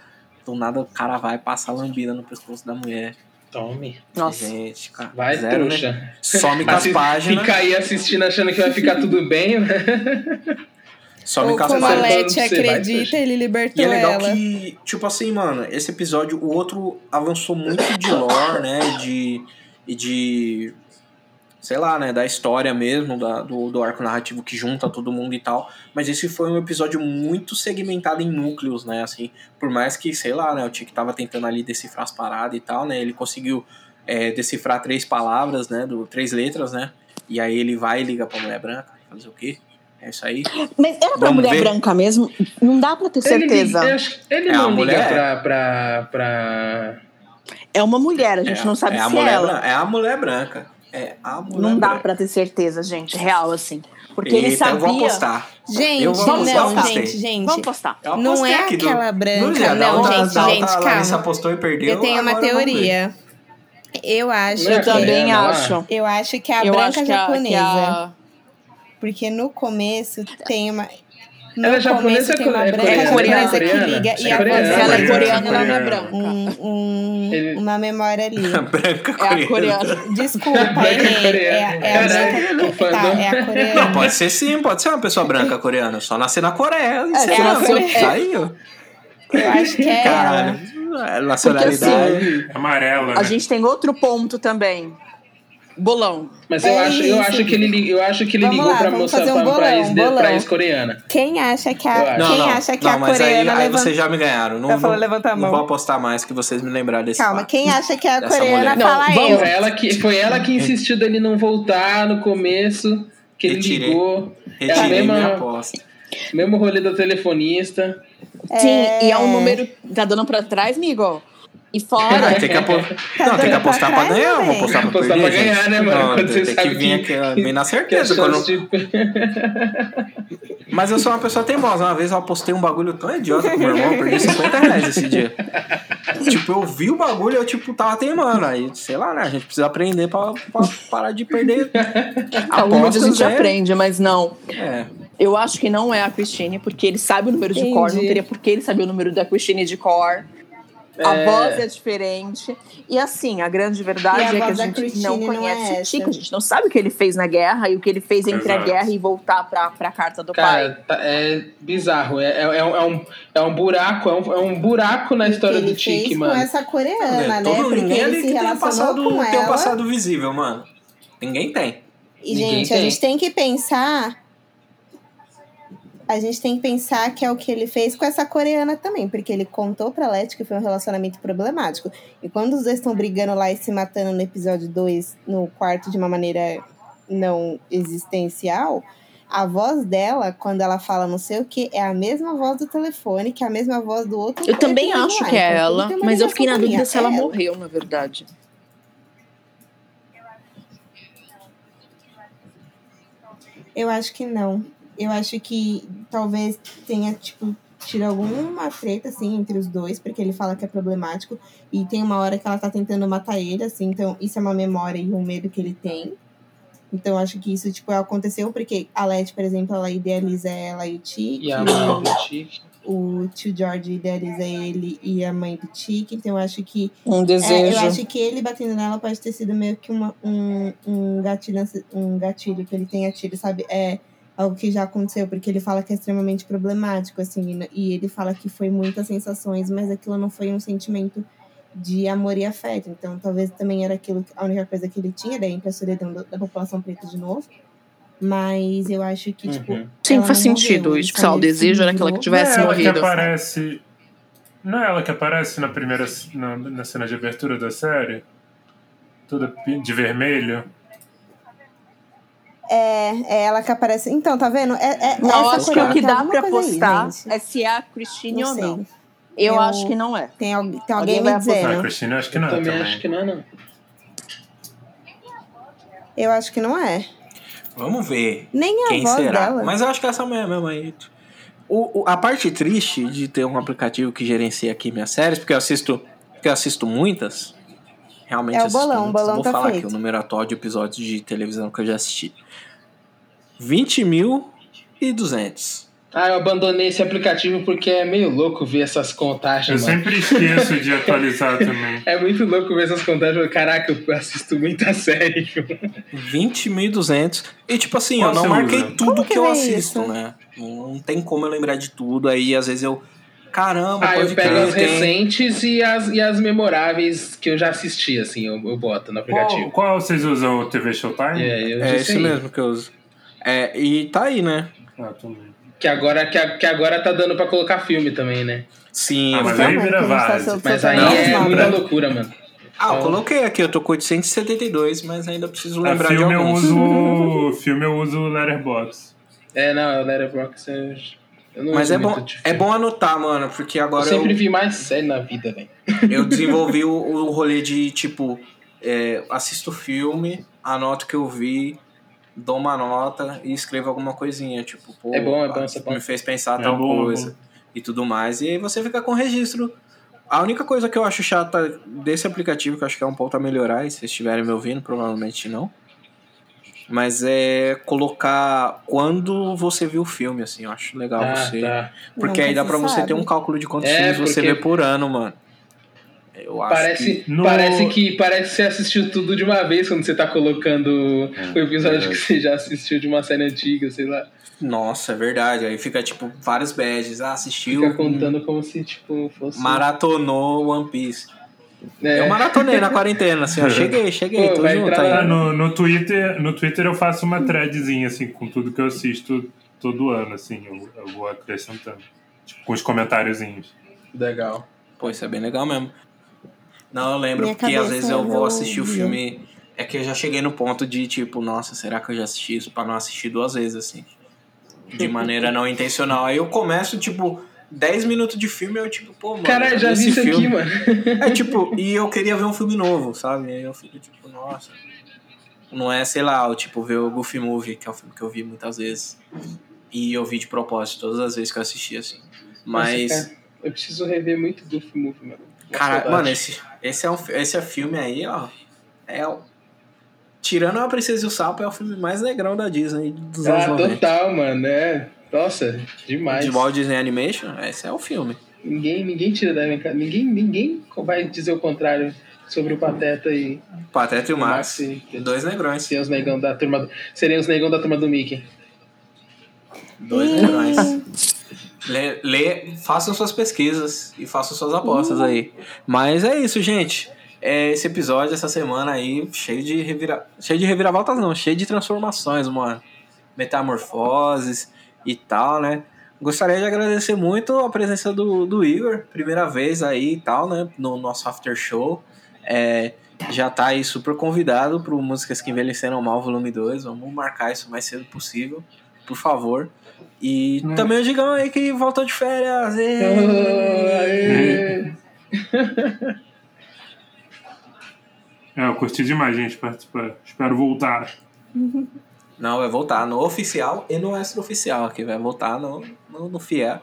Do nada o cara vai passar a lambida no pescoço da mulher. Tome. Nossa. Gente, cara. Vai, zero, né? trouxa. Some com as páginas. Fica aí assistindo achando que vai ficar tudo bem, Ou com as como a. Leti acredita, ele libertou E é legal ela. que, tipo assim, mano, esse episódio, o outro avançou muito de lore, né? De, e de. Sei lá, né? Da história mesmo, da, do, do arco narrativo que junta todo mundo e tal. Mas esse foi um episódio muito segmentado em núcleos, né? Assim, por mais que, sei lá, né? O Tiki tava tentando ali decifrar as paradas e tal, né? Ele conseguiu é, decifrar três palavras, né? Do, três letras, né? E aí ele vai e liga pra mulher branca, fazer o quê? É isso aí. Mas era pra Vamos mulher ver. branca mesmo? Não dá pra ter certeza. Ele, acho que ele É não liga mulher. pra, pra, pra. É uma mulher, a gente é, não sabe é a se é mulher ela. branca. É a mulher branca. É a mulher Não dá branca. pra ter certeza, gente. Real, assim. Porque ele Eita, sabia. Eu vou apostar. Gente, Eu vou não, apostar, eu gente, gente. Vamos postar. Não é aqui do- aquela branca, não, da outra- gente, da outra gente, A Larissa calma. apostou e perdeu. Eu tenho uma teoria. Eu acho Não é Eu que. também lá? acho. Eu acho que é a eu branca acho que a, japonesa. que a- Porque no começo tem uma. No Ela é japonesa tem uma é branca coreana? japonesa que Coreana? liga É e a coreana. voz Se ela é coreana, ela não é Coreana. branca. um, um- Ele- uma memória ali. branca É a coreana. Desculpa, Branca errei. É, coreana. é a branca. Tá, é a coreana. Pode ser sim, pode ser uma pessoa branca coreana. Só nascer na Coreia. É, ser se branco. nasceu- Saiu. Eu acho que é Caralho. É, Nacionalidade. Amarela, A né? gente tem outro ponto também. Bolão. Mas eu, É acho, eu, acho que ele, eu acho que ele Vamos ligou lá, pra moça um pra bolão, ex, de- bolão. pra ex-coreana. Quem acha que a. Não, quem não, acha que não, a mas aí, coreana aí levanta... vocês já me ganharam. Não vou, não vou apostar mais que vocês me lembrarem desse Calma, fato. quem acha que é a coreana fala Não, eu. Foi ela, que, foi ela que insistiu dele não voltar no começo, que ele Retirei. ligou. É a Retirei minha mesma, aposta. mesmo rolê do telefonista. Sim, e é um número. Tá dando pra trás, amigo? E fora. Não, tem que, apo... não, tem que pra apostar pra trás, ganhar, vou apostar pra Apostar perder. pra ganhar, gente. né, mano? Não, Quando tem, que vir que- aqui, bem na certeza. quando- chance de- Mas eu sou uma pessoa teimosa. Uma vez eu apostei um bagulho tão idiota com meu irmão, eu perdi 50 reais esse dia. tipo, eu vi o bagulho e eu, tipo, tava teimando. Aí, sei lá, né? A gente precisa aprender pra, pra parar de perder. Vez a gente né? aprende, mas não. É. Eu acho que não é a Christine, porque ele sabe o número de cor. Não teria por que ele saber o número da Christine de cor. A É. voz é diferente. E assim, a grande verdade a é que a gente Christine não não é conhece o essa. Chico. A gente não sabe o que ele fez na guerra e o que ele fez entre a Exato. guerra e voltar pra, pra carta do pai. Cara, tá- é bizarro. É, é, é um, é um- é um buraco, é um, é um buraco na história que ele do Tiki, fez mano. com essa coreana, né? Todo Porque ninguém ele se que tem um, passado, com tem um ela. passado visível, mano. Ninguém tem. E, Ninguém gente, a tem. gente tem que pensar. A gente tem que pensar que é o que ele fez com essa coreana também, porque ele contou pra Leti que foi um relacionamento problemático. E quando os dois estão brigando lá e se matando no episódio 2, no quarto de uma maneira não existencial, a voz dela, quando ela fala não sei o que, é a mesma voz do telefone, que é a mesma voz do outro. Eu também acho lá. que é Então, ela, mas eu fiquei na dúvida se ela É morreu, na verdade. Eu acho que não. Eu acho que talvez tenha, tipo, tido alguma treta, assim, entre os dois, porque ele fala que é problemático. E tem uma hora que ela tá tentando matar ele, assim, então isso é uma memória e um medo que ele tem. Então eu acho que isso, tipo, aconteceu porque a Letty, por exemplo, ela idealiza ela e o Tiki. E a mãe do Tiki. O tio George idealiza ele e a mãe do Tiki. Então eu acho que Um é, desejo. eu acho que ele batendo nela pode ter sido meio que uma, um, um, gatilho, um gatilho que ele tem gatilho, sabe? É algo que já aconteceu, porque ele fala que é extremamente problemático, assim, e ele fala que foi muitas sensações, mas aquilo não foi um sentimento de amor e afeto. Então, talvez também era aquilo, a única coisa que ele tinha, daí pra solidão da, da população preta de novo. Mas eu acho que, tipo. Uhum. Sim, faz sentido. morreu, tipo, o desejo era que ela livrou. que tivesse não é ela que morrido. aparece. Não é ela que aparece na primeira na, na cena de abertura da série? Toda de vermelho. É, é ela que aparece. Então, tá vendo? É, é, Não, essa acho que o que dá pra aí, postar gente. é se é a Christine Não ou sei. não. Eu, Eu- acho que não é. Tem, al- tem Alguém alguém vai me dizendo. a Cristina, acho que não Eu é também também. acho que não é, não. Eu acho que não é. Vamos ver Nem a quem voz será. dela. Mas eu acho que essa mulher mesmo aí. O, o- a parte triste de ter um aplicativo que gerencia aqui minhas séries, porque eu assisto, porque eu assisto muitas. Realmente É o bolão, o bolão Vou tá falar feito. aqui o número atual de episódios de televisão que eu já assisti. 20 mil e 200. Ah, eu abandonei esse aplicativo porque é meio louco ver essas Eu contagens, mano. sempre esqueço de atualizar também. É muito louco ver essas contagens. Caraca, eu assisto muita série. 20.200. E tipo assim, Qual eu não marquei usa? tudo Como que, que eu assisto, isso? né? Não tem como eu lembrar de tudo. Aí às vezes eu. Caramba, Ah, pode eu pego as tem- recentes e as, e as memoráveis que eu já assisti, assim, eu, eu boto no Qual, aplicativo. qual vocês usam o TV Showtime? É, eu É esse sei. mesmo que eu uso. É, e tá aí, né? Ah, também. Que agora, que, que agora tá dando pra colocar filme também, né? Sim, Ah, eu mas vi. aí Então, vira tá Mas aí Não, é não, muita loucura, mano. Ah, eu coloquei aqui, eu tô com 872, mas ainda preciso A lembrar de filme eu alguns. uso. filme eu uso o Letterboxd. É, não, o Letterboxd eu não Mas é bom, é bom anotar, mano, porque Eu agora sempre eu, vi mais série na vida, velho. eu desenvolvi o, o rolê de, tipo, é, assisto filme, anoto o que eu vi, dou uma nota e escrevo alguma coisinha, tipo, pô, É bom, é bom, é bom. me fez pensar É tal bom, é coisa bom. e tudo mais. E aí você fica com registro. A única coisa que eu acho chata desse aplicativo, que eu acho que é um ponto a melhorar, e se vocês estiverem me ouvindo, provavelmente não. Mas é colocar quando você viu o filme, assim, eu acho legal Ah, você. tá. Porque Nunca aí dá pra você sabe. ter um cálculo de quantos É, filmes você vê por ano, mano. Eu acho Parece, que... No- parece que parece que você assistiu tudo de uma vez quando você tá colocando o episódio verdade. que você já assistiu de uma série antiga, sei lá. Nossa, é verdade. Aí fica, tipo, vários badges. Ah, assistiu. Fica contando como se, tipo, fosse. Maratonou One Piece. É. Eu maratonei na quarentena, assim, ó. Cheguei, cheguei, Pô, tô junto entrar aí. no, no, Twitter, no Twitter eu faço uma threadzinha, assim, com tudo que eu assisto todo ano, assim, eu, eu vou acrescentando. Tipo, com os comentáriozinhos. Legal. Pô, isso é bem legal mesmo. Não, eu lembro, Minha porque às vezes eu é vou meu assistir o filme. É que eu já cheguei no ponto de, tipo, nossa, será que eu já assisti isso? Pra não assistir duas vezes, assim. De maneira não intencional. Aí eu começo, tipo, 10 minutos de filme, eu, tipo, pô, mano. Caralho, já vi esse isso filme. aqui, mano. É tipo, e eu queria ver um filme novo, sabe? Aí eu fico tipo, nossa. Não é, sei lá, o tipo, ver o Goofy Movie, que é o filme que eu vi muitas vezes. E eu vi de propósito, todas as vezes que eu assisti, assim. Mas, Nossa, cara, eu preciso rever muito Goofy Movie, mano. Cara, mano, esse, esse, é um, esse é filme aí, ó. É o. Tirando a Princesa e o Sapo, é o filme mais negrão da Disney dos anos Ah, 90. total, mano. É. Nossa, demais. De Walt Disney Animation, esse é o filme. Ninguém, ninguém tira da minha cara. Ninguém, ninguém vai dizer o contrário sobre o Pateta e Pateta e o Max Max. e- Dois negrões. seriam os negão da turma do, seriam os negão da turma do Mickey. Dois negrões. Lê, lê, façam suas pesquisas e façam suas apostas aí. Mas é isso, gente. É esse episódio essa semana aí, cheio de revira... cheio de reviravoltas não, cheio de transformações, mano. Metamorfoses e tal, né? Gostaria de agradecer muito a presença do, do Igor, primeira vez aí e tal, né? No nosso after show. É, já tá aí super convidado pro Músicas que Envelheceram Mal, volume 2. Vamos marcar isso o mais cedo possível, por favor. E Hum. também o Digão aí que voltou de férias. Aê! É, eu curti demais, gente, participar. Espero voltar. Não, vai voltar no oficial e no extra-oficial aqui. Vai voltar no, no, no fiel.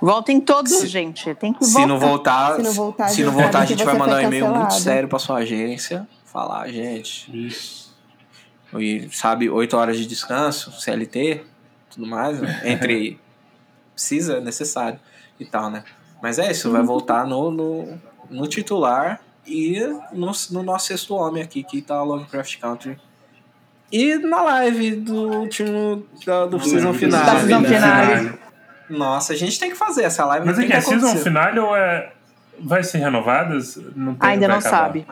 Voltem todos, Se- gente. Tem que Se voltar. não voltar, Se não voltar, a se gente não voltar, a gente vai mandar um e-mail muito sério pra sua agência. Falar, gente. Isso. E, sabe, oito horas de descanso, CLT, tudo mais. né? Entre. Precisa, é necessário e tal, né? Mas é isso, vai voltar no, no, no titular e no, no nosso sexto homem aqui, que tá Lovecraft Country. E na live do último. Da, do season final. Da season final. Nossa, a gente tem que fazer essa live. Mas é que season acontecer. final ou é. Vai ser renovadas? Não tem- Ainda não acabar. sabe.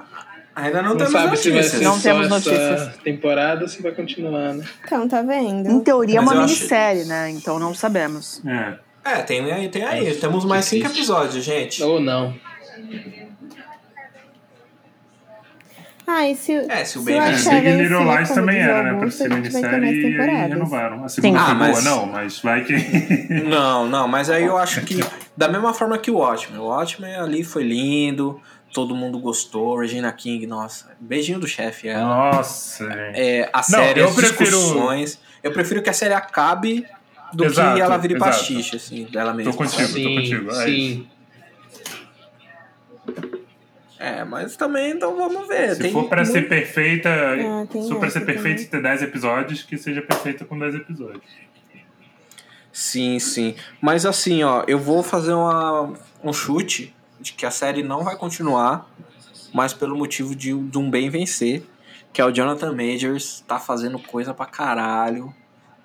Ainda não, Não temos sabe se vai notícias. ser Não só temos essa notícias. temporada se vai continuar, né? Então, tá vendo? Em teoria é Mas uma eu acho- minissérie, né? Então não sabemos. É. É, tem aí, tem aí. Temos mais cinco Difícil. episódios, gente. Ou não. Ah, e se, É, se o Baby- o É, Big Little Lies também era, né? Pra ser minissérie e renovaram. A segunda Sim. foi Ah, boa, mas- não, mas vai que. Não, não, mas aí eu acho que da mesma forma que o Watchmen. O Watchmen ali foi lindo, todo mundo gostou, Regina King, nossa, beijinho do chefe. É, Nossa, é, a Não, série, eu as prefiro- discussões. Eu prefiro que a série acabe do Exato, que ela vire exato. pastiche, assim, dela mesma. Tô contigo, sabe? tô contigo. É sim. É, mas também então vamos ver. Se tem for pra ser muito- perfeita, Ah, tem se for pra ser perfeita também. e ter 10 episódios, que seja perfeita com 10 episódios. Sim, sim. Mas assim, ó, eu vou fazer uma, um chute de que a série não vai continuar, mas pelo motivo de, de um bem vencer, que é o Jonathan Majors tá fazendo coisa pra caralho.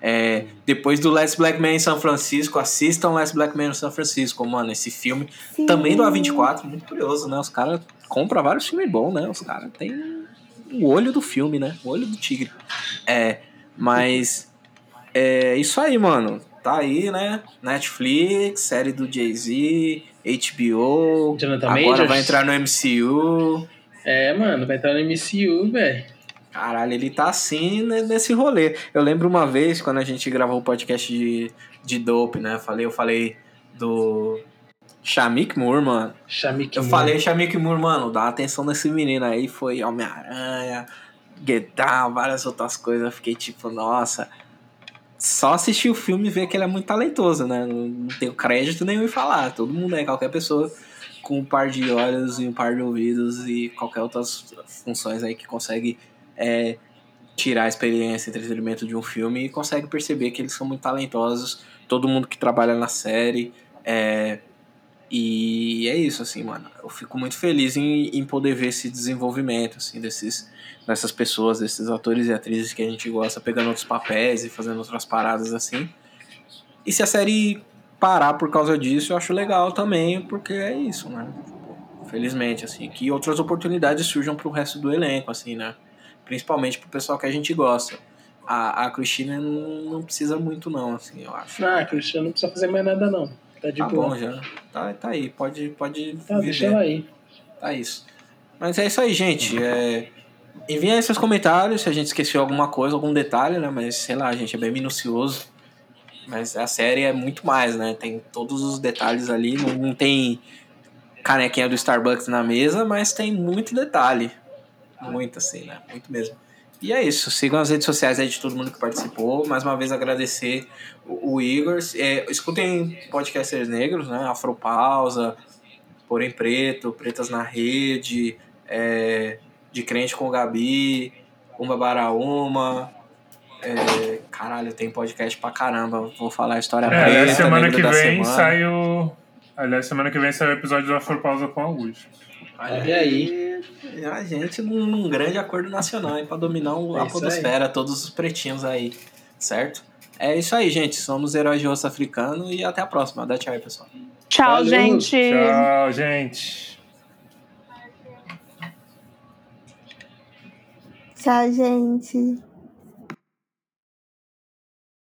É, depois do Last Black Man em São Francisco, assistam Last Black Man em São Francisco, mano. Esse filme Sim. também do A24, muito curioso, né? Os caras compram vários filmes bons, né? Os caras têm o olho do filme, né? O olho do tigre. É, mas é isso aí, mano. Tá aí, né? Netflix, série do Jay-Z, HBO. Jonathan agora Majors? vai entrar no MCU. É, mano, vai entrar no MCU, velho. Caralho, ele tá assim né, nesse rolê. Eu lembro uma vez, quando a gente gravou o podcast de, de Dope, né? Eu falei, eu falei do Shamik Moore, mano. Shamik Eu falei Shamik Moore, mano, dá atenção nesse menino aí. Foi Homem-Aranha, Get Down, várias outras coisas. Eu fiquei tipo, nossa. Só assistir o filme e ver que ele é muito talentoso, né? Não, não tenho crédito nenhum em falar. Todo mundo é qualquer pessoa com um par de olhos e um par de ouvidos e qualquer outras funções aí que consegue é, tirar a experiência e entretenimento de um filme e consegue perceber que eles são muito talentosos. Todo mundo que trabalha na série. É, e é isso, assim, mano. Eu fico muito feliz em, em poder ver esse desenvolvimento, assim, desses, dessas pessoas, desses atores e atrizes que a gente gosta, pegando outros papéis e fazendo outras paradas assim. E se a série parar por causa disso, eu acho legal também, porque é isso, né? Felizmente, assim, que outras oportunidades surjam pro resto do elenco, assim, né? Principalmente pro pessoal que a gente gosta. A, a Cristina não, não precisa muito, não, assim, eu acho. Ah, Cristiano não precisa fazer mais nada, não. Tá de Tá boa. bom já. Tá, tá aí, pode, pode Tá, deixa ela aí. Tá isso. Mas é isso aí, gente. É... Enviem aí seus comentários se a gente esqueceu alguma coisa, algum detalhe, né? Mas sei lá, a gente é bem minucioso. Mas a série é muito mais, né? Tem todos os detalhes ali. Não, não tem canequinha do Starbucks na mesa, mas tem muito detalhe. Muito assim, né? Muito mesmo. E é isso. Sigam as redes sociais aí de todo mundo que participou. Mais uma vez agradecer o, o Igor. É, escutem podcasters negros, né? Afropausa, Porém Preto, Pretas na Rede, é, De Crente com o Gabi, Uma Baraúma. É, caralho, tem podcast pra caramba. Vou falar a história É, preta, aliás, semana negro que da vem semana. sai o. Aliás, semana que vem sai o episódio do Afropausa com Augusto. Olha aí. A gente num, num grande acordo nacional hein, pra dominar o- É a podosfera, todos os pretinhos aí, certo? É isso aí, gente. Somos heróis de rosto africano e até a próxima. Dá tchau aí, pessoal. Tchau, Valeu. gente. Tchau, gente. Tchau, gente.